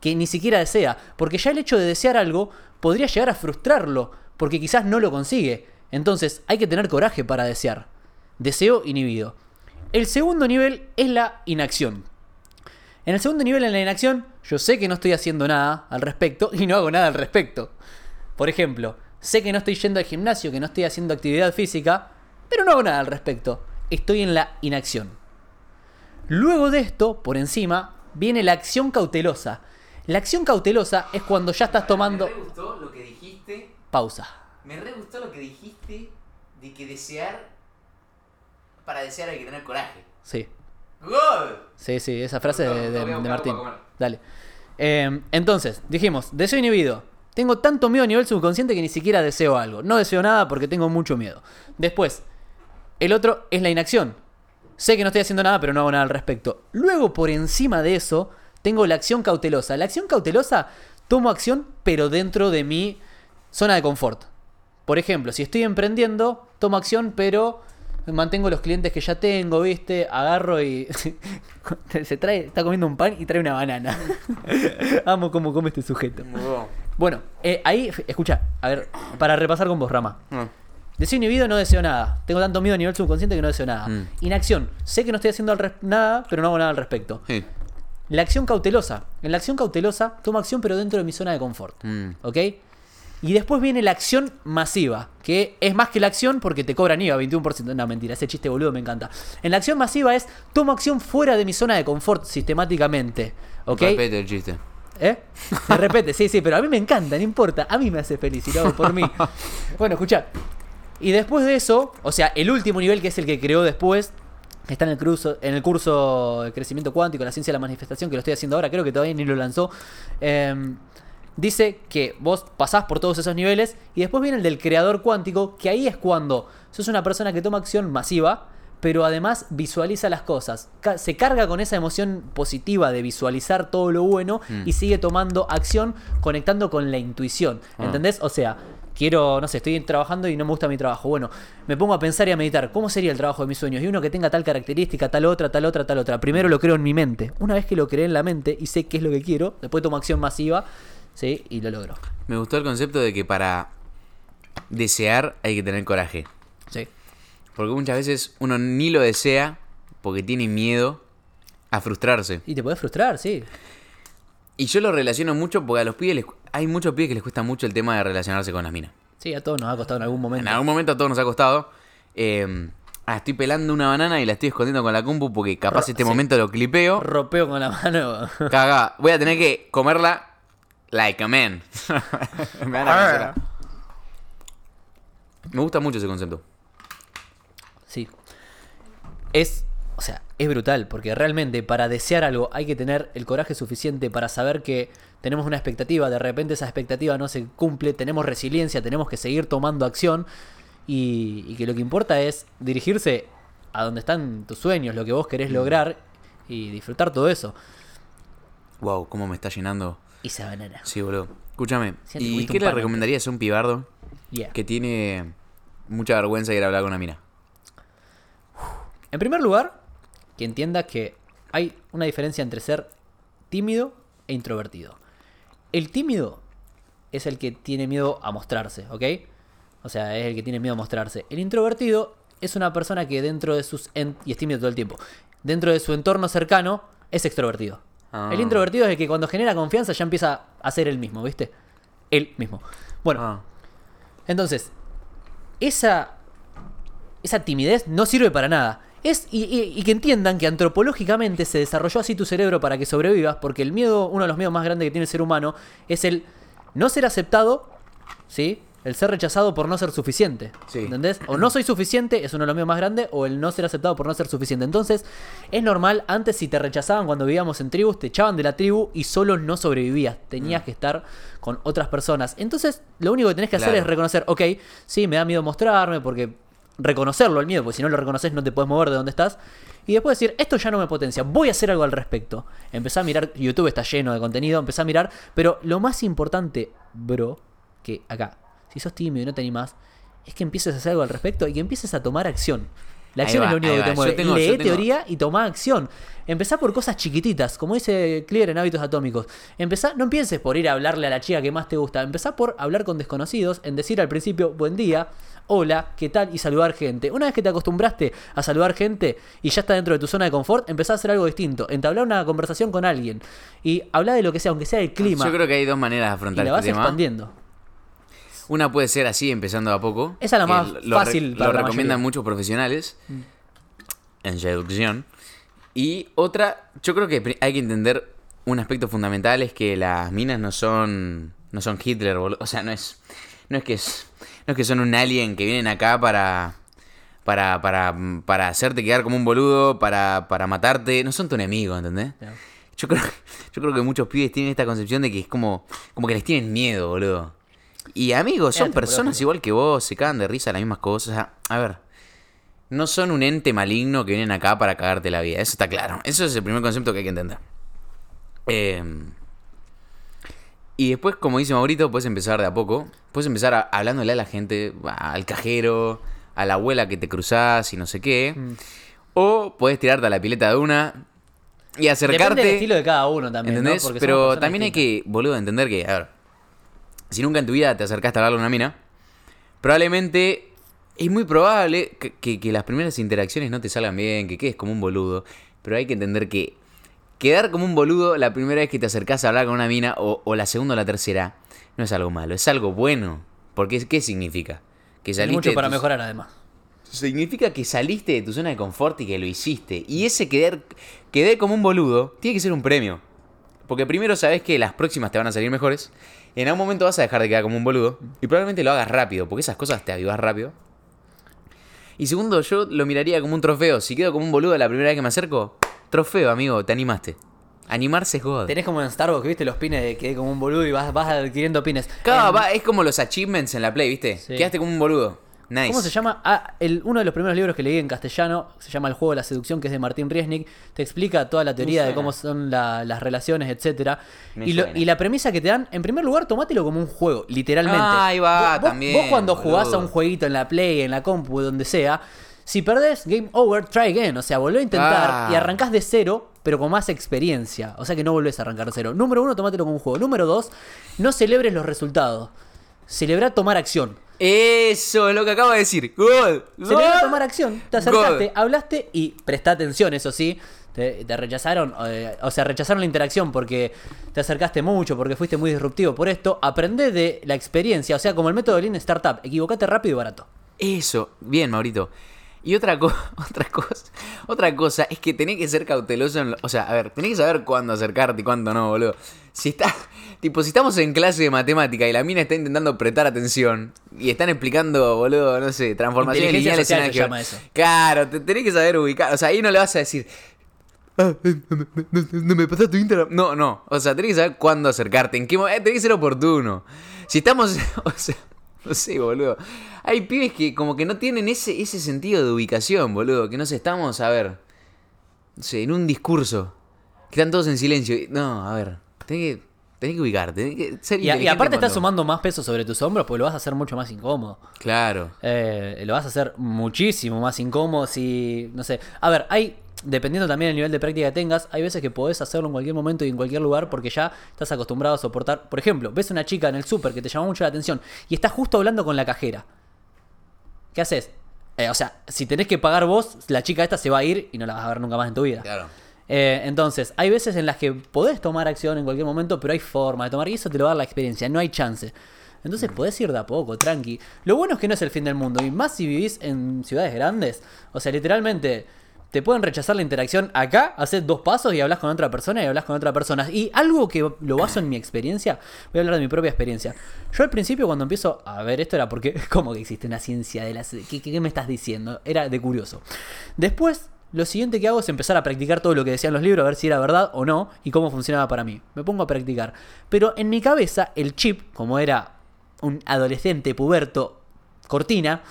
que ni siquiera desea. Porque ya el hecho de desear algo podría llegar a frustrarlo, porque quizás no lo consigue. Entonces hay que tener coraje para desear. Deseo inhibido. El segundo nivel es la inacción. En el segundo nivel, en la inacción, yo sé que no estoy haciendo nada al respecto y no hago nada al respecto. Por ejemplo, sé que no estoy yendo al gimnasio, que no estoy haciendo actividad física, pero no hago nada al respecto. Estoy en la inacción. Luego de esto, por encima, viene la acción cautelosa. La acción cautelosa es cuando ya estás tomando... gustó lo que dijiste. Pausa. Me re gustó lo que dijiste de que desear. Para desear hay que tener coraje. Sí. ¡Gol! Sí, sí, esa frase No, de, no Martín. Dale. Eh, entonces, dijimos, deseo inhibido. Tengo tanto miedo a nivel subconsciente que ni siquiera deseo algo. No deseo nada porque tengo mucho miedo. Después, el otro es la inacción. Sé que no estoy haciendo nada, pero no hago nada al respecto. Luego, por encima de eso, tengo la acción cautelosa. La acción cautelosa, tomo acción, pero dentro de mi zona de confort. Por ejemplo, si estoy emprendiendo, tomo acción, pero mantengo los clientes que ya tengo, ¿viste? Agarro y se trae, está comiendo un pan y trae una banana. Amo cómo come este sujeto. Bueno, eh, ahí, escucha, a ver, para repasar con vos, Rama. Deseo inhibido, no deseo nada. Tengo tanto miedo a nivel subconsciente que no deseo nada. Mm. Inacción, sé que no estoy haciendo nada, pero no hago nada al respecto. Sí. La acción cautelosa. En la acción cautelosa, tomo acción, pero dentro de mi zona de confort. Mm. ¿Ok? Y después viene la acción masiva, que es más que la acción porque te cobran IVA, 21%. No, mentira, ese chiste boludo me encanta. En la acción masiva es, tomo acción fuera de mi zona de confort sistemáticamente. ¿Ok? Repete el chiste. ¿Eh? Se repete, sí, sí, pero a mí me encanta, no importa. A mí me hace feliz y lo hago por mí. Bueno, escucha. Y después de eso, o sea, el último nivel que es el que creó después, que está en el, curso, en el curso de crecimiento cuántico, la ciencia de la manifestación, que lo estoy haciendo ahora, creo que todavía ni lo lanzó. em, dice que vos pasás por todos esos niveles y después viene el del creador cuántico, que ahí es cuando sos una persona que toma acción masiva, pero además visualiza las cosas. Se carga con esa emoción positiva de visualizar todo lo bueno y sigue tomando acción conectando con la intuición. Ah. ¿Entendés? O sea, quiero, no sé, estoy trabajando y no me gusta mi trabajo. Bueno, me pongo a pensar y a meditar, ¿cómo sería el trabajo de mis sueños? Y uno que tenga tal característica, tal otra, tal otra, tal otra. Primero lo creo en mi mente. Una vez que lo creé en la mente y sé qué es lo que quiero, después tomo acción masiva, ¿sí? Y lo logro. Me gustó el concepto de que para desear hay que tener coraje. Sí. Porque muchas veces uno ni lo desea porque tiene miedo a frustrarse. Y te puedes frustrar, sí. Y yo lo relaciono mucho porque a los pibes les, hay muchos pibes que les cuesta mucho el tema de relacionarse con las minas. Sí, a todos nos ha costado en algún momento. En algún momento a todos nos ha costado. eh, ah, estoy pelando una banana y la estoy escondiendo con la compu porque capaz Ro- este sí. momento lo clipeo. Ropeo con la mano. Caga, voy a tener que comerla like a man. Me van a cancelar. Me gusta mucho ese concepto. Sí. Es, o sea, es brutal, porque realmente para desear algo hay que tener el coraje suficiente para saber que tenemos una expectativa, de repente esa expectativa no se cumple, tenemos resiliencia, tenemos que seguir tomando acción y, y que lo que importa es dirigirse a donde están tus sueños, lo que vos querés lograr y disfrutar todo eso. Wow, cómo me está llenando. Y banana. Sí, boludo. Escúchame. ¿Y qué le recomendarías a un pibardo Yeah. que tiene mucha vergüenza de ir a hablar con una mina? En primer lugar, que entienda que hay una diferencia entre ser tímido e introvertido. El tímido es el que tiene miedo a mostrarse, ¿ok? O O sea, es el que tiene miedo a mostrarse. El introvertido es una persona que dentro de sus... en- y es tímido todo el tiempo. Dentro de su entorno cercano es extrovertido. Ah. El introvertido es el que cuando genera confianza ya empieza a ser él mismo, ¿viste? Él mismo. Bueno, Ah. entonces, esa, esa timidez no sirve para nada. Es, y, y- y que entiendan que antropológicamente se desarrolló así tu cerebro para que sobrevivas, porque el miedo, uno de los miedos más grandes que tiene el ser humano, es el no ser aceptado, ¿sí? El ser rechazado por no ser suficiente. Sí. ¿Entendés? O no soy suficiente, es uno de los miedos más grandes, o el no ser aceptado por no ser suficiente. Entonces, es normal, antes si te rechazaban cuando vivíamos en tribus, te echaban de la tribu y solo no sobrevivías. Tenías que estar con otras personas. Entonces, lo único que tenés que hacer es reconocer, ok, sí, me da miedo mostrarme, porque reconocerlo el miedo, porque si no lo reconoces no te puedes mover de donde estás. Y después decir, esto ya no me potencia, voy a hacer algo al respecto. Empezá a mirar, YouTube está lleno de contenido, empezá a mirar, pero lo más importante, bro, que acá, si sos tímido y no te animás, es que empieces a hacer algo al respecto y que empieces a tomar acción. La acción va, es lo único que te mueve. tengo- Lee tengo- teoría y toma acción. Empezá por cosas chiquititas, como dice Clear en Hábitos Atómicos. Empezá, no empieces por ir a hablarle a la chica que más te gusta. Empezá por hablar con desconocidos, en decir al principio buen día, hola, ¿qué tal? y saludar gente. Una vez que te acostumbraste a saludar gente y ya está dentro de tu zona de confort, empezá a hacer algo distinto. Entablar una conversación con alguien y hablar de lo que sea, aunque sea el clima. Yo creo que hay dos maneras de y afrontar la este vas tema. expandiendo. Una puede ser así, empezando a poco. Esa es la más lo fácil Lo para la recomiendan. Mm. muchos profesionales en seducción. Y otra, yo creo que hay que entender un aspecto fundamental es que las minas no son no son Hitler, boludo. o sea, no es no es que es, no es que son un alien que vienen acá para para, para, para hacerte quedar como un boludo, para, para matarte, no son tu enemigo, ¿entendés? Yo creo, yo creo que muchos pibes tienen esta concepción de que es como, como que les tienen miedo, boludo. Y amigos, son personas igual que vos, se cagan de risa las mismas cosas. O sea, a ver, no son un ente maligno que vienen acá para cagarte la vida. Eso está claro. Eso es el primer concepto que hay que entender. Eh, y después, como dice Maurito, puedes empezar de a poco. Puedes empezar a- hablándole a la gente, al cajero, a la abuela que te cruzás y no sé qué. Mm. O puedes tirarte a la pileta de una y acercarte. Depende del estilo de cada uno también. ¿no? ¿Entendés? Porque Pero también hay que, boludo, entender que, a ver, si nunca en tu vida te acercaste a hablarle a una mina, probablemente es muy probable que, que- que las primeras interacciones no te salgan bien, que quedes como un boludo. Pero hay que entender que quedar como un boludo la primera vez que te acercás a hablar con una mina, o, o la segunda o la tercera, no es algo malo, es algo bueno. Porque, ¿qué significa? Que saliste mucho para mejorar además. Significa que saliste de tu zona de confort y que lo hiciste. Y ese quedar, quedé como un boludo tiene que ser un premio. Porque primero sabes que las próximas te van a salir mejores. En algún momento vas a dejar de quedar como un boludo. Y probablemente lo hagas rápido, porque esas cosas te avivas rápido. Y segundo, yo lo miraría como un trofeo. Si quedo como un boludo la primera vez que me acerco, trofeo, amigo, te animaste. Animarse es God. Tenés como en Starbucks, ¿viste? Los pines de quedé como un boludo y vas, vas adquiriendo pines. Claro, En- va, es como los achievements en la Play, ¿viste? Sí. Quedaste como un boludo. Nice. ¿Cómo se llama? Ah, el, uno de los primeros libros que leí en castellano se llama El juego de la seducción, que es de Martín Riesnik. Te explica toda la teoría de cómo son la- las relaciones, etcétera. Y, lo- suena. y la premisa que te dan, en primer lugar, tomátelo como un juego, literalmente. Ah, ahí va, Vos- también, Vos cuando jugás a un jueguito en la Play, en la compu, donde sea, si perdés, game over, try again. O sea, volvé a intentar Ah. y arrancás de cero, pero con más experiencia. O sea que no volvés a arrancar de cero. Número uno, tomátelo como un juego. Número dos, no celebres los resultados. Celebra tomar acción. Eso es lo que acabo de decir. Se va a tomar acción. Te acercaste, God. hablaste y presta atención, eso sí. Te, te rechazaron, eh, o sea, rechazaron la interacción porque te acercaste mucho, porque fuiste muy disruptivo por esto. Aprende de la experiencia, o sea, como el método Lean Startup. Equivocate rápido y barato. Eso, bien, Maurito. Y otra, co- otra cosa, otra cosa es que tenés que ser cauteloso en lo- o sea, a ver, tenés que saber cuándo acercarte y cuándo no, boludo. Si está, tipo, si estamos en clase de matemática y la mina está intentando prestar atención y están explicando, boludo, no sé, transformaciones lineales social en se álgebra. llama eso. Claro, te tenés que saber ubicar, o sea, ahí no le vas a decir "Ah, eh, no, me- no- no pasaste tu Instagram. No, no. O sea, tenés que saber cuándo acercarte. En qué mo- eh, tenés que ser oportuno. Si estamos. O sea, no sé, boludo. Hay pibes que como que no tienen ese, ese sentido de ubicación, boludo. Que no sé, estamos, a ver. No sé, en un discurso. Que están todos en silencio. No, a ver. Tenés que, tenés que ubicarte. Tenés que ser Y, aparte estás sumando más peso sobre tus hombros porque lo vas a hacer mucho más incómodo. Claro. Eh, lo vas a hacer muchísimo más incómodo si, no sé, a ver, hay, dependiendo también del nivel de práctica que tengas, hay veces que podés hacerlo en cualquier momento y en cualquier lugar porque ya estás acostumbrado a soportar, por ejemplo, ves una chica en el súper que te llama mucho la atención y estás justo hablando con la cajera. ¿qué haces? Eh, o sea, si tenés que pagar vos, la chica esta se va a ir y no la vas a ver nunca más en tu vida. Claro. Eh, entonces, hay veces en las que podés tomar acción en cualquier momento, pero hay forma de tomar y eso te lo va a dar la experiencia, no hay chance. Entonces podés ir de a poco, tranqui. Lo bueno es que no es el fin del mundo, y más si vivís en ciudades grandes. O sea, literalmente, te pueden rechazar la interacción acá, haces dos pasos y hablas con otra persona y hablas con otra persona. Y algo que lo baso en mi experiencia, voy a hablar de mi propia experiencia. Yo al principio cuando empiezo a ver esto era porque, ¿cómo que existe una ciencia de las... ¿Qué, qué- qué me estás diciendo? Era de curioso. Después, lo siguiente que hago es empezar a practicar todo lo que decían los libros, a ver si era verdad o no y cómo funcionaba para mí. Me pongo a practicar. Pero en mi cabeza, el chip, como era un adolescente puberto cortina,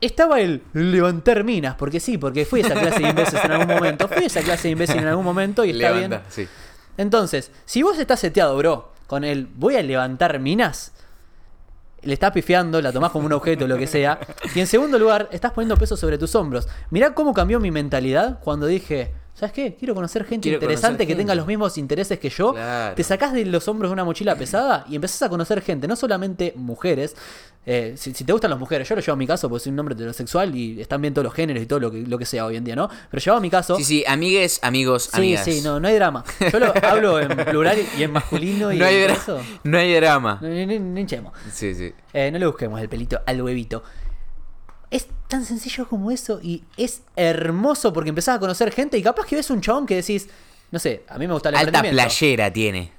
estaba el levantar minas, porque sí, porque fui a esa clase de imbéciles en algún momento, fui a esa clase de imbéciles en algún momento y está Levanta, bien. sí. Entonces, si vos estás seteado, bro, con el voy a levantar minas, le estás pifiando, la tomás como un objeto, lo que sea. Y en segundo lugar, estás poniendo peso sobre tus hombros. Mirá cómo cambió mi mentalidad cuando dije, ¿sabes qué? Quiero conocer gente Quiero interesante conocer que tenga los mismos intereses que yo. Claro. Te sacás de los hombros de una mochila pesada y empezás a conocer gente, no solamente mujeres. Eh, si, si te gustan las mujeres, yo lo llevo a mi caso porque soy un hombre heterosexual y están bien todos los géneros y todo lo que, lo que sea hoy en día, ¿no? Pero llevado a mi caso. Sí, sí, amigues, amigos, Sí, amigas. sí, no, no hay drama. Yo lo hablo en plural y en masculino y no, hay en eso. no hay drama. No, no, hinchemos. Sí, sí. Eh, no le busquemos el pelito al huevito. Es tan sencillo como eso y es hermoso porque empezás a conocer gente y capaz que ves un chabón que decís, no sé, a mí me gusta el Alta playera tiene.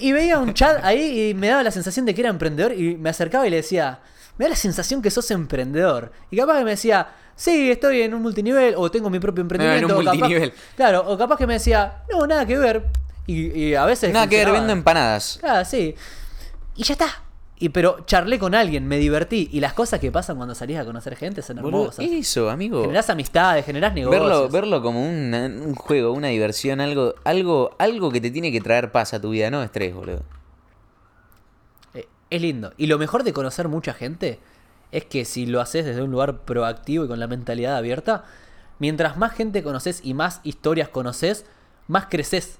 Y veía un chat ahí y me daba la sensación de que era emprendedor y me acercaba y le decía, me da la sensación que sos emprendedor. Y capaz que me decía, sí, estoy en un multinivel o tengo mi propio emprendimiento. en un o capaz- multinivel. claro, o capaz que me decía, no, nada que ver. Y, y a veces... Nada que ver, vendo empanadas. Ah, sí. Y ya está. Y pero charlé con alguien, me divertí. Y las cosas que pasan cuando salís a conocer gente son hermosas. eso, amigo. Generás amistades, generás negocios. Verlo, verlo como un, un juego, una diversión, algo, algo, algo que te tiene que traer paz a tu vida, no estrés, boludo. Eh, es lindo. Y lo mejor de conocer mucha gente es que si lo haces desde un lugar proactivo y con la mentalidad abierta, mientras más gente conoces y más historias conoces, más creces,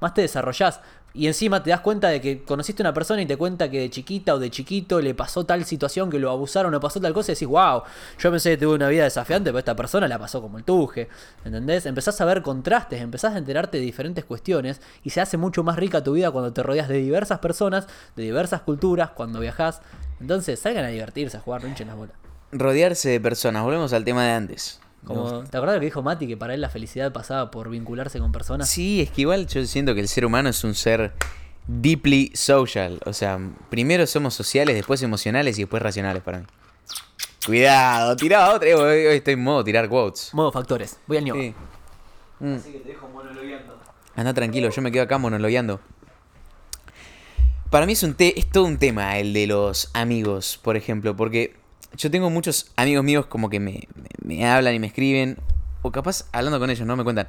más te desarrollás. Y encima te das cuenta de que conociste a una persona y te cuenta que de chiquita o de chiquito le pasó tal situación que lo abusaron o pasó tal cosa y decís, wow, yo pensé que tuve una vida desafiante, pero esta persona la pasó como el tuje. ¿Entendés? Empezás a ver contrastes, empezás a enterarte de diferentes cuestiones y se hace mucho más rica tu vida cuando te rodeas de diversas personas, de diversas culturas, cuando viajás. Entonces salgan a divertirse, a jugar, no hinchen las bolas. Rodearse de personas, volvemos al tema de antes. Como, ¿Te acordás lo que dijo Mati? Que para él la felicidad pasaba por vincularse con personas. Sí, es que igual yo siento que el ser humano es un ser deeply social. O sea, primero somos sociales, después emocionales y después racionales para mí. Cuidado, tiraba otra. Hoy, hoy estoy en modo tirar quotes. Modo factores. Voy al ñoco. Sí. Mm. Así que te dejo monologueando. Anda tranquilo, yo me quedo acá monologueando. Para mí es, un te- es todo un tema el de los amigos, por ejemplo, porque yo tengo muchos amigos míos como que me, me- hablan y me escriben, o capaz hablando con ellos, ¿no? Me cuentan,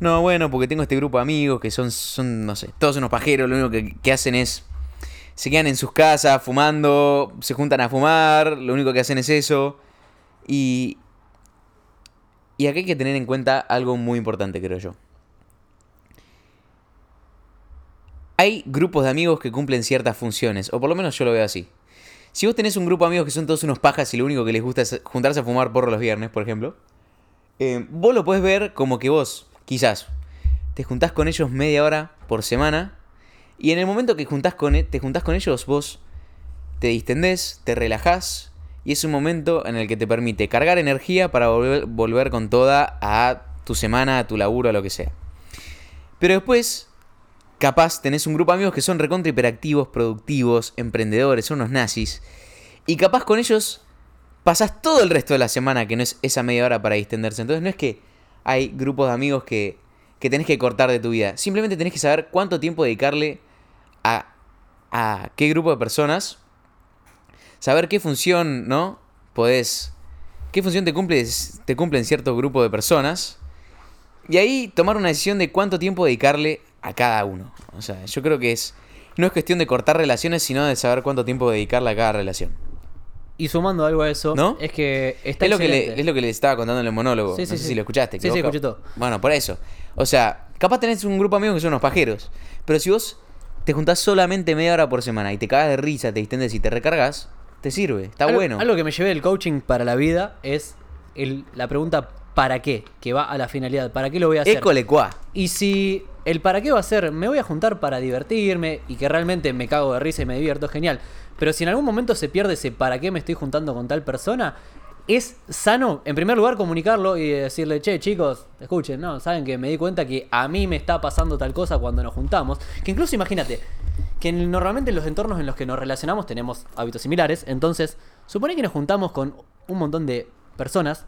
no, bueno, porque tengo este grupo de amigos que son, son no sé, todos unos pajeros, lo único que, que hacen es, se quedan en sus casas fumando, se juntan a fumar, lo único que hacen es eso, y... Y acá hay que tener en cuenta algo muy importante, creo yo. hay grupos de amigos que cumplen ciertas funciones, o por lo menos yo lo veo así. Si vos tenés un grupo de amigos que son todos unos pajas y lo único que les gusta es juntarse a fumar porro los viernes, por ejemplo, eh, vos lo podés ver como que vos, quizás, te juntás con ellos media hora por semana, y en el momento que juntás con, e- te juntás con ellos, vos te distendés, te relajás, y es un momento en el que te permite cargar energía para volver, volver con toda a tu semana, a tu laburo, a lo que sea. Pero después, capaz tenés un grupo de amigos que son recontra hiperactivos, productivos, emprendedores, son unos nazis. Y capaz con ellos pasás todo el resto de la semana que no es esa media hora para distenderse. Entonces no es que hay grupos de amigos que, que tenés que cortar de tu vida. Simplemente tenés que saber cuánto tiempo dedicarle a, a qué grupo de personas. Saber qué función, ¿no? Podés... ¿Qué función te cumple, te cumple en cierto grupo de personas? Y ahí tomar una decisión de cuánto tiempo dedicarle a cada uno. O sea, yo creo que es. No es cuestión de cortar relaciones, sino de saber cuánto tiempo dedicarle a cada relación. Y sumando algo a eso, ¿No? es que está Es lo que, le, es lo que le estaba contando en el monólogo. Sí, no sí, sé sí. si lo escuchaste. Sí, sí, escuché todo. Bueno, por eso. O sea, capaz tenés un grupo de amigos que son unos pajeros. Pero si vos te juntás solamente media hora por semana y te cagas de risa, te distendes y te recargas, te sirve, está algo, bueno. Algo que me llevé del coaching para la vida es el- la pregunta ¿para qué? Que va a la finalidad. ¿Para qué lo voy a hacer? École cuá. Y si el para qué va a ser, me voy a juntar para divertirme y que realmente me cago de risa y me divierto, genial. Pero si en algún momento se pierde ese para qué me estoy juntando con tal persona, es sano, en primer lugar, comunicarlo y decirle, che, chicos, escuchen, no, saben que me di cuenta que a mí me está pasando tal cosa cuando nos juntamos. Que incluso imagínate, que en- normalmente en los entornos en los que nos relacionamos tenemos hábitos similares, entonces, supone que nos juntamos con un montón de personas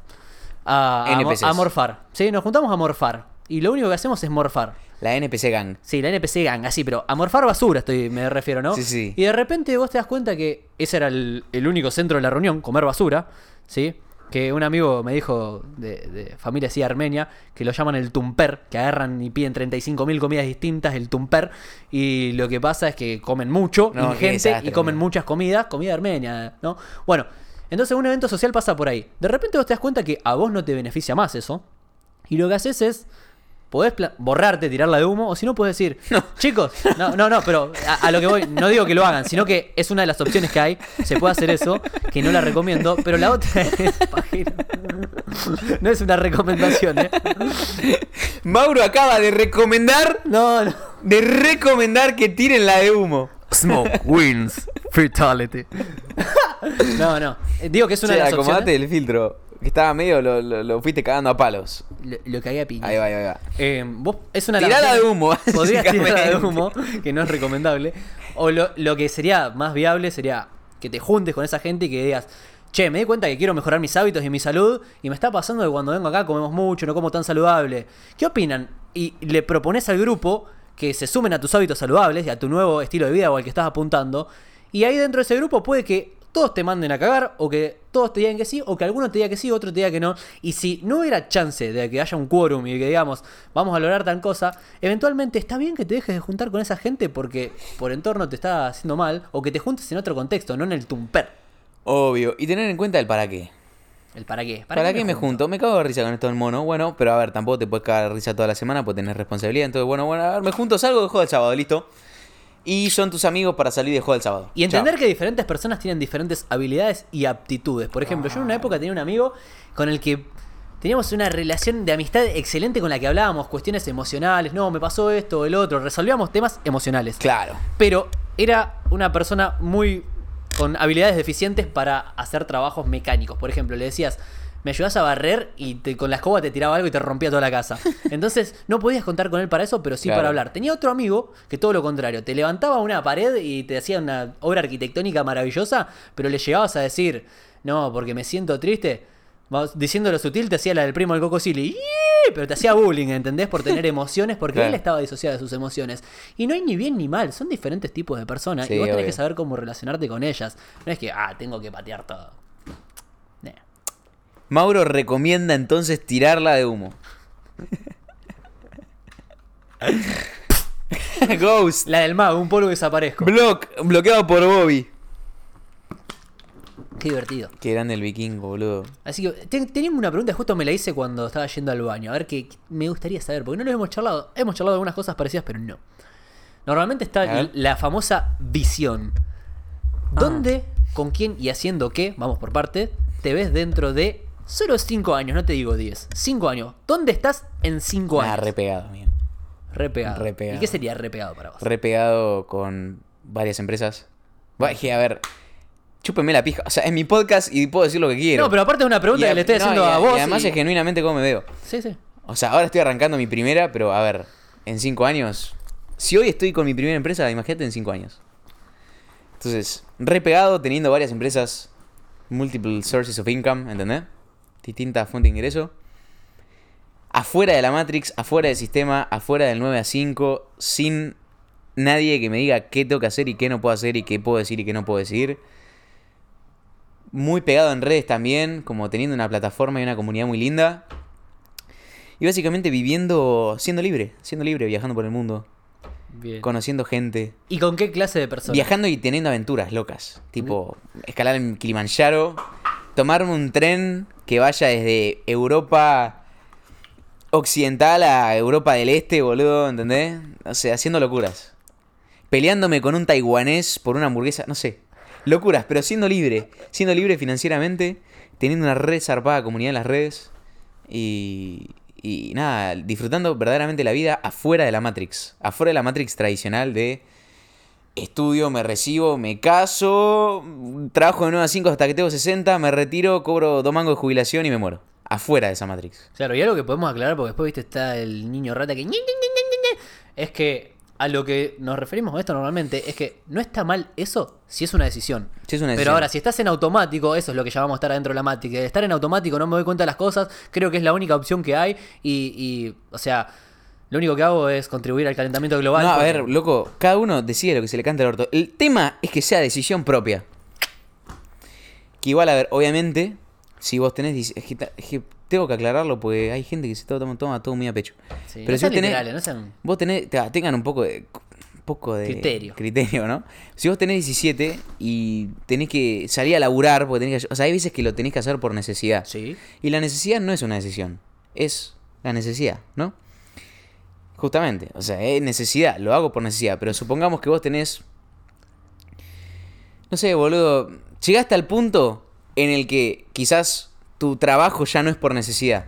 a, a, a morfar. Sí, nos juntamos a morfar. Y lo único que hacemos es morfar. La NPC Gang. Sí, la NPC gang, así, pero a morfar basura estoy, me refiero, ¿no? Sí, sí. Y de repente vos te das cuenta que ese era el, el único centro de la reunión, comer basura, ¿sí? Que un amigo me dijo de, de familia así armenia que lo llaman el tumper, que agarran y piden 35.000 comidas distintas, el tumper, y lo que pasa es que comen mucho, No, ingente, desastre, y comen muchas comidas, comida armenia, ¿no? Bueno, entonces un evento social pasa por ahí. De repente vos te das cuenta que a vos no te beneficia más eso, y lo que haces es. Podés borrarte, tirarla de humo, o si no, puedes decir, chicos, no, no, no, pero a, a lo que voy, no digo que lo hagan, sino que es una de las opciones que hay, se puede hacer eso, que no la recomiendo, pero la otra es. No es una recomendación, ¿eh? Mauro acaba de recomendar, No, no. de recomendar que tiren la de humo. Smoke wins fatality. No, no, digo que es una Che, de las acomodate opciones. el filtro. Que estaba medio, lo, lo- lo fuiste cagando a palos. Lo, lo que había piña. Ahí va, ahí va, ahí va. Eh, vos, es una Tirala las de humo, Podrías tirarla de humo, que no es recomendable. O lo, lo que sería más viable sería que te juntes con esa gente y que digas, che, me di cuenta que quiero mejorar mis hábitos y mi salud y me está pasando que cuando vengo acá comemos mucho, no como tan saludable. ¿Qué opinan? Y le propones al grupo que se sumen a tus hábitos saludables y a tu nuevo estilo de vida o al que estás apuntando. Y ahí dentro de ese grupo puede que todos te manden a cagar, o que todos te digan que sí, o que alguno te diga que sí, otro te diga que no. Y si no hubiera chance de que haya un quórum y que digamos, vamos a lograr tal cosa, eventualmente está bien que te dejes de juntar con esa gente porque por entorno te está haciendo mal, o que te juntes en otro contexto, no en el tumper. Obvio. Y tener en cuenta el para qué. ¿El para qué? ¿Para, qué me junto? Me cago de risa con esto del mono. Bueno, pero a ver, tampoco te puedes cagar de risa toda la semana porque tenés responsabilidad. Entonces, bueno, bueno, a ver, me junto, salgo de juego el sábado, listo. Y son tus amigos para salir de juego el sábado. Y entender Chao. que diferentes personas tienen diferentes habilidades y aptitudes. Por ejemplo, yo en una época tenía un amigo con el que teníamos una relación de amistad excelente con la que hablábamos cuestiones emocionales. No, me pasó esto, el otro. Resolvíamos temas emocionales. Claro. Pero era una persona muy con habilidades deficientes para hacer trabajos mecánicos. Por ejemplo, le decías, me ayudas a barrer y te- con la escoba te tiraba algo y te rompía toda la casa. Entonces no podías contar con él para eso, pero sí Claro. para hablar. Tenía otro amigo que todo lo contrario, te levantaba una pared y te hacía una obra arquitectónica maravillosa, pero le llegabas a decir, no, porque me siento triste. Diciéndolo sutil, te hacía la del primo del Coco Silly. Pero te hacía bullying, ¿entendés? Por tener emociones, porque Claro. él estaba disociado de sus emociones. Y no hay ni bien ni mal, son diferentes tipos de personas. Sí, y vos tenés obvio. que saber cómo relacionarte con ellas. No es que, ah, tengo que patear todo. Mauro recomienda entonces tirarla de humo. Ghost. La del mago, un polvo desaparezco. Block. Bloqueado por Bobby. Qué divertido. Qué grande el vikingo, boludo. Así que te- tenía una pregunta, justo me la hice cuando estaba yendo al baño. A ver qué me gustaría saber, porque no lo hemos charlado. Hemos charlado de algunas cosas parecidas, pero no. Normalmente está la famosa visión. ¿Dónde, con quién y haciendo qué, vamos por parte, te ves dentro de solo 5 años? No te digo 10. 5 años. ¿Dónde estás en 5 Ah, años? re pegado, amigo. Repegado. repegado. ¿Y qué sería repegado para vos? Re pegado con varias empresas. Va, dije, a ver. Chúpeme la pija. O sea, es mi podcast y puedo decir lo que quiero. no, pero aparte es una pregunta a- que le estoy no, haciendo a, vos. Y además y- es genuinamente cómo me veo. Sí, sí. O sea, ahora estoy arrancando mi primera, pero a ver, en cinco años. Si hoy estoy con mi primera empresa, imagínate en cinco años. Entonces, re pegado, teniendo varias empresas, multiple sources of income, ¿entendés? Distintas fuentes de ingreso. Afuera de la Matrix, afuera del sistema, afuera del 9 a 5, sin nadie que me diga qué tengo que hacer y qué no puedo hacer y qué puedo decir y qué no puedo decir. Muy pegado en redes también, como teniendo una plataforma y una comunidad muy linda. Y básicamente viviendo, siendo libre, siendo libre, viajando por el mundo, Bien. conociendo gente, ¿Y con qué clase de personas? viajando y teniendo aventuras locas. Tipo, escalar en Kilimanjaro, tomarme un tren que vaya desde Europa occidental a Europa del Este, boludo, ¿entendés? O sea, haciendo locuras. Peleándome con un taiwanés por una hamburguesa, no sé. Locuras, pero siendo libre. Siendo libre financieramente, teniendo una red zarpada comunidad en las redes. Y, y nada, disfrutando verdaderamente la vida afuera de la Matrix. Afuera de la Matrix tradicional de estudio, me recibo, me caso, trabajo de 9 a 5 hasta que tengo 60, me retiro, cobro dos mangos de jubilación y me muero. Afuera de esa Matrix. Claro, y algo que podemos aclarar, porque después, viste, está el niño rata que... Es que a lo que nos referimos con esto normalmente es que no está mal eso si es una decisión. Si es una Pero ahora, si estás en automático, eso es lo que llamamos estar adentro de la Matrix. Estar en automático, no me doy cuenta de las cosas, creo que es la única opción que hay y, y, o sea, lo único que hago es contribuir al calentamiento global. No, a porque- ver, loco, cada uno decide lo que se le canta al orto. El tema es que sea decisión propia. Que igual, a ver, obviamente, si vos tenés... Es que, es que tengo que aclararlo porque hay gente que se toma, toma todo muy a pecho. Sí, Pero no si vos tenés, literales, no sean- vos tenés, te- tengan un poco de... Un poco de Criterio. criterio, ¿no? Si vos tenés 17 y tenés que salir a laburar, porque tenés que, o sea, hay veces que lo tenés que hacer por necesidad. Sí. Y la necesidad no es una decisión, es la necesidad, ¿no? Justamente, o sea, es necesidad, lo hago por necesidad, pero supongamos que vos tenés... No sé, boludo, llegaste al punto en el que quizás tu trabajo ya no es por necesidad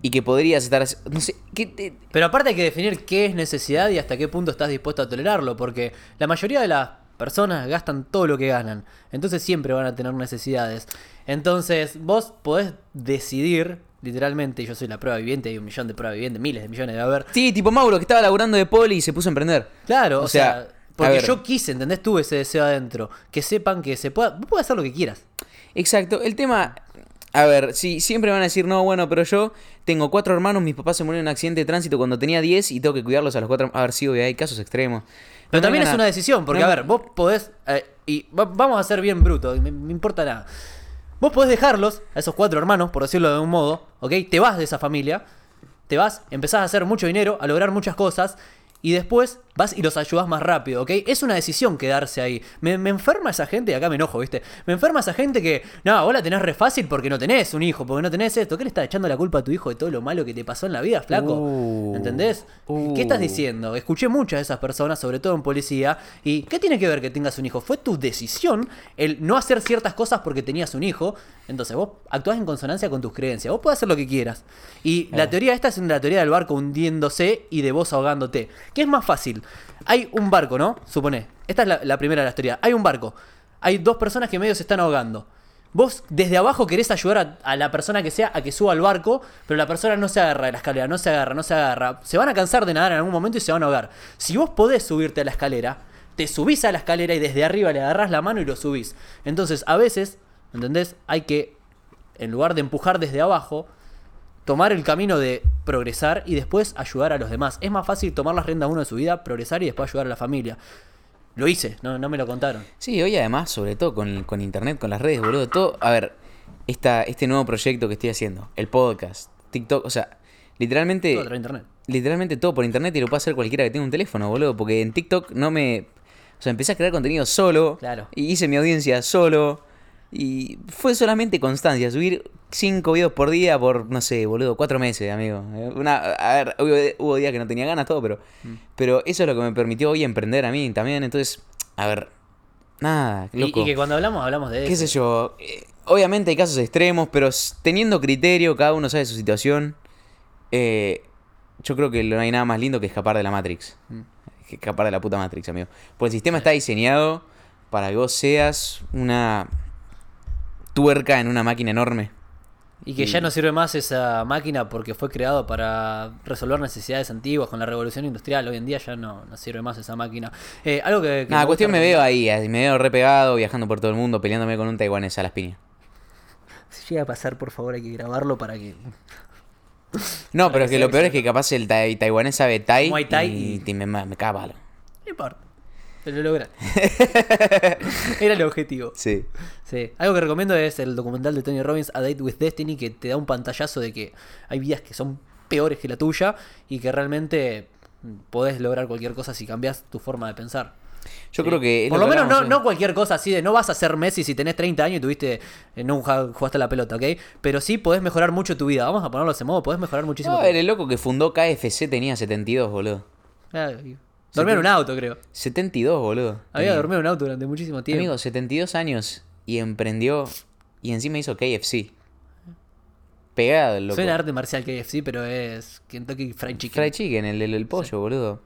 y que podrías estar... No sé, ¿qué te- Pero aparte hay que definir qué es necesidad y hasta qué punto estás dispuesto a tolerarlo, porque la mayoría de las personas gastan todo lo que ganan, entonces siempre van a tener necesidades. Entonces vos podés decidir, literalmente, yo soy la prueba viviente, hay un millón de pruebas vivientes, miles de millones de haber. Sí, tipo Mauro, que estaba laburando de poli y se puso a emprender. Claro, O o, sea, porque yo quise, ¿entendés? Tuve ese deseo adentro, que sepan que se pueda, vos podés hacer lo que quieras. Exacto, el tema, a ver, sí, siempre van a decir, no, bueno, pero yo tengo cuatro hermanos, mis papás se murieron en un accidente de tránsito cuando tenía 10 y tengo que cuidarlos a los cuatro. A ver, sí, obvio, hay casos extremos. Pero No también es una decisión, porque no- a ver, vos podés. eh, y va- vamos a ser bien brutos, me, me importa nada. Vos podés dejarlos, a esos cuatro hermanos, por decirlo de un modo, ¿ok? Te vas de esa familia, te vas, empezás a hacer mucho dinero, a lograr muchas cosas, y después vas y los ayudás más rápido, ¿ok? Es una decisión quedarse ahí. Me, me enferma esa gente, y acá me enojo, ¿viste? Me enferma esa gente que, no, vos la tenés re fácil porque no tenés un hijo, porque no tenés esto. ¿Qué le estás echando la culpa a tu hijo de todo lo malo que te pasó en la vida, flaco? Uh. ¿Entendés? Uh. ¿Qué estás diciendo? Escuché muchas de esas personas, sobre todo en policía, y ¿qué tiene que ver que tengas un hijo? Fue tu decisión el no hacer ciertas cosas porque tenías un hijo, entonces vos actuás en consonancia con tus creencias, vos podés hacer lo que quieras. Y la teoría esta es la teoría del barco hundiéndose y de vos ahogándote. ¿Qué es más fácil? Hay un barco, ¿no? Supone. Esta es la, primera de la teoría. Hay un barco. Hay dos personas que medio se están ahogando. Vos desde abajo querés ayudar a, a la persona que sea a que suba al barco, pero la persona no se agarra de la escalera, no se agarra, no se agarra. Se van a cansar de nadar en algún momento y se van a ahogar. Si vos podés subirte a la escalera, te subís a la escalera y desde arriba le agarrás la mano y lo subís. Entonces, a veces, ¿entendés? Hay que, en lugar de empujar desde abajo, tomar el camino de progresar y después ayudar a los demás. Es más fácil tomar las riendas uno de su vida, progresar y después ayudar a la familia. Lo hice, no, no me lo contaron. Sí, hoy además, sobre todo con, con internet, con las redes, boludo, todo. A ver, esta, este nuevo proyecto que estoy haciendo, el podcast, TikTok, o sea, literalmente. Todo de internet. Literalmente todo por internet y lo puede hacer cualquiera que tenga un teléfono, boludo. Porque en TikTok no me. O sea, empecé a crear contenido solo. Claro. Y hice mi audiencia solo. Y fue solamente constancia. Subir cinco videos por día por, no sé, boludo, cuatro meses, amigo. Eh, Una, a ver, hubo, hubo días que no tenía ganas, todo, pero. Mm. Pero eso es lo que me permitió hoy emprender a mí también. Entonces, a ver. Nada, Y, loco. y que cuando hablamos, hablamos de qué eso. sé yo. eh, obviamente hay casos extremos, pero teniendo criterio, cada uno sabe su situación. eh, yo creo que no hay nada más lindo que escapar de la Matrix. Mm. Que escapar de la puta Matrix, amigo. Porque el sistema está diseñado para que vos seas una tuerca en una máquina enorme. Y que ya no sirve más esa máquina porque fue creado para resolver necesidades antiguas con la revolución industrial. Hoy en día ya no, no sirve más esa máquina. Eh, algo que. que Nada, me cuestión me veo ahí, así, me veo repegado, viajando por todo el mundo, peleándome con un taiwanés a las piñas. Si llega a pasar, por favor, hay que grabarlo para que. No, pero es que que lo peor es que capaz el tai- taiwanés sabe tai, Thai y, me, me caga palo. No importa. Pero lo lograste. Era el objetivo. Sí. Sí. Algo que recomiendo es el documental de Tony Robbins, A Date with Destiny, que te da un pantallazo de que hay vidas que son peores que la tuya y que realmente podés lograr cualquier cosa si cambias tu forma de pensar. Yo Sí. creo que. Por lo menos no, cualquier cosa así de no vas a ser Messi si tenés 30 años y tuviste eh, no jug- jugaste a la pelota, ¿ok? Pero sí podés mejorar mucho tu vida. Vamos a ponerlo de ese modo, podés mejorar muchísimo. No, el loco que fundó KFC tenía 72, boludo. Ah, y- Dormía en un auto, creo. 72, boludo. Había Tenía. dormido en un auto durante muchísimo tiempo. Amigo, 72 años y emprendió y encima hizo KFC. Pegado, loco. Suena arte marcial KFC, pero es Kentucky Fried Chicken. Fried chicken, el, el, el pollo, boludo.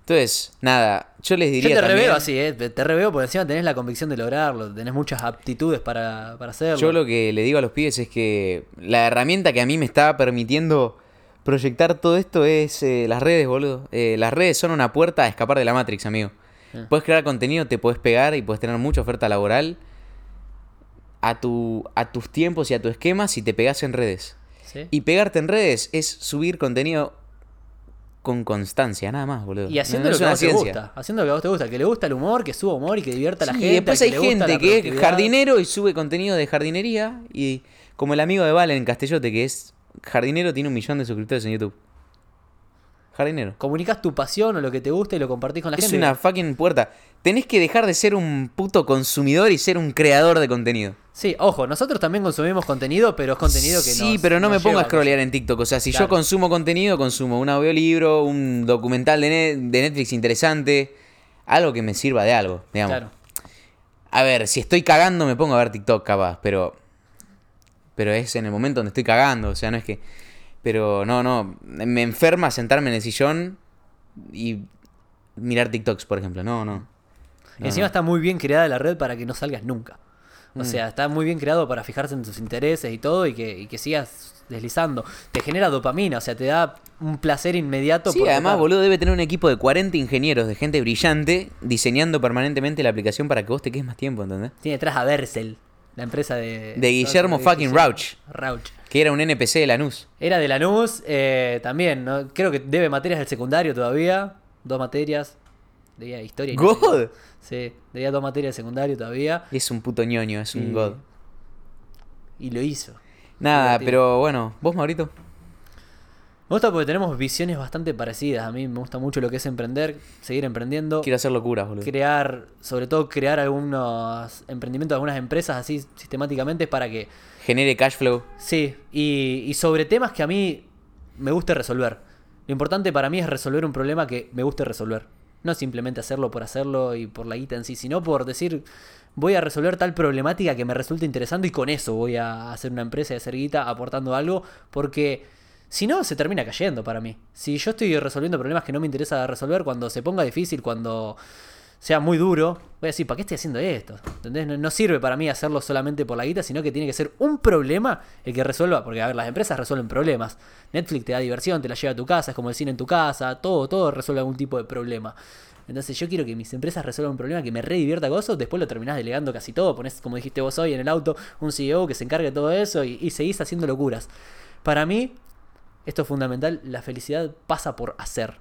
Entonces, nada, yo les Yo diría te también- reveo así, ¿eh? Te reveo porque encima tenés la convicción de lograrlo. Tenés muchas aptitudes para, para hacerlo. Yo lo que le digo a los pibes es que la herramienta que a mí me está permitiendo proyectar todo esto es eh, las redes, boludo. Eh, las redes son una puerta a escapar de la Matrix, amigo. Puedes crear contenido, te puedes pegar y puedes tener mucha oferta laboral a, tu, a tus tiempos y a tu esquema si te pegas en redes. ¿Sí? Y pegarte en redes es subir contenido con constancia, nada más, boludo. Y haciendo No lo es que a vos te gusta. Haciendo lo que a vos te gusta. Que le gusta el humor, que suba humor y que divierta a la Sí, gente. y después hay gente que es jardinero y sube contenido de jardinería. Y como el amigo de Valen en Castellote, que es jardinero, tiene un millón de suscriptores en YouTube. Jardinero. Comunicás tu pasión o lo que te gusta y lo compartís con la Es gente. una fucking puerta. Tenés que dejar de ser un puto consumidor y ser un creador de contenido. Sí, ojo, nosotros también consumimos contenido, pero es contenido que Sí, nos- pero no me pongo a scrollear en TikTok. O sea, si Claro. yo consumo contenido, consumo un audiolibro, un documental de, Net- de Netflix interesante. Algo que me sirva de algo, digamos. Claro. A ver, si estoy cagando me pongo a ver TikTok capaz, pero. Pero es en el momento donde estoy cagando, o sea, no es que. Pero no, no. Me enferma sentarme en el sillón y mirar TikToks, por ejemplo. No, no. Y Encima está muy bien creada la red para que no salgas nunca. Mm. O sea, está muy bien creado para fijarse en tus intereses y todo y que, y que sigas deslizando. Te genera dopamina, o sea, te da un placer inmediato. Sí, por además, boludo, debe tener un equipo de 40 ingenieros, de gente brillante, diseñando permanentemente la aplicación para que vos te quedes más tiempo, ¿entendés? Tiene detrás a Vercel, la empresa de... De Guillermo de fucking Rauch. Rauch. Que era un NPC de Lanús. Era de Lanús, eh, también, ¿no? creo que debe materias del secundario todavía. Dos materias. Debía historia y God. Sí, debía dos materias del secundario todavía. Es un puto ñoño, es un Y- god. Y lo hizo. Nada, pero bueno, vos, Maurito. Me gusta porque tenemos visiones bastante parecidas. A mí me gusta mucho lo que es emprender, seguir emprendiendo. Quiero hacer locuras, boludo. crear, sobre todo crear algunos emprendimientos algunas empresas así sistemáticamente para que, Genere cash flow. sí, y, y sobre temas que a mí me guste resolver. Lo importante para mí es resolver un problema que me guste resolver. No simplemente hacerlo por hacerlo y por la guita en sí, sino por decir, voy a resolver tal problemática que me resulte interesante y con eso voy a hacer una empresa y hacer guita aportando algo, porque si no, se termina cayendo para mí. Si yo estoy resolviendo problemas que no me interesa resolver, cuando se ponga difícil, cuando sea muy duro, voy a decir, ¿para qué estoy haciendo esto? ¿Entendés? No, sirve para mí hacerlo solamente por la guita, sino que tiene que ser un problema el que resuelva, porque a ver, las empresas resuelven problemas. Netflix te da diversión, te la lleva a tu casa, es como el cine en tu casa, todo, todo resuelve algún tipo de problema. Entonces yo quiero que mis empresas resuelvan un problema que me re divierta con eso, después lo terminás delegando casi todo, pones, como dijiste vos hoy en el auto, un CEO que se encargue de todo eso y, y seguís haciendo locuras. Para mí, esto es fundamental, la felicidad pasa por hacer.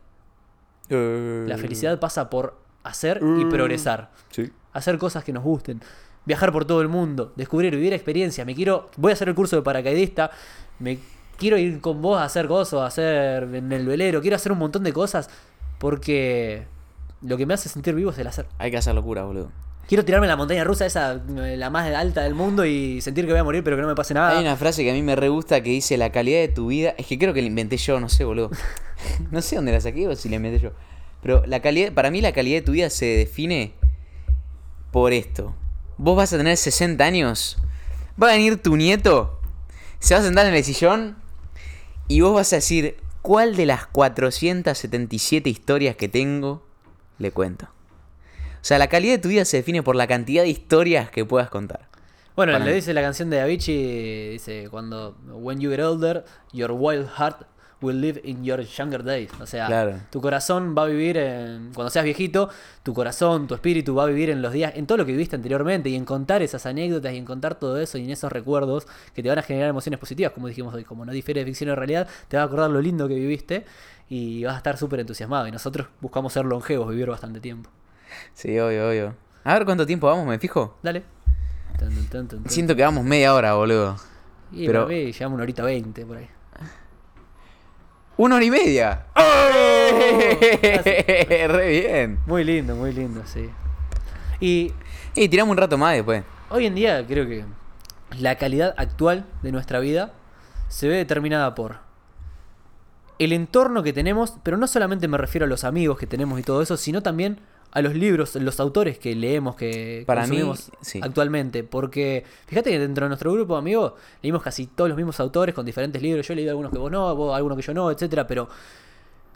La felicidad pasa por hacer y progresar. Sí. Hacer cosas que nos gusten. Viajar por todo el mundo. Descubrir, vivir experiencias. Me quiero. Voy a hacer el curso de paracaidista. Me quiero ir con vos a hacer cosas, a hacer en el velero. Quiero hacer un montón de cosas. Porque lo que me hace sentir vivo es el hacer. Hay que hacer locuras, boludo. Quiero tirarme la montaña rusa, esa, la más alta del mundo, y sentir que voy a morir, pero que no me pase nada. Hay una frase que a mí me re gusta que dice la calidad de tu vida. Es que creo que la inventé yo, no sé, boludo. no sé dónde la saqué o si la inventé yo. Pero la calidad, para mí la calidad de tu vida se define por esto. Vos vas a tener 60 años. Va a venir tu nieto. Se va a sentar en el sillón. Y vos vas a decir, ¿cuál de las 477 historias que tengo le cuento? O sea, la calidad de tu vida se define por la cantidad de historias que puedas contar. Bueno, Para le mí. dice la canción de Avicii, dice, cuando when you get older, your wild heart will live in your younger days. O sea, Claro. tu corazón va a vivir en, cuando seas viejito, tu corazón, tu espíritu va a vivir en los días, en todo lo que viviste anteriormente y en contar esas anécdotas y en contar todo eso y en esos recuerdos que te van a generar emociones positivas, como dijimos hoy, como no difiere de ficción o realidad, te va a acordar lo lindo que viviste y vas a estar súper entusiasmado. Y nosotros buscamos ser longevos, vivir bastante tiempo. Sí, obvio, obvio. A ver cuánto tiempo vamos, me fijo. Dale. Tan, tan, tan, tan, tan. Siento que vamos media hora, boludo. Y pero- mí llevamos una horita veinte por ahí. Una hora y media. Re bien. Muy lindo, muy lindo, sí. Y Y tiramos un rato más después. hoy en día creo que la calidad actual de nuestra vida se ve determinada por el entorno que tenemos, pero no solamente me refiero a los amigos que tenemos y todo eso, sino también a los libros, los autores que leemos, que Para mí, consumimos sí. actualmente. Porque fíjate que dentro de nuestro grupo de amigos leímos casi todos los mismos autores con diferentes libros. Yo he leído algunos que vos no, vos algunos que yo no, etcétera, pero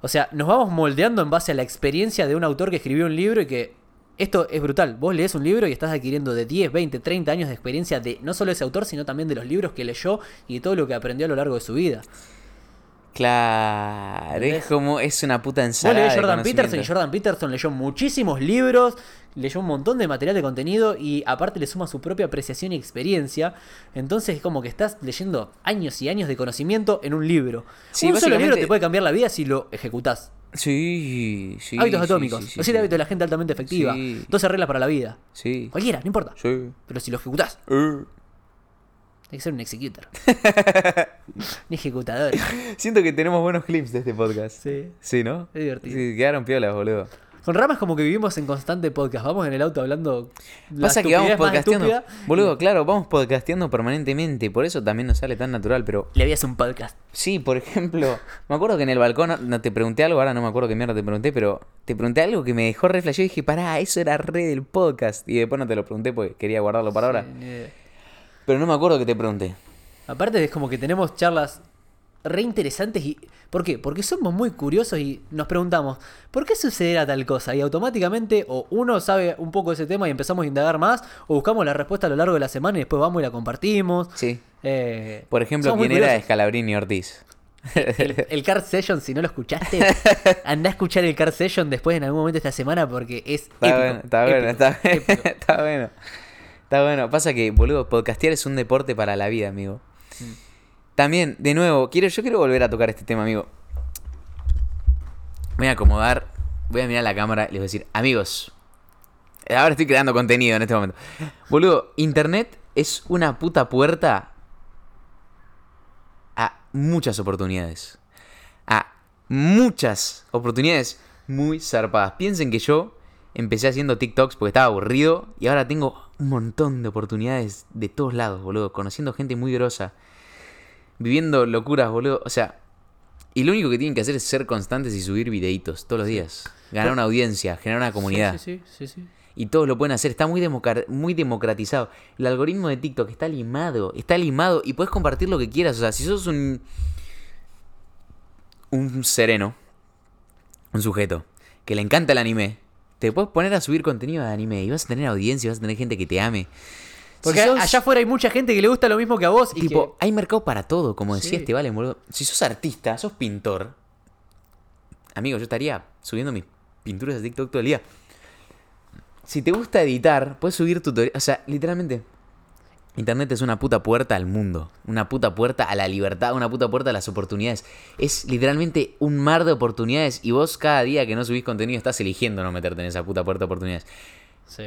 o sea, nos vamos moldeando en base a la experiencia de un autor que escribió un libro y que esto es brutal. Vos lees un libro y estás adquiriendo de 10, 20, 30 años de experiencia de no solo ese autor, sino también de los libros que leyó y de todo lo que aprendió a lo largo de su vida. Claro, es como, es una puta ensalada. de Jordan Peterson y. Jordan Peterson leyó muchísimos libros, leyó un montón de material de contenido y aparte le suma su propia apreciación y experiencia. Entonces es como que estás leyendo años y años de conocimiento en un libro. Sí, un solo libro te puede cambiar la vida si lo ejecutás. Sí, sí. hábitos sí, atómicos, sí, sí, los siete hábitos de la gente altamente efectiva, Sí. 12 reglas para la vida. Sí. Cualquiera, no importa. Sí. Pero si lo ejecutás, Eh. Hay que ser un executor. un ejecutador. Siento que tenemos buenos clips de este podcast. Sí. Sí, ¿no? Es divertido. Sí, quedaron piolas, boludo. Con Ramas como que vivimos en constante podcast. Vamos en el auto hablando. la Pasa que vamos podcasteando. Boludo, claro, vamos podcasteando permanentemente. Por eso también nos sale tan natural. Pero Le habías un podcast. sí, por ejemplo, me acuerdo que en el balcón no te pregunté algo. Ahora no me acuerdo qué mierda te pregunté. Pero te pregunté algo que me dejó re flasheo y dije, pará, eso era re del podcast. Y después no te lo pregunté porque quería guardarlo para ahora. Sí, idea. Pero no me acuerdo que te pregunté. Aparte es como que tenemos charlas re interesantes y... ¿Por qué? Porque somos muy curiosos y nos preguntamos, ¿por qué sucederá tal cosa? Y automáticamente o uno sabe un poco de ese tema y empezamos a indagar más, o buscamos la respuesta a lo largo de la semana y después vamos y la compartimos. Sí. Eh, Por ejemplo, ¿quién era curiosos. Scalabrini Ortiz? El, el Card Session, si no lo escuchaste, anda a escuchar el Card Session después en algún momento esta semana porque es Está épico, bueno, está bueno, épico, está, épico. está bueno. Está bueno. Pasa que, boludo, podcastear es un deporte para la vida, amigo. Mm. También, de nuevo, quiero, yo quiero volver a tocar este tema, amigo. Voy a acomodar, voy a mirar la cámara y les voy a decir, amigos, ahora estoy creando contenido en este momento. Boludo, internet es una puta puerta a muchas oportunidades. A muchas oportunidades muy zarpadas. Piensen que yo empecé haciendo TikToks porque estaba aburrido y ahora tengo un montón de oportunidades de todos lados, boludo. Conociendo gente muy grosa. Viviendo locuras, boludo. O sea, y lo único que tienen que hacer es ser constantes y subir videitos todos los días. Ganar una audiencia, generar una comunidad. Sí, sí, sí, sí. Y todos lo pueden hacer. Está muy, muy democratizado. El algoritmo de TikTok está limado. Está limado y puedes compartir lo que quieras. O sea, si sos un. Un sereno. Un sujeto. Que le encanta el anime. Te puedes poner a subir contenido de anime. Y vas a tener audiencia. Vas a tener gente que te ame. Porque Si sos- allá afuera hay mucha gente que le gusta lo mismo que a vos y Tipo, que... hay mercado para todo, como decía Sí. este vale, boludo. Si sos artista, sos pintor. Amigo, yo estaría subiendo mis pinturas a TikTok todo el día. Si te gusta editar, puedes subir tutoriales. O sea, literalmente. Internet es una puta puerta al mundo. Una puta puerta a la libertad. Una puta puerta a las oportunidades. Es literalmente un mar de oportunidades. Y vos cada día que no subís contenido estás eligiendo no meterte en esa puta puerta de oportunidades. Sí.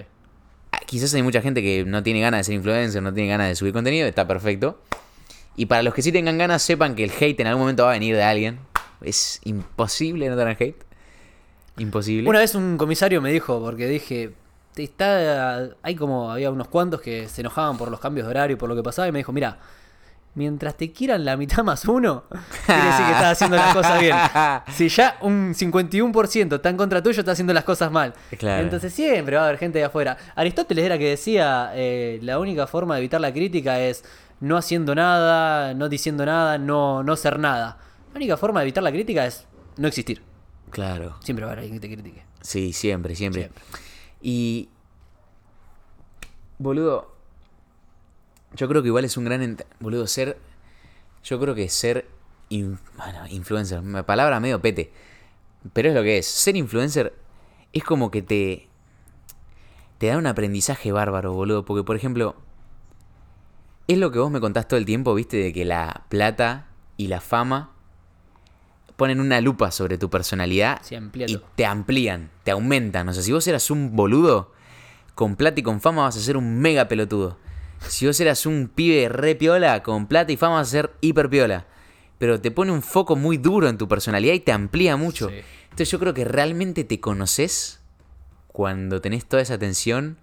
Ah, Quizás hay mucha gente que no tiene ganas de ser influencer, no tiene ganas de subir contenido, está perfecto. Y para los que sí tengan ganas, sepan que el hate en algún momento va a venir de alguien. Es imposible no tener hate. Imposible. Una vez un comisario me dijo, porque dije, está, hay como, había unos cuantos que se enojaban por los cambios de horario y por lo que pasaba, y me dijo, mira, mientras te quieran la mitad más uno, quiere decir que estás haciendo las cosas bien. Si ya un 51% está en contra tuyo, está haciendo las cosas mal. Claro. Entonces siempre va a haber gente de afuera. Aristóteles era que decía, eh, la única forma de evitar la crítica es no haciendo nada, no diciendo nada, no, no ser nada. La única forma de evitar la crítica es no existir. Claro. Siempre va a haber alguien que te critique. Sí, siempre, siempre. Siempre. Y. Boludo. Yo creo que igual es un gran. Boludo, ser. Yo creo que ser. bueno, influencer. Palabra medio pete. Pero es lo que es. Ser influencer es como que te. Te da un aprendizaje bárbaro, boludo. Porque, por ejemplo. Es lo que vos me contás todo el tiempo, viste, de que la plata y la fama ponen una lupa sobre tu personalidad y te amplían, te aumentan. O sea, si vos eras un boludo, con plata y con fama vas a ser un mega pelotudo. Si vos eras un pibe re piola, con plata y fama vas a ser hiper piola. Pero te pone un foco muy duro en tu personalidad y te amplía mucho. Sí. Entonces yo creo que realmente te conoces cuando tenés toda esa atención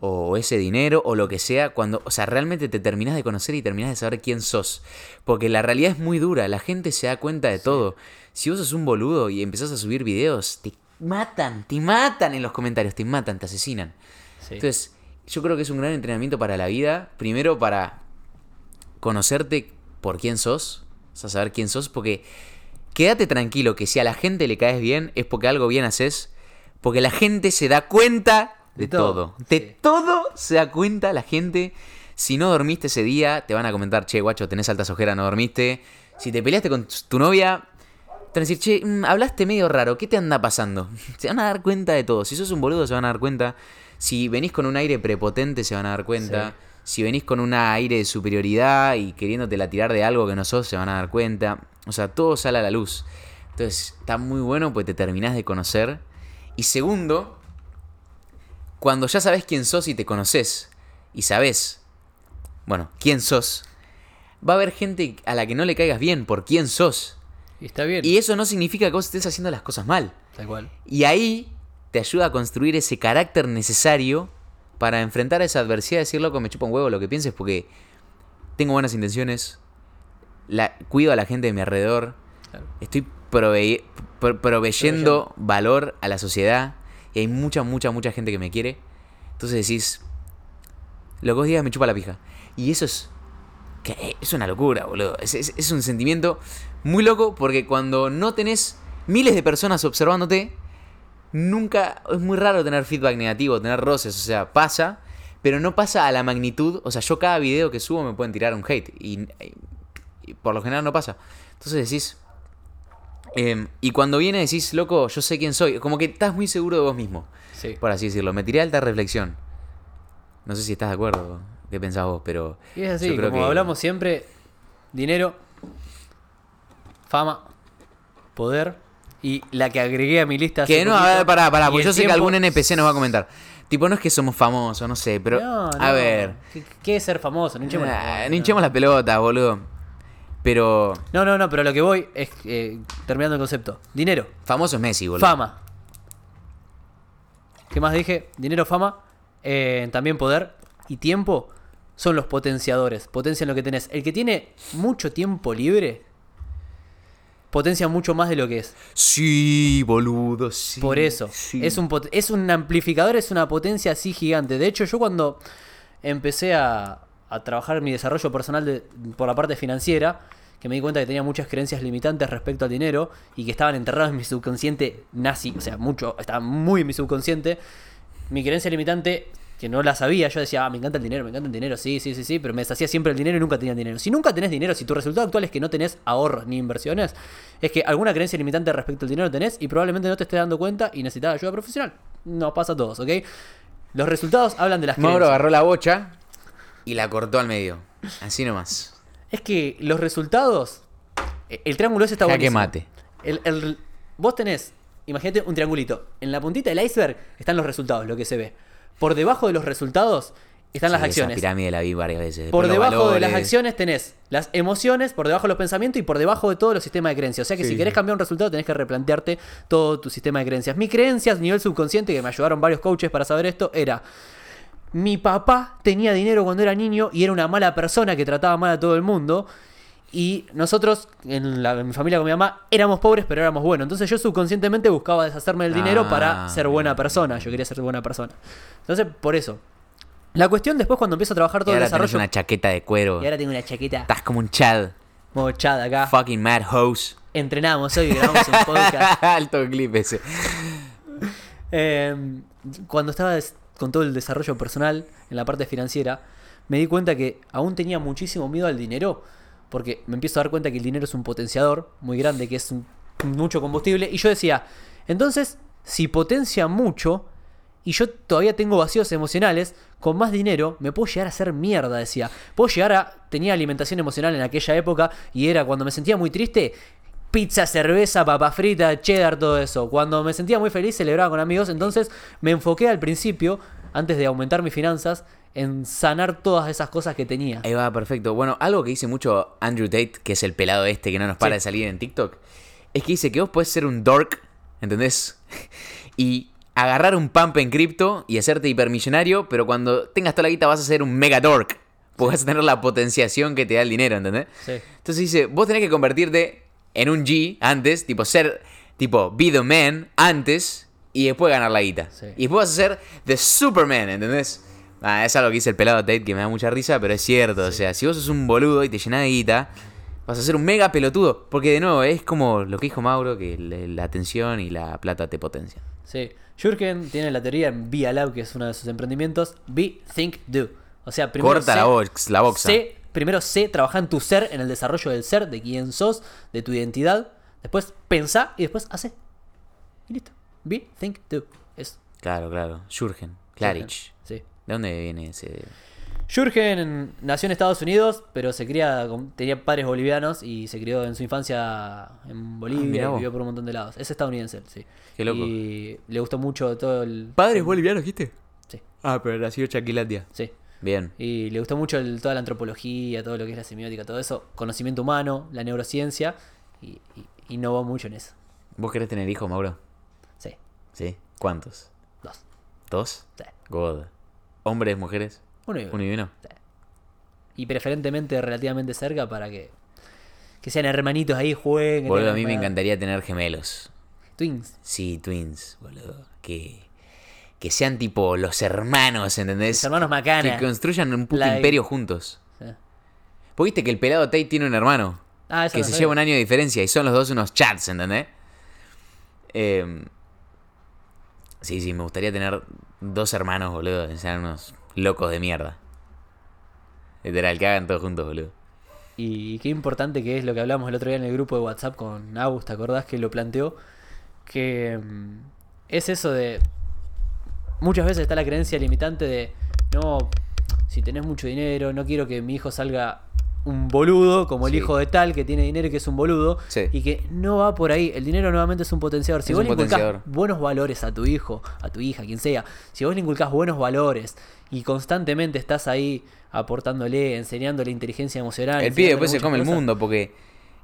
o ese dinero o lo que sea cuando, o sea, realmente te terminás de conocer y terminás de saber quién sos. Porque la realidad es muy dura, la gente se da cuenta de todo. Si vos sos un boludo y empezás a subir videos, te matan, te matan en los comentarios, te matan, te asesinan. Sí. Entonces, yo creo que es un gran entrenamiento para la vida. Primero para conocerte por quién sos, o sea, saber quién sos, porque quédate tranquilo que si a la gente le caes bien es porque algo bien haces, porque la gente se da cuenta de, De todo, todo. De sí. todo se da cuenta la gente. Si no dormiste ese día, te van a comentar, che, guacho, tenés altas ojeras, no dormiste. Si te peleaste con tu novia, te van a decir, che, mm, hablaste medio raro, ¿qué te anda pasando? Se van a dar cuenta de todo. Si sos un boludo, se van a dar cuenta. Si venís con un aire prepotente, se van a dar cuenta. Si venís con un aire de superioridad y queriéndote la tirar de algo que no sos, se van a dar cuenta. O sea, todo sale a la luz. Entonces, está muy bueno porque te terminás de conocer. Y segundo, cuando ya sabes quién sos y te conoces, y sabes, bueno, quién sos, va a haber gente a la que no le caigas bien por quién sos. Y está bien. Y eso no significa que vos estés haciendo las cosas mal. Tal cual. Y ahí te ayuda a construir ese carácter necesario para enfrentar esa adversidad y decir, loco, me chupa un huevo lo que pienses porque tengo buenas intenciones, la, cuido a la gente de mi alrededor, Claro. estoy prove- pro- proveyendo valor a la sociedad y hay mucha, mucha, mucha gente que me quiere. Entonces decís, lo que vos digas me chupa la pija. Y eso es, es una locura, boludo. Es, es- es un sentimiento muy loco porque cuando no tenés miles de personas observándote, nunca, es muy raro tener feedback negativo, tener roces, o sea, pasa, pero no pasa a la magnitud, o sea, yo cada video que subo me pueden tirar un hate y, y por lo general no pasa. Entonces decís, em, y cuando viene decís, loco, yo sé quién soy, como que estás muy seguro de vos mismo, Sí. por así decirlo. Me tiré alta reflexión. No sé si estás de acuerdo, qué pensás vos, pero... Y es así, yo creo como que- hablamos siempre, dinero, fama, poder y la que agregué a mi lista. hace Que no, a ver, pará, pará, porque yo sé que algún NPC nos va a comentar. Tipo, no es que somos famosos, no sé, pero... No, no. A ver... ¿Qué, qué es ser famoso? No hinchemos la- no hinchemos las pelotas, boludo. Pero... No, no, no, pero lo que voy es, eh, terminando el concepto. Dinero, Famoso es Messi, boludo. fama. ¿Qué más dije? Dinero, fama, eh, también poder y tiempo son los potenciadores. Potencian lo que tenés. El que tiene mucho tiempo libre potencia mucho más de lo que es. Sí, boludo, sí. Por eso. sí. Es, un, es un amplificador, es una potencia así gigante. De hecho, yo cuando empecé a, a trabajar mi desarrollo personal de- por la parte financiera, que me di cuenta que tenía muchas creencias limitantes respecto al dinero y que estaban enterradas en mi subconsciente nazi, o sea, mucho, estaba muy en mi subconsciente. Mi creencia limitante, que no la sabía, yo decía, ah, me encanta el dinero, me encanta el dinero, sí, sí, sí, sí, pero me deshacía siempre el dinero y nunca tenía dinero. Si nunca tenés dinero, si tu resultado actual es que no tenés ahorros ni inversiones, es que alguna creencia limitante respecto al dinero tenés y probablemente no te estés dando cuenta y necesitas ayuda profesional. Nos pasa a todos, ¿ok? Los resultados hablan de las Mauro creencias. agarró la bocha y la cortó al medio. Así nomás. Es que los resultados. eh, El triángulo ese está Jaque buenísimo. mate. El, el- vos tenés, imagínate un triangulito. En la puntita del iceberg están los resultados, lo que se ve. Por debajo de los resultados están las acciones. Esa pirámide la vi varias veces. Por debajo de las acciones tenés las emociones, por debajo los pensamientos y por debajo de todos los sistemas de creencias. O sea que Sí, si querés cambiar un resultado tenés que replantearte todo tu sistema de creencias. Mi creencias, nivel subconsciente, que me ayudaron varios coaches para saber esto, era... Mi papá tenía dinero cuando era niño y era una mala persona que trataba mal a todo el mundo. Y nosotros, en, la, en mi familia con mi mamá, éramos pobres pero éramos buenos. Entonces yo subconscientemente buscaba deshacerme del dinero Ah, para ser buena persona. Yo quería ser buena persona. Entonces, por eso. La cuestión después cuando empiezo a trabajar Y todo el ahora tenés desarrollo... una chaqueta de cuero. Y ahora tengo una chaqueta Estás como un chad. mochada acá. Fucking mad hose. Entrenamos hoy y grabamos un podcast. Alto clip ese. Eh, cuando estaba con todo el desarrollo personal en la parte financiera, me di cuenta que aún tenía muchísimo miedo al dinero, porque me empiezo a dar cuenta que el dinero es un potenciador muy grande, que es mucho combustible, y yo decía, entonces, si potencia mucho, y yo todavía tengo vacíos emocionales, con más dinero me puedo llegar a hacer mierda, decía. Puedo llegar a... Tenía alimentación emocional en aquella época y era cuando me sentía muy triste, pizza, cerveza, papa frita, cheddar, todo eso. Cuando me sentía muy feliz celebraba con amigos, entonces me enfoqué al principio, antes de aumentar mis finanzas, en sanar todas esas cosas que tenía. Ahí va, perfecto. Bueno, algo que dice mucho Andrew Tate, que es el pelado este que no nos para Sí. de salir en TikTok, es que dice que vos puedes ser un dork, ¿entendés? Y agarrar un pump en cripto y hacerte hipermillonario, pero cuando tengas toda la guita vas a ser un mega dork. Porque vas a tener la potenciación que te da el dinero, ¿entendés? Sí. Entonces dice, vos tenés que convertirte en un G antes, tipo ser, tipo, be the man antes y después ganar la guita. Sí. Y después vas a ser the Superman, ¿entendés? Ah, es algo que dice el pelado Tate que me da mucha risa, pero es cierto. O sea, si vos sos un boludo y te llenás de guita, vas a ser un mega pelotudo. Porque de nuevo, es como lo que dijo Mauro, que la atención y la plata te potencian. Sí. Jürgen tiene la teoría en Via Lab, que es uno de sus emprendimientos. Be, think, do. O sea, primero Corta sé- la, box, la boxa. sé- primero sé, trabaja en tu ser, en el desarrollo del ser, de quién sos, de tu identidad. Después pensá y después hace. Y listo. Be, think, do. Es Claro, claro. Jürgen, Klarich. Sí. ¿De dónde viene ese...? Jürgen nació en Estados Unidos, pero se cría tenía padres bolivianos y se crió en su infancia en Ah, Bolivia vos. vivió por un montón de lados. Es estadounidense, sí. Qué loco. Y le gustó mucho todo el. ¿Padres bolivianos, dijiste? Sí, Ah, pero nació Chaquilandia. sí. Bien. Y le gustó mucho el- toda la antropología, todo lo que es la semiótica, todo eso, conocimiento humano, la neurociencia, y, y innovó mucho en eso. ¿Vos querés tener hijos, Mauro? Sí, Sí. ¿Cuántos? dos. ¿Dos? Sí. God. ¿Hombres, mujeres? Uno y uno. ¿Uno y uno? Y preferentemente relativamente cerca para que, que sean hermanitos ahí, jueguen. Boludo, a mí me encantaría tener gemelos. Twins. Sí, twins, boludo. Que, que sean tipo los hermanos, ¿entendés? Los hermanos Macana. Que construyan un puto imperio juntos. Sí. ¿Vos viste que el pelado Tate tiene un hermano? Ah, que no se sabía. lleva un año de diferencia y son los dos unos chats, ¿entendés? Eh, sí, sí, me gustaría tener dos hermanos, boludo, que sean unos locos de mierda. Literal, que hagan todo juntos, boludo. Y qué importante que es lo que hablamos el otro día en el grupo de WhatsApp con Agus, ¿te acordás que lo planteó? Que mm, es eso de... Muchas veces está la creencia limitante de, no, si tenés mucho dinero, no quiero que mi hijo salga un boludo, como el Sí. hijo de tal que tiene dinero y que es un boludo, Sí. y que no va por ahí. El dinero nuevamente es un potenciador. Si Es vos le inculcás buenos valores a tu hijo, a tu hija, quien sea, si vos le inculcás buenos valores y constantemente estás ahí aportándole, enseñándole inteligencia emocional. El pibe después se come el mundo porque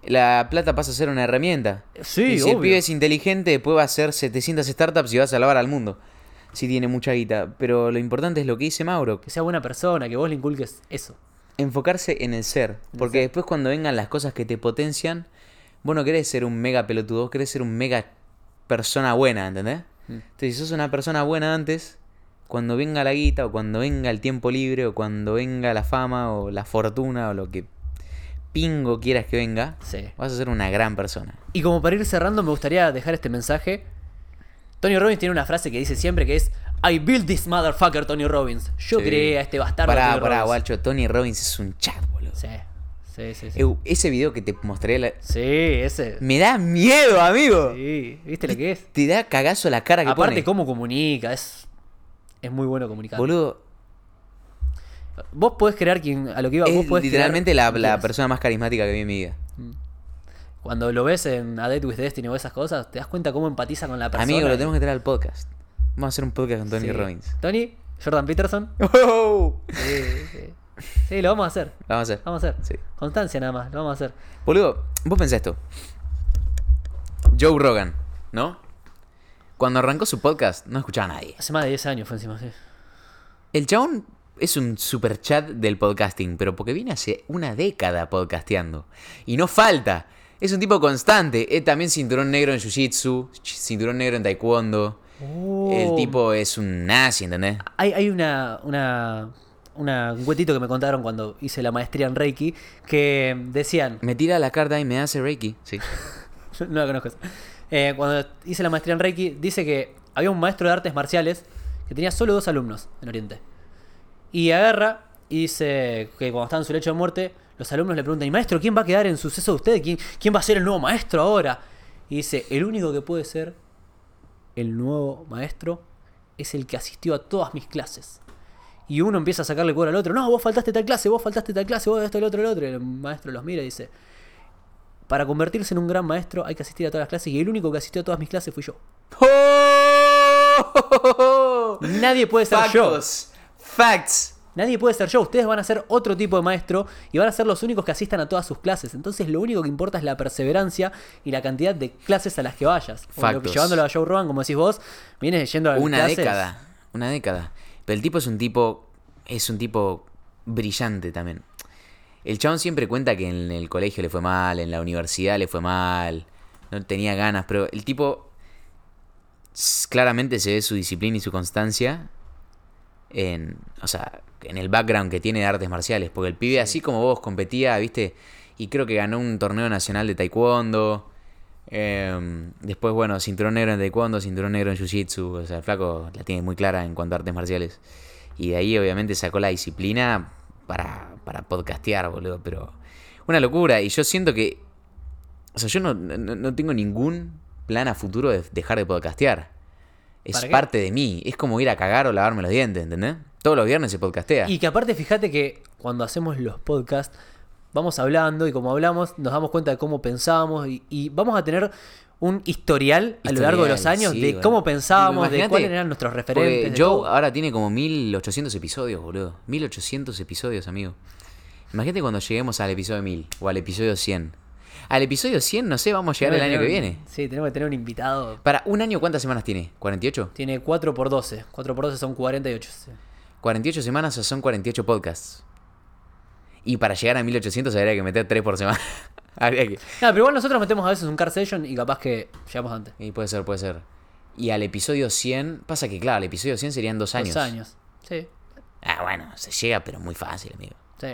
la plata pasa a ser una herramienta. Sí, y si el pibe es inteligente, después va a hacer 700 startups y va a salvar al mundo. Si tiene mucha guita. Pero lo importante es lo que dice Mauro. Que sea buena persona, que vos le inculques eso. Enfocarse en el ser. Porque ser. después cuando vengan las cosas que te potencian, vos no querés ser un mega pelotudo, vos querés ser un mega persona buena, ¿entendés? Mm. Entonces si sos una persona buena antes, cuando venga la guita, o cuando venga el tiempo libre, o cuando venga la fama, o la fortuna, o lo que pingo quieras que venga, Sí. vas a ser una gran persona. Y como para ir cerrando, me gustaría dejar este mensaje. Tony Robbins tiene una frase que dice siempre que es I built this motherfucker, Tony Robbins. Yo Sí. creé a este bastardo. Pará, Tony pará, Robbins". guacho, Tony Robbins es un chat, boludo. Sí, sí, sí. Sí, Eu, ese video que te mostré, la- Sí, ese. me da miedo, amigo. Sí, ¿viste lo que es? Te da cagazo la cara que Aparte, pone. cómo comunica, es. Es muy bueno comunicar. Boludo, Vos podés crear quien. A lo que iba, vos es podés literalmente crear la, la persona más carismática que vi en mi vida. Cuando lo ves en A Date with Destiny o esas cosas, te das cuenta cómo empatiza con la persona. Amigo, lo tenemos que traer al podcast. Vamos a hacer un podcast con Tony Sí. Robbins. Tony, Jordan Peterson. ¡Oh! Sí, sí. Sí, lo vamos a hacer. Lo vamos a hacer. Vamos a hacer. Sí. Constancia nada más, lo vamos a hacer. Boludo, vos pensás esto. Joe Rogan, ¿no? Cuando arrancó su podcast, no escuchaba a nadie. Hace más de 10 años fue encima, sí. El chabón es un super chat del podcasting, pero porque viene hace una década podcasteando. Y no falta. Es un tipo constante. Es también cinturón negro en Jiu-Jitsu, cinturón negro en Taekwondo. El tipo es un nazi, ¿entendés? Hay, hay una, una, una- un cuentito que me contaron cuando hice la maestría en Reiki que decían, Me tira la carta y me hace Reiki. Sí. no la conozco. Eh, cuando hice la maestría en Reiki, dice que había un maestro de artes marciales que tenía solo dos alumnos en Oriente. Y agarra y dice que cuando está en su lecho de muerte, los alumnos le preguntan, ¿y maestro, quién va a quedar en suceso de usted? ¿Quién, quién va a ser el nuevo maestro ahora? Y dice, el único que puede ser el nuevo maestro es el que asistió a todas mis clases. Y uno empieza a sacarle cuero al otro, no, vos faltaste tal clase, vos faltaste tal clase, vos esto, el otro, el otro. Y el maestro los mira y dice, para convertirse en un gran maestro hay que asistir a todas las clases y el único que asistió a todas mis clases fui yo. ¡Oh! Nadie puede ser yo. Facts. Nadie puede ser yo, ustedes van a ser otro tipo de maestro y van a ser los únicos que asistan a todas sus clases. Entonces lo único que importa es la perseverancia y la cantidad de clases a las que vayas. O lo que Factos. llevándolo a Joe Rogan, como decís vos, vienes yendo a Una clases. década. Una década. Pero el tipo es un tipo. Es un tipo brillante también. El chabón siempre cuenta que en el colegio le fue mal, en la universidad le fue mal. No tenía ganas, pero el tipo. Claramente se ve su disciplina y su constancia. En. O sea, en el background que tiene de artes marciales. Porque el pibe, así como vos, competía, viste. Y creo que ganó un torneo nacional de taekwondo. Eh, después, bueno, cinturón negro en taekwondo, cinturón negro en jiu-jitsu. O sea, el flaco la tiene muy clara en cuanto a artes marciales. Y de ahí, obviamente, sacó la disciplina para, para podcastear, boludo. Pero una locura. Y yo siento que. O sea, yo no, no, no tengo ningún plan a futuro de dejar de podcastear. Es parte de mí. Es como ir a cagar o lavarme los dientes, ¿entendés? Todos los viernes se podcastea. Y que aparte, fíjate que cuando hacemos los podcasts, vamos hablando y como hablamos, nos damos cuenta de cómo pensamos y, y vamos a tener un historial, a lo largo de los años sí, de bueno. cómo pensábamos, de cuáles eran nuestros referentes. Joe todo. ahora tiene como 1800 episodios, boludo. 1800 episodios, amigo. Imagínate cuando lleguemos al episodio 1000 o al episodio 100. Al episodio 100, no sé, vamos a llegar el Tenemos año que un- viene. Sí, tenemos que tener un invitado. Para un año, ¿cuántas semanas tiene? ¿48? Tiene 4 por 12. 4 por 12 son 48. sí. 48 semanas son 48 podcasts. Y para llegar a 1800 habría que meter 3 por semana. habría que... Nada, pero igual nosotros metemos a veces un car session y capaz que llegamos antes. Y puede ser, puede ser. Y al episodio 100, pasa que claro, al episodio 100 serían dos años. Dos años. Sí, Ah, bueno, se llega, pero muy fácil, amigo. sí.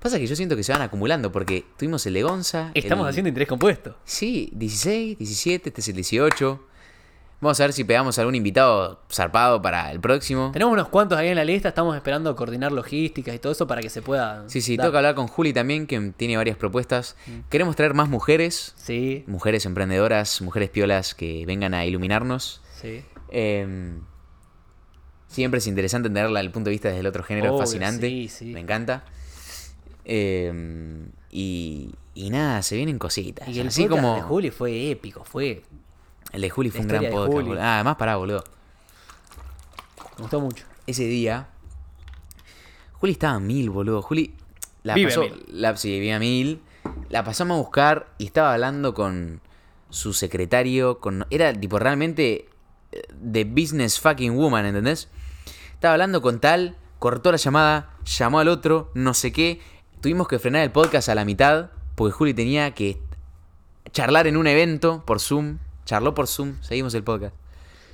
Pasa que yo siento que se van acumulando porque tuvimos el de Gonza. Estamos el- haciendo interés compuesto. Sí, 16, 17, este es el 18. Vamos a ver si pegamos algún invitado zarpado para el próximo. Tenemos unos cuantos ahí en la lista, estamos esperando coordinar logísticas y todo eso para que se pueda. Sí, sí, dar. toca hablar con Juli también, que tiene varias propuestas. Queremos traer más mujeres, Sí, mujeres emprendedoras, mujeres piolas que vengan a iluminarnos. sí. Eh, siempre es interesante entenderla desde el punto de vista desde el otro género, Obvio, fascinante. sí, sí. Me encanta. Eh, y, y nada, se vienen cositas. Y el Así podcast como de Juli fue épico, fue. El de Juli fue un gran podcast. Boludo. Ah, además, pará, boludo. Me gustó mucho. ese día. Juli estaba a mil, boludo. Juli la Vive a mil. La, sí, vive a mil. La pasamos a buscar y estaba hablando con su secretario. Con, era tipo realmente eh, the business fucking woman, ¿entendés? Estaba hablando con tal, cortó la llamada, llamó al otro, no sé qué. Tuvimos que frenar el podcast a la mitad porque Juli tenía que charlar en un evento por Zoom. Charló por Zoom, seguimos el podcast.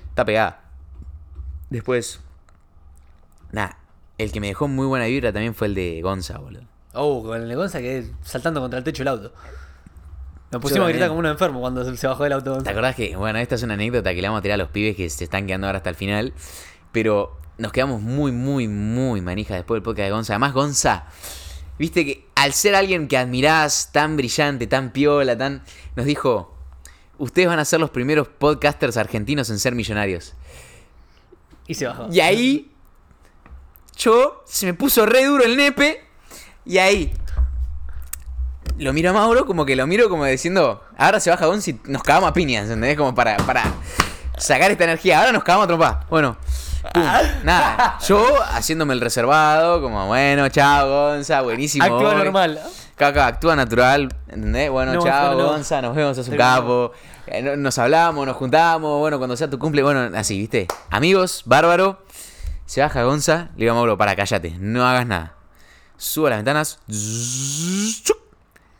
Está pegada. Después, nada, el que me dejó muy buena vibra también fue el de Gonza, boludo. Oh, con el Gonza que saltando contra el techo del auto. Nos pusimos a gritar como un enfermo cuando se bajó del auto. ¿Te Gonza. acordás que, bueno, esta es una anécdota que le vamos a tirar a los pibes que se están quedando ahora hasta el final? Pero nos quedamos muy, muy, muy manijas después del podcast de Gonza. Además, Gonza, viste que al ser alguien que admirás, tan brillante, tan piola, tan. Nos dijo: Ustedes van a ser los primeros podcasters argentinos en ser millonarios. Y se bajó. Y ahí, yo, se me puso re duro el nepe. Y ahí, lo miro a Mauro, como que lo miro como diciendo, ahora se baja Gonzi nos cagamos a piñas, ¿entendés? Como para, para sacar esta energía. Ahora nos cagamos a trompa. Bueno, pum, nada. Yo haciéndome el reservado, como, bueno, chao, Gonza, buenísimo. Actúa hoy. normal. Caca, actúa natural, ¿entendés? Bueno, No, chao, no, no. Gonza, nos vemos, un Terminó. capo. Eh, no- Nos hablamos, nos juntamos, bueno, cuando sea tu cumple, bueno, así, ¿viste? Amigos, bárbaro. Se baja Gonza, le digo a Mauro, para, cállate, no hagas nada. Subo las ventanas,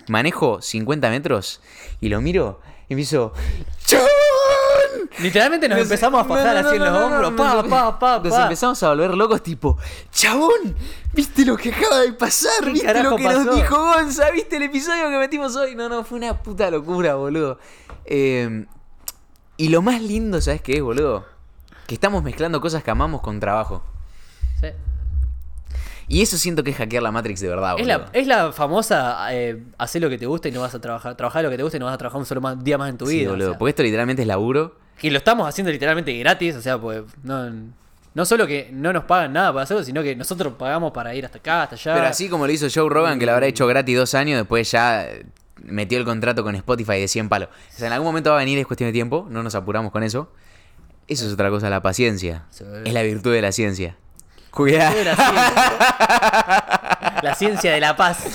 manejo 50 metros y lo miro y empiezo, ¡Chabón! Literalmente nos empezamos a fajar No, no, así en los hombros. pa, pa, pa, Nos pa. empezamos a volver locos, tipo, ¡Chabón! ¿Viste lo que acaba de pasar? ¿Qué ¿Viste lo que pasó? nos dijo Gonza? ¿Viste el episodio que metimos hoy? No, no, fue una puta locura, boludo. Eh, y lo más lindo, ¿sabes qué es, boludo? Que estamos mezclando cosas que amamos con trabajo. Sí. Y eso siento que es hackear la Matrix de verdad, Es boludo. la, es la famosa eh, hacer lo que te gusta y no vas a trabajar. Trabajar lo que te gusta y no vas a trabajar un solo más- día más en tu Sí, vida. boludo. o sea. Porque esto literalmente es laburo. Y lo estamos haciendo literalmente gratis, o sea, pues no, no solo que no nos pagan nada por hacerlo, sino que nosotros pagamos para ir hasta acá, hasta allá. Pero así como lo hizo Joe Rogan, que lo habrá hecho gratis dos años, después ya metió el contrato con Spotify de 100 palos. O sea, en algún momento va a venir, es cuestión de tiempo, no nos apuramos con eso. Eso es otra cosa, la paciencia. Sí. Es la virtud de la ciencia. Cuidado. de la ciencia. La ciencia de la paz.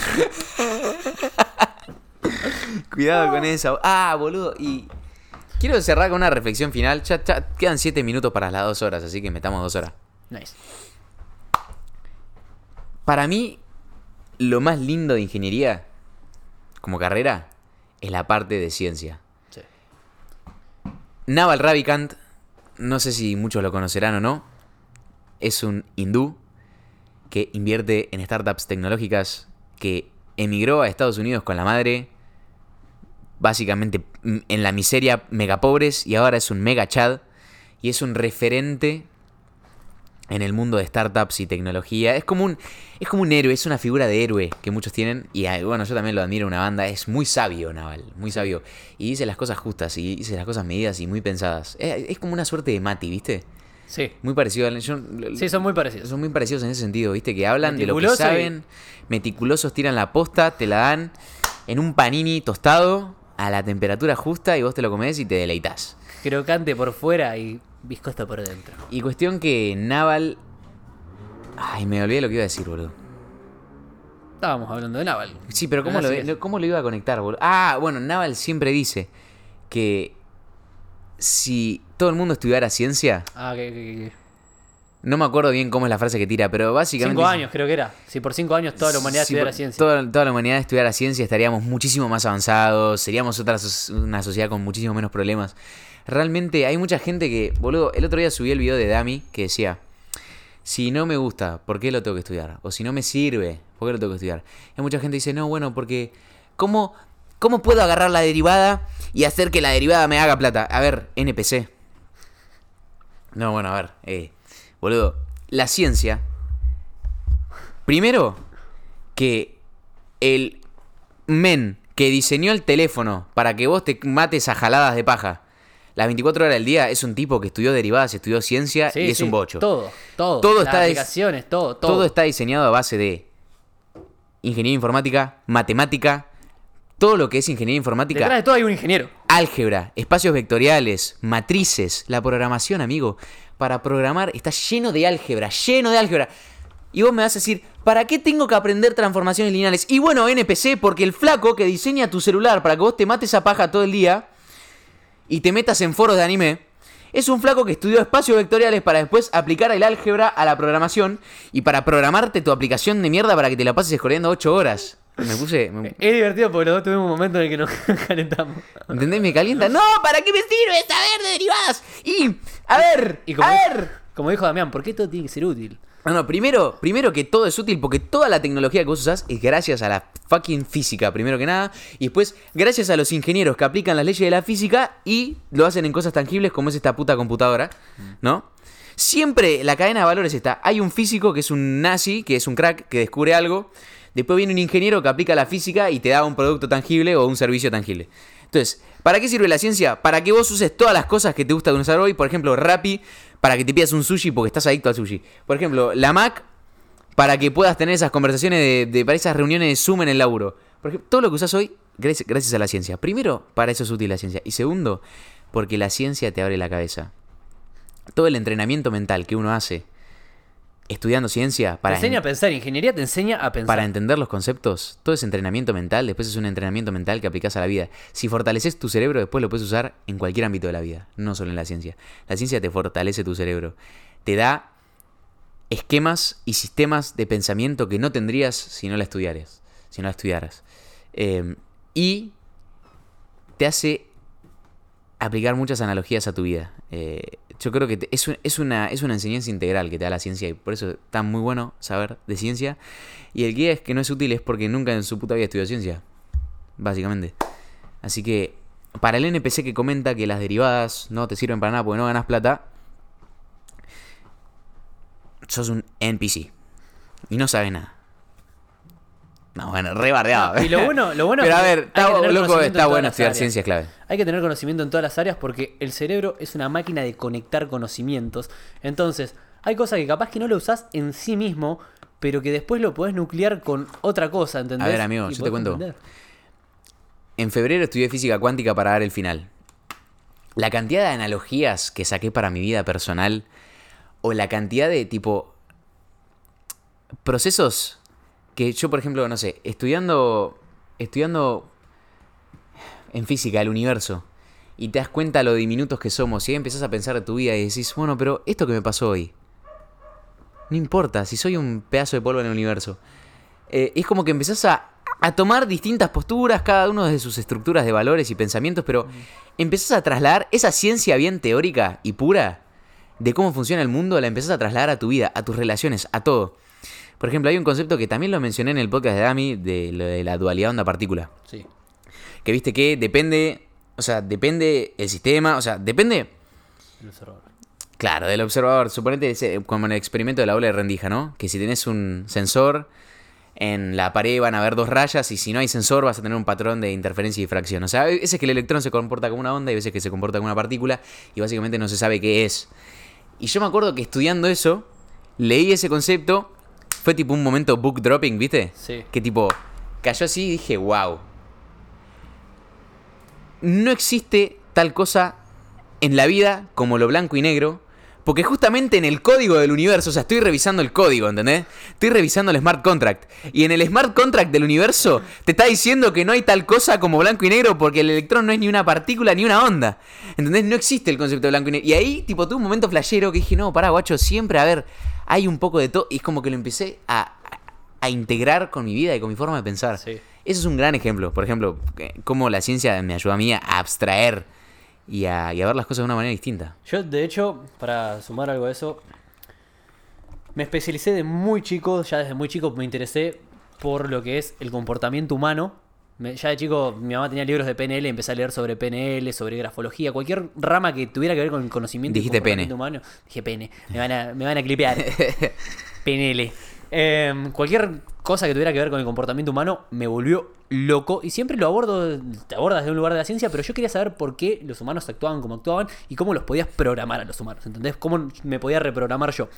Cuidado con eso. Ah, boludo. Y quiero cerrar con una reflexión final. Ya, ya quedan 7 minutos para las 2 horas, así que metamos 2 horas. Nice. Para mí, lo más lindo de ingeniería como carrera es la parte de ciencia. Sí. Naval Ravikant, no sé si muchos lo conocerán o no, es un hindú que invierte en startups tecnológicas, que emigró a Estados Unidos con la madre, básicamente mm, en la miseria mega pobres, y ahora es un mega chad, y es un referente en el mundo de startups y tecnología. Es como un, es como un héroe, es una figura de héroe que muchos tienen. Y ah, bueno, yo también lo admiro una banda. Es muy sabio, Naval, muy sabio. Y dice las cosas justas, y dice las cosas medidas y muy pensadas. Es, es como una suerte de Mati, ¿viste? Sí. Muy parecido al. yo- Sí, son muy parecidos. son muy parecidos en ese sentido, ¿viste? Que hablan de lo que y- saben, meticulosos, tiran la posta, te la dan en un panini tostado a la temperatura justa y vos te lo comés y te deleitas. Crocante por fuera y viscoso por dentro. Y cuestión que Naval. Ay, me olvidé lo que iba a decir, boludo. Estábamos hablando de Naval. Sí, pero ¿cómo, Ah, lo. ¿cómo lo iba a conectar, boludo? Ah, bueno, Naval siempre dice que si todo el mundo estudiara ciencia, Ah, que, que- que- no me acuerdo bien cómo es la frase que tira, pero básicamente... Cinco años creo que era. Si por cinco años toda la humanidad Si estudiara ciencia. Toda, toda la humanidad estudiara ciencia estaríamos muchísimo más avanzados, seríamos otra una sociedad con muchísimo menos problemas. Realmente hay mucha gente que, boludo, el otro día subí el video de Dami que decía, si no me gusta, ¿por qué lo tengo que estudiar? O si no me sirve, ¿por qué lo tengo que estudiar? Y mucha gente dice, no, bueno, porque ¿cómo, ¿cómo puedo agarrar la derivada y hacer que la derivada me haga plata? A ver, NPC. No, bueno, a ver, eh, boludo, la ciencia, primero, que el men que diseñó el teléfono para que vos te mates a jaladas de paja las 24 horas del día es un tipo que estudió derivadas, estudió ciencia Sí, y es sí, un bocho. Todo, todo. Todo Las está des- aplicaciones, todo, todo. Todo está diseñado a base de ingeniería informática, matemática, todo lo que es ingeniería informática, Detrás de todo hay un ingeniero. álgebra, espacios vectoriales, matrices, la programación, amigo. Para programar está lleno de álgebra, lleno de álgebra. Y vos me vas a decir, ¿para qué tengo que aprender transformaciones lineales? Y bueno, NPC, porque el flaco que diseña tu celular para que vos te mates a paja todo el día y te metas en foros de anime, es un flaco que estudió espacios vectoriales para después aplicar el álgebra a la programación y para programarte tu aplicación de mierda para que te la pases escorriendo 8 horas. Me puse... me- Es divertido porque los dos tuvimos un momento en el que nos calentamos. ¿Entendés? Me calienta. No, ¿para qué me sirve saber de derivadas? Y, a ver, Y como, a ver. como dijo Damián, ¿por qué todo tiene que ser útil? No, no, primero, primero que todo es útil porque toda la tecnología que vos usás es gracias a la fucking física, primero que nada. Y después, gracias a los ingenieros que aplican las leyes de la física y lo hacen en cosas tangibles como es esta puta computadora, ¿no? Siempre la cadena de valores está. Hay un físico que es un nazi, que es un crack, que descubre algo. Después viene un ingeniero que aplica la física y te da un producto tangible o un servicio tangible. Entonces, ¿para qué sirve la ciencia? Para que vos uses todas las cosas que te gusta usar hoy. Por ejemplo, Rappi, para que te pidas un sushi porque estás adicto al sushi. Por ejemplo, la Mac, para que puedas tener esas conversaciones de, para esas reuniones de Zoom en el laburo. Por ejemplo, todo lo que usas hoy, gracias a la ciencia. Primero, para eso es útil la ciencia. Y segundo, porque la ciencia te abre la cabeza. Todo el entrenamiento mental que uno hace estudiando ciencia Te para, enseña a pensar, ingeniería te enseña a pensar. para entender los conceptos, todo ese entrenamiento mental, después es un entrenamiento mental que aplicas a la vida. Si fortaleces tu cerebro, después lo puedes usar en cualquier ámbito de la vida, no solo en la ciencia. La ciencia te fortalece tu cerebro, te da esquemas y sistemas de pensamiento que no tendrías si no la estudiaras. Si no la estudiaras. Eh, y te hace aplicar muchas analogías a tu vida. Eh, yo creo que es, es, una, es una enseñanza integral que te da la ciencia y por eso está muy bueno saber de ciencia. Y el que es que no es útil es porque nunca en su puta vida estudió ciencia. Básicamente. Así que para el NPC que comenta que las derivadas no te sirven para nada porque no ganas plata, sos un NPC. Y no sabes nada. No, bueno, re bardeado. Y lo bueno, lo bueno Pero es a ver, está, loco, está bueno estudiar áreas. ciencia es clave. Hay que tener conocimiento en todas las áreas porque el cerebro es una máquina de conectar conocimientos. Entonces, hay cosas que capaz que no lo usás en sí mismo, pero que después lo podés nuclear con otra cosa, ¿entendés? A ver, amigo, Y yo te cuento. En febrero estudié física cuántica para dar el final. La cantidad de analogías que saqué para mi vida personal, o la cantidad de tipo procesos que yo, por ejemplo, no sé, estudiando, estudiando en física el universo y te das cuenta lo diminutos que somos y ahí empezás a pensar de tu vida y decís, bueno, pero esto que me pasó hoy, no importa, si soy un pedazo de polvo en el universo. Eh, es como que empezás a, a tomar distintas posturas, cada uno desde sus estructuras de valores y pensamientos, pero empezás a trasladar esa ciencia bien teórica y pura de cómo funciona el mundo, la empezás a trasladar a tu vida, a tus relaciones, a todo. Por ejemplo, hay un concepto que también lo mencioné en el podcast de Dami, de, lo de la dualidad onda-partícula. Sí. Que viste que depende, o sea, depende el sistema, o sea, depende, El observador. claro, del observador. Suponete ese- como en el experimento de la ola de rendija, ¿no? Que si tenés un sensor, en la pared van a haber dos rayas y si no hay sensor vas a tener un patrón de interferencia y difracción. O sea, hay veces que el electrón se comporta como una onda y veces que se comporta como una partícula y básicamente no se sabe qué es. Y yo me acuerdo que estudiando eso, leí ese concepto, fue tipo un momento book dropping, ¿viste? Sí. Que tipo, cayó así y dije, wow. No existe tal cosa en la vida como lo blanco y negro. Porque justamente en el código del universo, o sea, estoy revisando el código, ¿entendés? Estoy revisando el smart contract. Y en el smart contract del universo te está diciendo que no hay tal cosa como blanco y negro porque el electrón no es ni una partícula ni una onda. ¿Entendés? No existe el concepto de blanco y negro. Y ahí, tipo, tuve un momento flashero que dije, no, pará, guacho, siempre, a ver, hay un poco de todo. Y es como que lo empecé a, a- integrar con mi vida y con mi forma de pensar. Sí. Eso es un gran ejemplo. Por ejemplo, eh, cómo la ciencia me ayuda a mí a abstraer y a, y a ver las cosas de una manera distinta. Yo, de hecho, para sumar algo a eso, me especialicé de muy chico, ya desde muy chico me interesé por lo que es el comportamiento humano. Me- ya de chico mi mamá tenía libros de PNL, empecé a leer sobre PNL, sobre grafología, cualquier rama que tuviera que ver con el conocimiento y Dijiste comportamiento humano. Dije pene, me van a, me van a clipear. PNL. Em, cualquier cosa que tuviera que ver con el comportamiento humano me volvió loco y siempre lo abordo, te abordas desde un lugar de la ciencia, pero yo quería saber por qué los humanos actuaban como actuaban y cómo los podías programar a los humanos, ¿entendés? Cómo me podía reprogramar yo.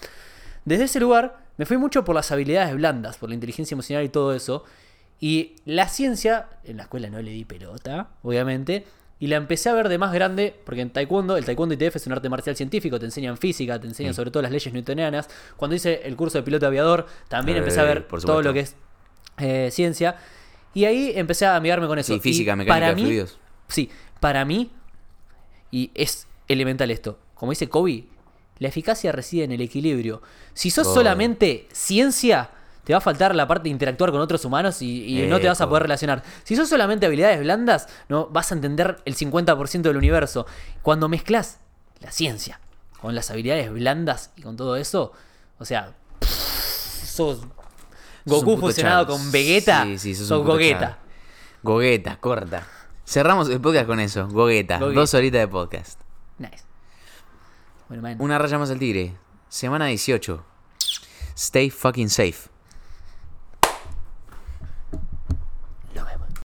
Desde ese lugar me fui mucho por las habilidades blandas, por la inteligencia emocional y todo eso. Y la ciencia, en la escuela no le di pelota, obviamente, y la empecé a ver de más grande, porque en taekwondo, el taekwondo ITF es un arte marcial científico, te enseñan física, te enseñan sobre todo las leyes newtonianas. Cuando hice el curso de piloto aviador, también Eh, empecé a ver todo lo que es eh, ciencia. Y ahí empecé a amigarme con eso. Sí, física, Y mecánica para mí, fluidos. Sí, para mí, y es elemental esto, como dice Kobe, la eficacia reside en el equilibrio. Si sos Oh. solamente ciencia, te va a faltar la parte de interactuar con otros humanos y, y no te vas a poder relacionar. Si sos solamente habilidades blandas, no vas a entender el 50% del universo. Cuando mezclas la ciencia con las habilidades blandas y con todo eso, o sea, sos Goku fusionado chavo. con Vegeta, Sí, sí, sos sos Gogeta. corta. Cerramos el podcast con eso. Gogueta. Dos horitas de podcast. Nice. Bueno. Una raya más al tigre. Semana 18. Stay fucking safe.